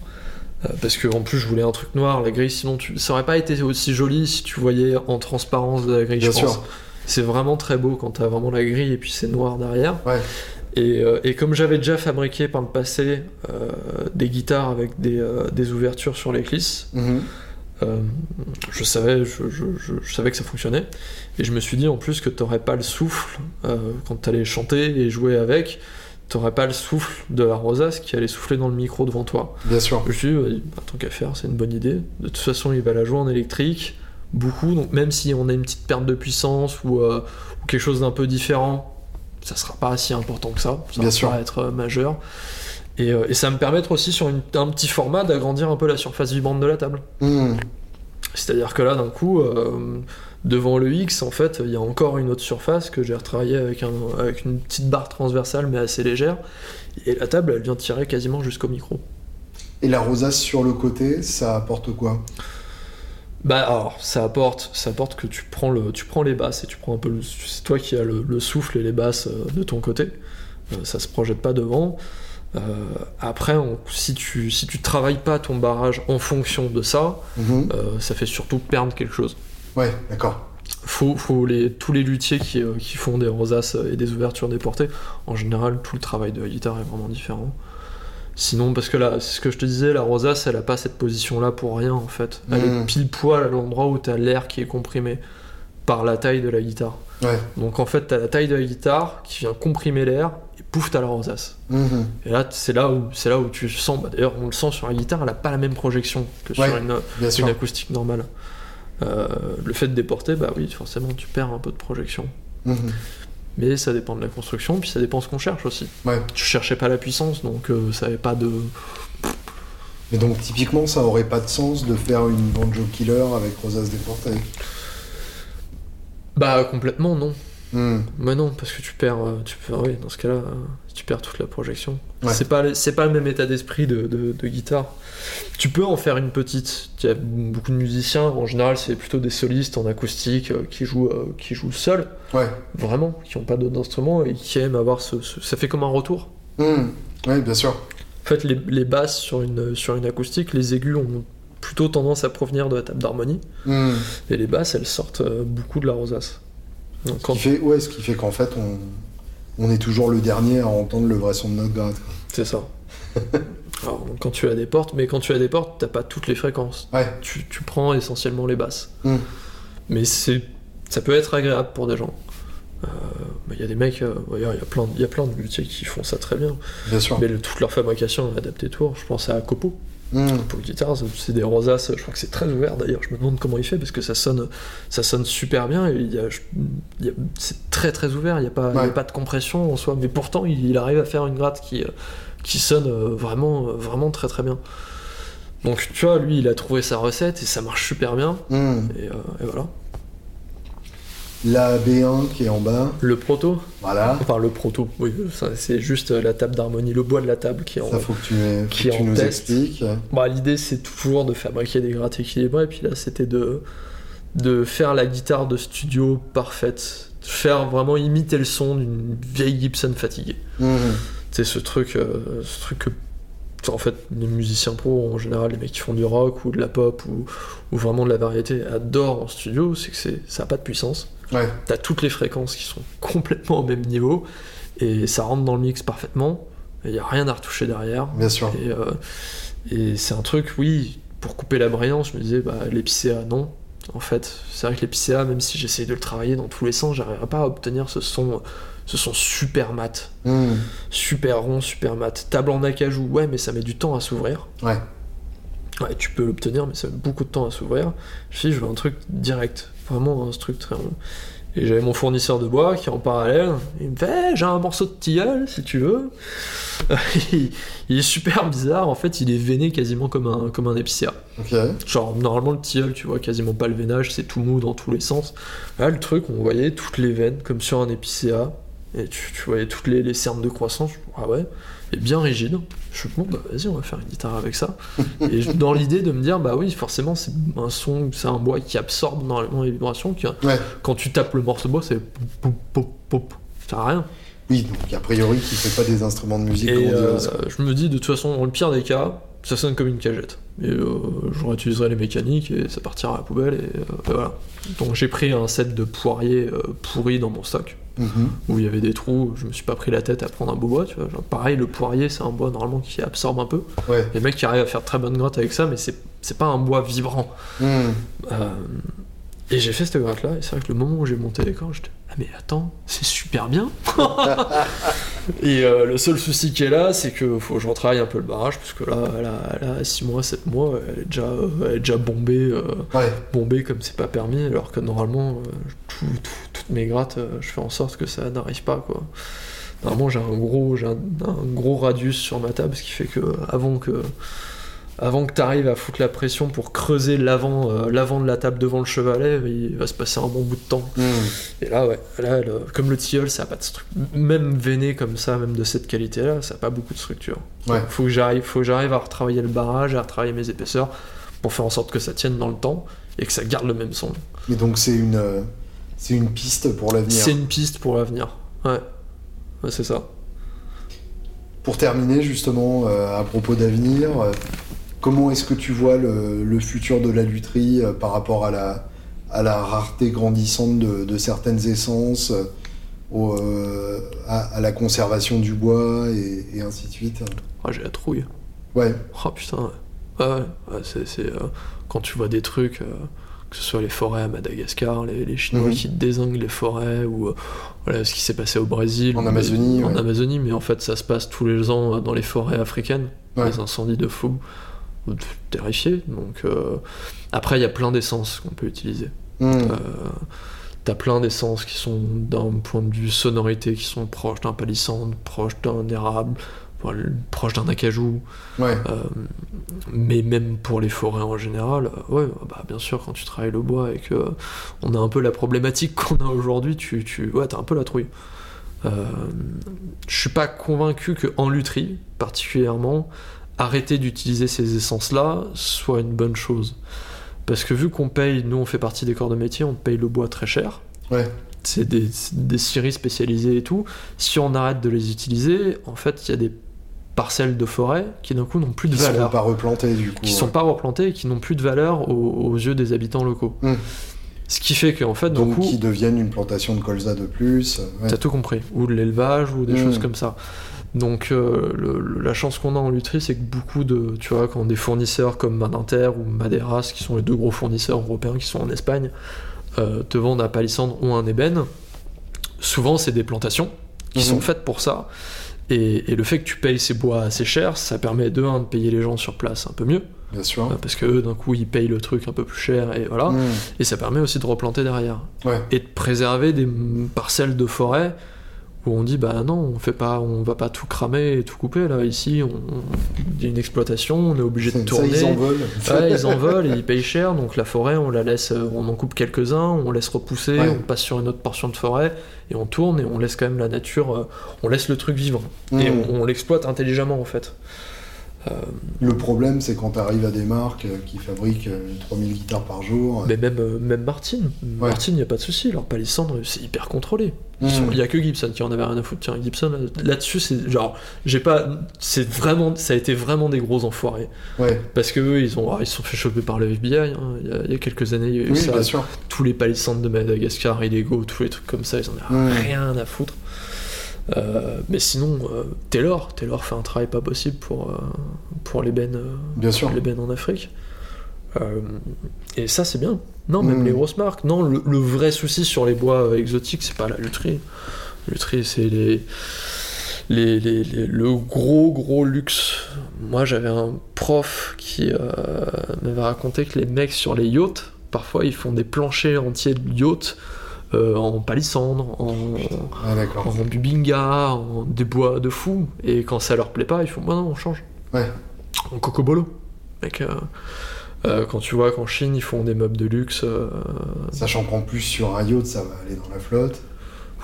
Euh, parce que en plus, je voulais un truc noir, la grille, sinon tu... ça aurait pas été aussi joli si tu voyais en transparence de la grille, Bien je sûr. C'est vraiment très beau quand t'as vraiment la grille et puis c'est noir derrière. Ouais. Et, euh, et comme j'avais déjà fabriqué par le passé euh, des guitares avec des, euh, des ouvertures sur les clisses, Mhm. euh, je, savais, je, je- je- je savais que ça fonctionnait. Et je me suis dit en plus que t'aurais pas le souffle quand t'allais chanter et jouer avec, t'aurais pas le souffle de la rosace qui allait souffler dans le micro devant toi. Bien sûr. Je me suis dit, bah, tant qu'à faire, c'est une bonne idée. De toute façon, il va la jouer en électrique, beaucoup, donc même si on a une petite perte de puissance ou, euh, ou quelque chose d'un peu différent, ça sera pas si important que ça. Ça Bien va sûr. pas être euh, majeur. Et, euh, et ça va me permettre aussi sur une- un petit format d'agrandir un peu la surface vibrante de la table. Mhm. C'est-à-dire que là, d'un coup, devant le X, en fait, il y a encore une autre surface que j'ai retravaillée avec, un, avec une petite barre transversale mais assez légère. Et la table, elle vient tirer quasiment jusqu'au micro. Et la rosace sur le côté, ça apporte quoi? Bah alors, ça apporte, ça apporte que tu prends, le, tu prends les basses et tu prends un peu le, c'est toi qui as le, le souffle et les basses euh, de ton côté. Euh, ça se projette pas devant. Euh, après, on- si tu si tu travailles pas ton barrage en fonction de ça, Mhm. euh, ça fait surtout perdre quelque chose. Ouais, d'accord. Faut, faut les, tous les luthiers qui, euh, qui font des rosaces et des ouvertures déportées, en général, tout le travail de la guitare est vraiment différent. Sinon, parce que là, c'est ce que je te disais, la rosace, elle a pas cette position-là pour rien, en fait. Elle est pile poil à l'endroit où t'as l'air qui est comprimé par la taille de la guitare. Ouais. Donc en fait, t'as la taille de la guitare qui vient comprimer l'air, et pouf, t'as la rosace. Mhm. Et là, c'est là où, c'est là où tu sens, bah, d'ailleurs, on le sent sur la guitare, elle a pas la même projection que sur Ouais. une acoustique normale. Euh, le fait de déporter, bah oui, forcément, tu perds un peu de projection. Mhm. Mais ça dépend de la construction, puis ça dépend ce qu'on cherche aussi. Ouais. Je cherchais pas la puissance, donc euh, ça avait pas de. Mais donc, typiquement, ça aurait pas de sens de faire une banjo killer avec rosace déportée. Bah complètement non. Mhm. Mais non, parce que tu perds, euh, tu perds oui, dans ce cas-là, euh, tu perds toute la projection. Ouais. C'est pas, le- c'est pas le même état d'esprit de, de- de guitare. Tu peux en faire une petite. Il y a beaucoup de musiciens, en général, c'est plutôt des solistes en acoustique euh, qui jouent, euh, qui jouent seuls, Ouais. vraiment, qui ont pas d'autres instruments et qui aiment avoir ce, ce- ça fait comme un retour. Mhm. Ouais, bien sûr. En fait, les, les basses sur une, sur une acoustique, les aigus ont plutôt tendance à provenir de la table d'harmonie, Mhm. et les basses, elles sortent beaucoup de la rosace. Donc, Ce quand- qui fait, ouais, ce qui fait qu'en fait, on, on est toujours le dernier à entendre le vrai son de notre gratte. C'est ça. [LAUGHS] Alors, quand tu as des portes, mais quand tu as des portes, t'as pas toutes les fréquences. Ouais. Tu, tu prends essentiellement les basses. Mm. Mais c'est, ça peut être agréable pour des gens. Euh, bah, Il y a des mecs, euh, d'ailleurs, il y a plein, de- il y a plein de luthiers qui font ça très bien. Bien sûr. Mais le- toute leur fabrication est adaptée tour. Je pense à Copo. Mhm. Pour guitare, c'est- c'est des rosaces, je crois que c'est très ouvert d'ailleurs. Je me demande comment il fait parce que ça sonne, ça sonne super bien. Et il y a, je- il y a- c'est très très ouvert, il n'y a, pas- il y a Ouais. pas de compression en soi. Mais pourtant, il, il arrive à faire une gratte qui, euh, qui sonne euh, vraiment, euh, vraiment très très bien. Donc tu vois, lui, il a trouvé sa recette et ça marche super bien. Et, euh, et voilà. La B1 qui est en bas. Le proto, Voilà. enfin le proto, oui, c'est juste euh, la table d'harmonie, le bois de la table qui est en, Ça, faut que tu, faut qui que tu nous test. expliques. Bah, l'idée c'est toujours de fabriquer des grattes équilibrées, et puis là c'était de, de faire la guitare de studio parfaite, de faire vraiment imiter le son d'une vieille Gibson fatiguée. Mhm. C'est ce truc, euh, ce truc que en fait les musiciens pros en général, les mecs qui font du rock ou de la pop ou, ou vraiment de la variété adorent en studio, c'est que ça a pas de puissance. Ouais. T'as toutes les fréquences qui sont complètement au même niveau et ça rentre dans le mix parfaitement. Il n'y a rien à retoucher derrière. Bien sûr. Et, euh, et c'est un truc, oui, pour couper la brillance, je me disais, bah, l'épicéa, non. En fait, c'est vrai que l'épicéa, même si j'essayais de le travailler dans tous les sens, j'arriverais pas à obtenir ce son, ce son super mat, Mhm. super rond, super mat. Table en acajou, ouais, mais ça met du temps à s'ouvrir. Ouais. Ouais, tu peux l'obtenir, mais ça met beaucoup de temps à s'ouvrir. Je dis, je veux un truc direct, vraiment un truc très long. Et j'avais mon fournisseur de bois qui en parallèle. Il me fait Eh, J'ai un morceau de tilleul, si tu veux. [LAUGHS] il, il est super bizarre. En fait, il est veiné quasiment comme un, comme un épicéa. Genre, normalement, le tilleul, tu vois quasiment pas le veinage, c'est tout mou dans tous les sens. Là, le truc, on voyait toutes les veines comme sur un épicéa. Et tu, tu voyais toutes les, les cernes de croissance. Je, ah ouais, et bien rigide. Je suis bon, bah vas-y, on va faire une guitare avec ça. [LAUGHS] et dans l'idée de me dire, bah oui, forcément, c'est un son, c'est un bois qui absorbe normalement les vibrations. Qui, Ouais. quand tu tapes le morceau de bois, c'est pop, pop, pop, pop. Ça à rien. Oui, donc a priori, qui fait pas des instruments de musique Et euh, je me dis, de toute façon, dans le pire des cas, ça sonne comme une cagette. Et euh, je réutiliserai les mécaniques et ça partira à la poubelle. Et, euh, et voilà. Donc j'ai pris un set de poiriers euh, pourris dans mon stock, Mhm. où il y avait des trous. Je me suis pas pris la tête à prendre un beau bois. Tu vois. Genre, pareil, le poirier, c'est un bois normalement qui absorbe un peu. Ouais. Les mecs qui arrivent à faire très bonne gratte avec ça, mais c'est c'est pas un bois vibrant. Mhm. Euh, et j'ai fait cette gratte là, et c'est vrai que le moment où j'ai monté les cordes, j'étais Ah, mais attends, c'est super bien [LAUGHS] Et euh, le seul souci qui est là, c'est que faut que je retravaille un peu le barrage, parce que là, elle a 6 mois, 7 mois, elle est déjà, euh, elle est déjà bombée, euh, Ouais. bombée comme c'est pas permis, alors que normalement, tout- tout- toutes mes grattes, je fais en sorte que ça n'arrive pas, quoi. Normalement, j'ai un gros, j'ai un, un gros radius sur ma table, ce qui fait que avant que avant que tu arrives à foutre la pression pour creuser l'avant euh, l'avant de la table devant le chevalet, il va se passer un bon bout de temps. Mhm. Et là, ouais, là, le- comme le tilleul, ça a pas de structure. Même veiné comme ça, même de cette qualité-là, ça a pas beaucoup de structure. Ouais. Faut que j'arrive, faut que j'arrive à retravailler le barrage, à retravailler mes épaisseurs, pour faire en sorte que ça tienne dans le temps et que ça garde le même son. Et donc c'est une, euh, c'est une piste pour l'avenir. C'est une piste pour l'avenir. Ouais. Ouais, c'est ça. Pour terminer justement, euh, à propos d'avenir, comment est-ce que tu vois le, le futur de la lutherie euh, par rapport à la, à la rareté grandissante de, de certaines essences, euh, au, euh, à, à la conservation du bois et, et ainsi de suite? Ah, j'ai la trouille. Ouais, Oh putain, ouais. C'est, c'est, euh, quand tu vois des trucs, euh, que ce soit les forêts à Madagascar, les, les Chinois Mhm. qui désinguent les forêts, ou euh, voilà, ce qui s'est passé au Brésil. En mais- Amazonie, En ouais. Amazonie, mais en fait, ça se passe tous les ans dans les forêts africaines, les incendies de fou. Terrifié. Donc, euh, après, il y a plein d'essences qu'on peut utiliser. Mhm. Euh, T'as plein d'essences qui sont d'un point de vue sonorité, qui sont proches d'un palissandre, proches d'un érable, voilà, proches d'un acajou. ouais, Euh, mais même pour les forêts en général, ouais, bah bien sûr, quand tu travailles le bois et que on a un peu la problématique [LAUGHS] qu'on a aujourd'hui, tu, tu, ouais, t'as un peu la trouille. Euh, je suis pas convaincu que en lutherie, particulièrement, arrêter d'utiliser ces essences-là soit une bonne chose. Parce que vu qu'on paye, nous on fait partie des corps de métier, on paye le bois très cher. ouais. C'est des, scieries spécialisées et tout. Si on arrête de les utiliser, en fait, il y a des parcelles de forêt qui d'un coup n'ont plus de Ils ne sont valeur pas replantés du coup. qui sont pas replantées et qui n'ont plus de valeur aux, aux yeux des habitants locaux. Mm. Ce qui fait qu'en fait, Donc coup, qui deviennent une plantation de colza de plus. ouais. t'as tout compris. Ou de l'élevage, ou des Mm. choses comme ça. Donc euh, le- la chance qu'on a en lutherie, c'est que beaucoup de, tu vois, quand des fournisseurs comme Maninter ou Maderas, qui sont les deux gros fournisseurs européens qui sont en Espagne, euh, te vendent un palissandre ou un ébène, souvent c'est des plantations qui Mhm. sont faites pour ça. Et, et le fait que tu payes ces bois assez cher, ça permet de, un, de payer les gens sur place un peu mieux, Bien sûr. euh, parce que eux, d'un coup, ils payent le truc un peu plus cher, et voilà. Mhm. Et ça permet aussi de replanter derrière. Ouais. Et de préserver des parcelles de forêt où on dit bah non, on fait pas, on va pas tout cramer et tout couper là. Ici, il y a une exploitation, on est obligé de Ça, tourner. ils en veulent. Ouais, ils en et ils payent cher, donc la forêt, on la laisse, euh, on en coupe quelques-uns, on laisse repousser, Ouais. on passe sur une autre portion de forêt et on tourne et on laisse quand même la nature, euh, on laisse le truc vivre et on, on l'exploite intelligemment en fait. Euh, Le problème, c'est quand tu arrives à des marques euh, qui fabriquent euh, 3000 guitares par jour. mais même, euh, même Martine, Martine, il n'y a pas de souci, leur palissandre, c'est hyper contrôlé. Mhm. Il y a que Gibson qui en avait rien à foutre. Tiens, Gibson là- là-dessus, c'est genre, j'ai pas, c'est vraiment, ça a été vraiment des gros enfoirés Ouais, parce que eux, ils ont, ah, ils se sont fait choper par le FBI. hein. Il, y a, il y a quelques années, il y a eu oui, ça. bien sûr. Tous les palissandres de Madagascar illégaux, tous les trucs comme ça, ils en avaient Mhm. rien à foutre. Euh, mais sinon, euh, Taylor, Taylor fait un travail pas possible pour euh, pour euh, Bien sûr. l'ébène en Afrique. Euh, et ça, c'est bien. Non, même Mm. les grosses marques. Non, le, le vrai souci sur les bois euh, exotiques, c'est pas la lutherie. La lutherie, c'est les, les, les- les- le gros, gros luxe moi, j'avais un prof qui euh, m'avait raconté que les mecs sur les yachts, parfois, ils font des planchers entiers de yachts euh, en palissandre, en, Ah, en bubinga, en des bois de fou. Et quand ça leur plaît pas, ils font bon non, on change. Ouais. En cocobolo. Mec, euh, euh, quand tu vois qu'en Chine, ils font des meubles de luxe. Sachant qu'en plus, sur un yacht, ça va aller dans la flotte.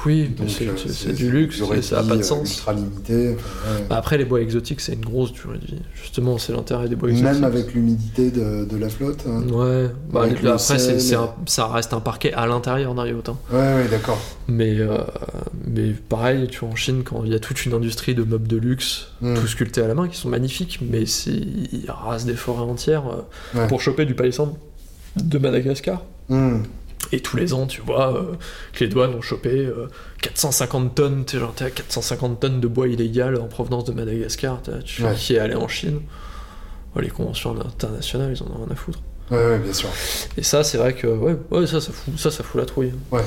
Oui, c'est euh, c'est- du luxe ça de a pas de euh, sens. Limité. enfin, ouais. Bah, Après, les bois exotiques, c'est une grosse durée de vie. Justement, c'est l'intérêt des bois Même exotiques. avec l'humidité de, de la flotte. hein. Ouais, bah, après, sel. un- ça reste un parquet à l'intérieur d'un yacht. hein. Ouais, ouais, d'accord. Mais, euh, mais pareil, tu vois, en Chine, quand il y a toute une industrie de meubles de luxe, Hmm. tout sculptés à la main, qui sont magnifiques, mais ils rasent des forêts entières euh, pour choper du palissandre de Madagascar. Hmm. Et tous les ans, tu vois, euh, que les douanes ont chopé euh, 450 tonnes, tu sais, genre, t'es à 450 tonnes de bois illégal en provenance de Madagascar. Tu Ouais. qui est allé en Chine Les conventions internationales, ils en ont rien à foutre. Ouais, ouais, bien sûr. Et ça, c'est vrai que ouais, ouais, ça, ça fout, ça, ça fout la trouille. Ouais.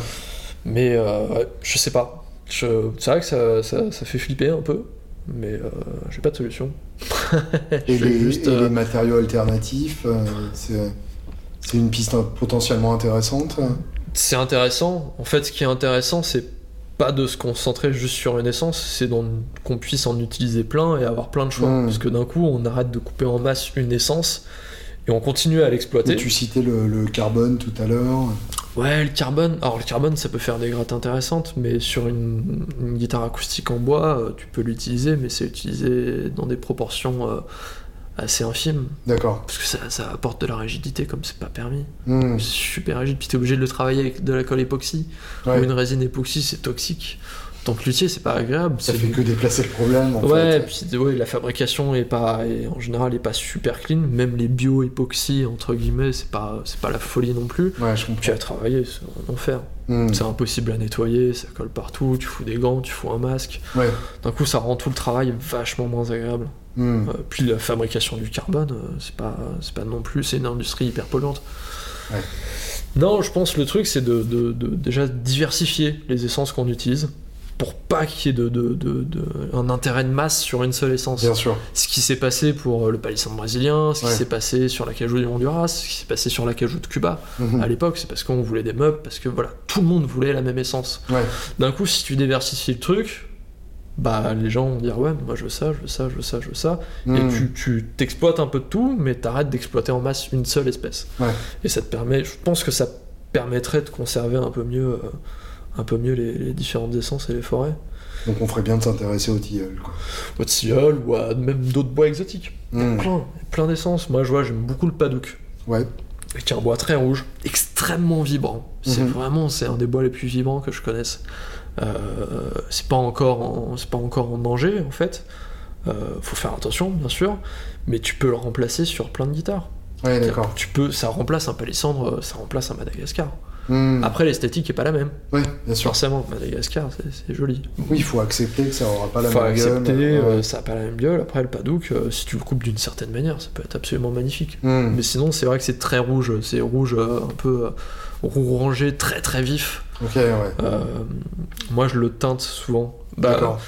Mais euh, je sais pas. C'est vrai que ça, ça, ça fait flipper un peu, mais euh, j'ai pas de solution. [LAUGHS] Et, les, juste, et euh, les matériaux alternatifs, euh, c'est c'est une piste potentiellement intéressante. C'est intéressant. En fait, ce qui est intéressant, c'est pas de se concentrer juste sur une essence, c'est qu'on puisse en utiliser plein et avoir plein de choix. Mm. Parce que d'un coup, on arrête de couper en masse une essence et on continue à l'exploiter. Tu citais le, le carbone tout à l'heure. Ouais, le carbone. Alors, le carbone, ça peut faire des grattes intéressantes, mais sur une, une guitare acoustique en bois, euh, tu peux l'utiliser, mais c'est utilisé dans des proportions euh, assez infimes. D'accord. Parce que ça, ça apporte de la rigidité comme c'est pas permis. Hmm. C'est super rigide, puis t'es obligé de le travailler avec de la colle époxy. Ouais. Ou une résine époxy, c'est toxique. Donc luthier, c'est pas agréable. Ça fait du- que déplacer le problème. En Ouais, fait. puis ouais, la fabrication est pas, est- en général, est pas super clean. Même les bio époxy entre guillemets, c'est pas, c'est pas la folie non plus. Ouais, je Puis comprends. à travailler, c'est un enfer. Hmm. C'est impossible à nettoyer, ça colle partout. Tu fous des gants, tu fous un masque. Ouais. D'un coup, ça rend tout le travail vachement moins agréable. Hmm. Euh, puis la fabrication du carbone, euh, c'est pas, c'est pas non plus, c'est une industrie hyper polluante. Ouais. Non, je pense que le truc, c'est de, de- de déjà diversifier les essences qu'on utilise pour pas qu'il y ait de, de- de- de- un intérêt de masse sur une seule essence. Bien sûr. Ce qui s'est passé pour euh, le palissandre brésilien, ce qui s'est passé sur la cajou du Honduras, ce qui s'est passé sur la cajou de Cuba Mhm. à l'époque, c'est parce qu'on voulait des meubles, parce que voilà, tout le monde voulait la même essence. Ouais. D'un coup, si tu diversifies le truc, bah les gens vont dire ouais, moi je veux ça, je veux ça, je veux ça, je veux ça. Et Hmm. tu, tu t'exploites un peu de tout, mais t'arrêtes d'exploiter en masse une seule espèce. Ouais. Et ça te permet, je pense que ça permettrait de conserver un peu mieux, euh, un peu mieux les, les différentes essences et les forêts. Donc on ferait bien de s'intéresser au tilleul. Quoi. Au tilleul ou à même d'autres bois exotiques. Hmm. Plein, plein d'essences. Moi je vois, j'aime beaucoup le padouk. Ouais. Avec un bois très rouge, extrêmement vibrant. C'est Mhm. vraiment, c'est un des bois les plus vibrants que je connaisse. Euh, c'est pas encore, en, c'est pas encore en danger en fait. Euh, faut faire attention bien sûr, mais tu peux le remplacer sur plein de guitares. Ouais, d'accord. Tu peux, ça remplace un palissandre, ça remplace un Madagascar. Hmm. Après l'esthétique est pas la même. Ouais, bien sûr. Forcément, Madagascar c'est, joli. Oui, il faut accepter que ça aura pas la Faut même gueule. accepter, Ouais. euh, ça a pas la même gueule. Après le padouk, euh, si tu le coupes d'une certaine manière, ça peut être absolument magnifique. Hmm. Mais sinon, c'est vrai que c'est très rouge. C'est rouge euh, un peu euh, orangé, très très vif. Ok, ouais. Euh, moi, je le teinte souvent. Bah, D'accord.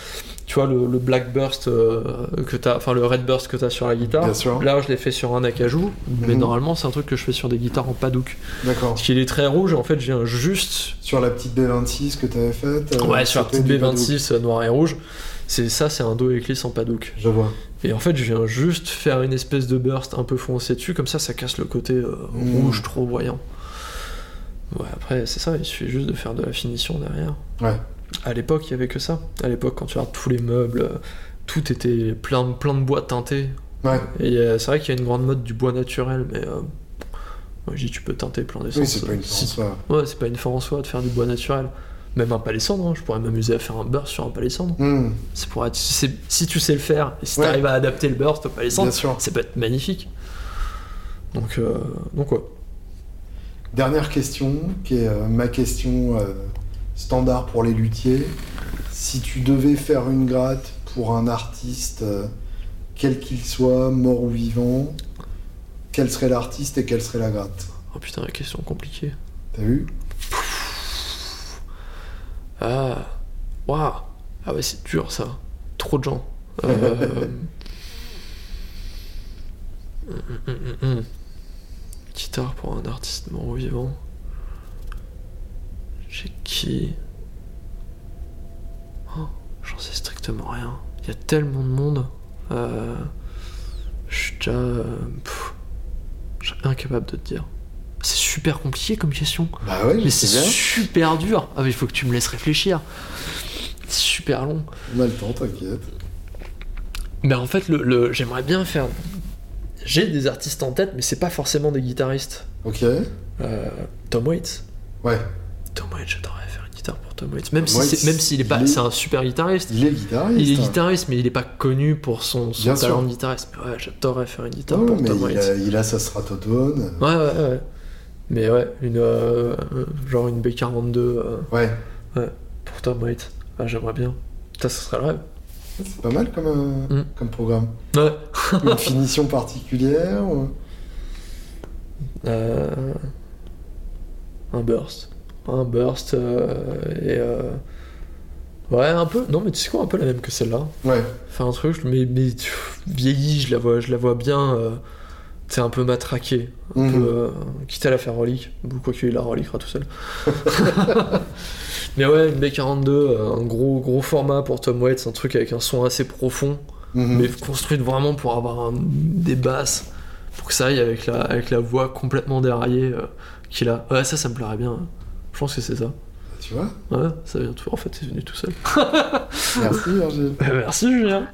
tu vois, le, le black burst euh, que t'as, enfin le red burst que t'as sur la guitare. Bien sûr. Là, je l'ai fait sur un acajou, mais Mhm. normalement, c'est un truc que je fais sur des guitares en padouk. D'accord. Parce qu'il est très rouge, et en fait, je viens juste. Sur la petite B26 que tu avais faite. euh, ouais, sur la petite du Padouk. B26 euh, noir et rouge. C'est ça, c'est un do éclisse en padouk. Je vois. Et en fait, je viens juste faire une espèce de burst un peu foncé dessus, comme ça, ça casse le côté euh, Mhm. rouge trop voyant. Ouais, après, c'est ça, il suffit juste de faire de la finition derrière. Ouais. À l'époque, il y avait que ça. À l'époque, quand tu regardes tous les meubles, euh, tout était plein, plein de bois teintés. Ouais. Et euh, c'est vrai qu'il y a une grande mode du bois naturel, mais euh, moi je dis tu peux teinter plein d'essences. Oui, c'est pas une Si- France. Ouais, c'est pas une fin en soi de faire du bois naturel. Même un palissandre, hein, je pourrais m'amuser à faire un burst sur un palissandre. Hmm, C'est pour être- si, tu sais le faire, et si Ouais. tu arrives à adapter le burst au palissandre, ça peut être magnifique. Donc, euh, donc ouais. Dernière question, qui est euh, ma question euh, standard pour les luthiers. Si tu devais faire une gratte pour un artiste, euh, quel qu'il soit, mort ou vivant, quel serait l'artiste et quelle serait la gratte? Oh putain, la question compliquée. T'as vu? Ah, waouh. Ah ouais, c'est dur ça. Trop de gens. [LAUGHS] Guitare pour un artiste mort-vivant. J'ai qui? Oh, J'en sais strictement rien. Il y a tellement de monde. Euh, je suis déjà. euh, pff, incapable de te dire. C'est super compliqué comme question. Bah ouais, Mais c'est super dur. Ah, mais il faut que tu me laisses réfléchir. C'est super long. On a le temps, t'inquiète. Mais en fait, le, le- j'aimerais bien faire. J'ai des artistes en tête, mais c'est pas forcément des guitaristes. Ok. Euh, Tom Waits. Ouais. Tom Waits, j'adorerais faire une guitare pour Tom Waits. Même Tom si Waits, c'est, même s'il est pas, c'est un super guitariste. Il est guitariste. Il est guitariste, mais il est pas connu pour son, son talent sûr. de guitariste. Mais ouais, j'adorerais faire une guitare Ouais, pour mais Tom il Waits. a, il a sa stratotone. Ouais, ouais, ouais. Mais ouais, une euh, euh, genre une B42 euh, Ouais. pour Tom Waits. Ah, j'aimerais bien. Ça, ce serait le rêve. C'est pas mal comme, euh, Mm. comme programme. Ouais. Une finition particulière ou- Euh, un burst. Un burst euh, et ouais un peu. Non mais tu sais quoi un peu la même que celle-là. Ouais. Faire un truc mais mais pff, vieilli je la vois je la vois bien. euh, c'est un peu matraqué. Un Mhm. peu, euh, quitte à la faire relique. Ou quoi qu'il la reliquera tout seul. [LAUGHS] mais ouais une B42 euh, un gros gros format pour Tom Waits un truc avec un son assez profond Mhm. mais construite vraiment pour avoir un- des basses, pour que ça aille avec la, avec la voix complètement déraillée euh, qu'il a. Ouais, ça, ça me plairait bien. Je pense que c'est ça. Tu vois? Ouais, ça vient tout. En fait, c'est venu tout seul. [LAUGHS] Merci Virgile. [LAUGHS] Merci, Julien.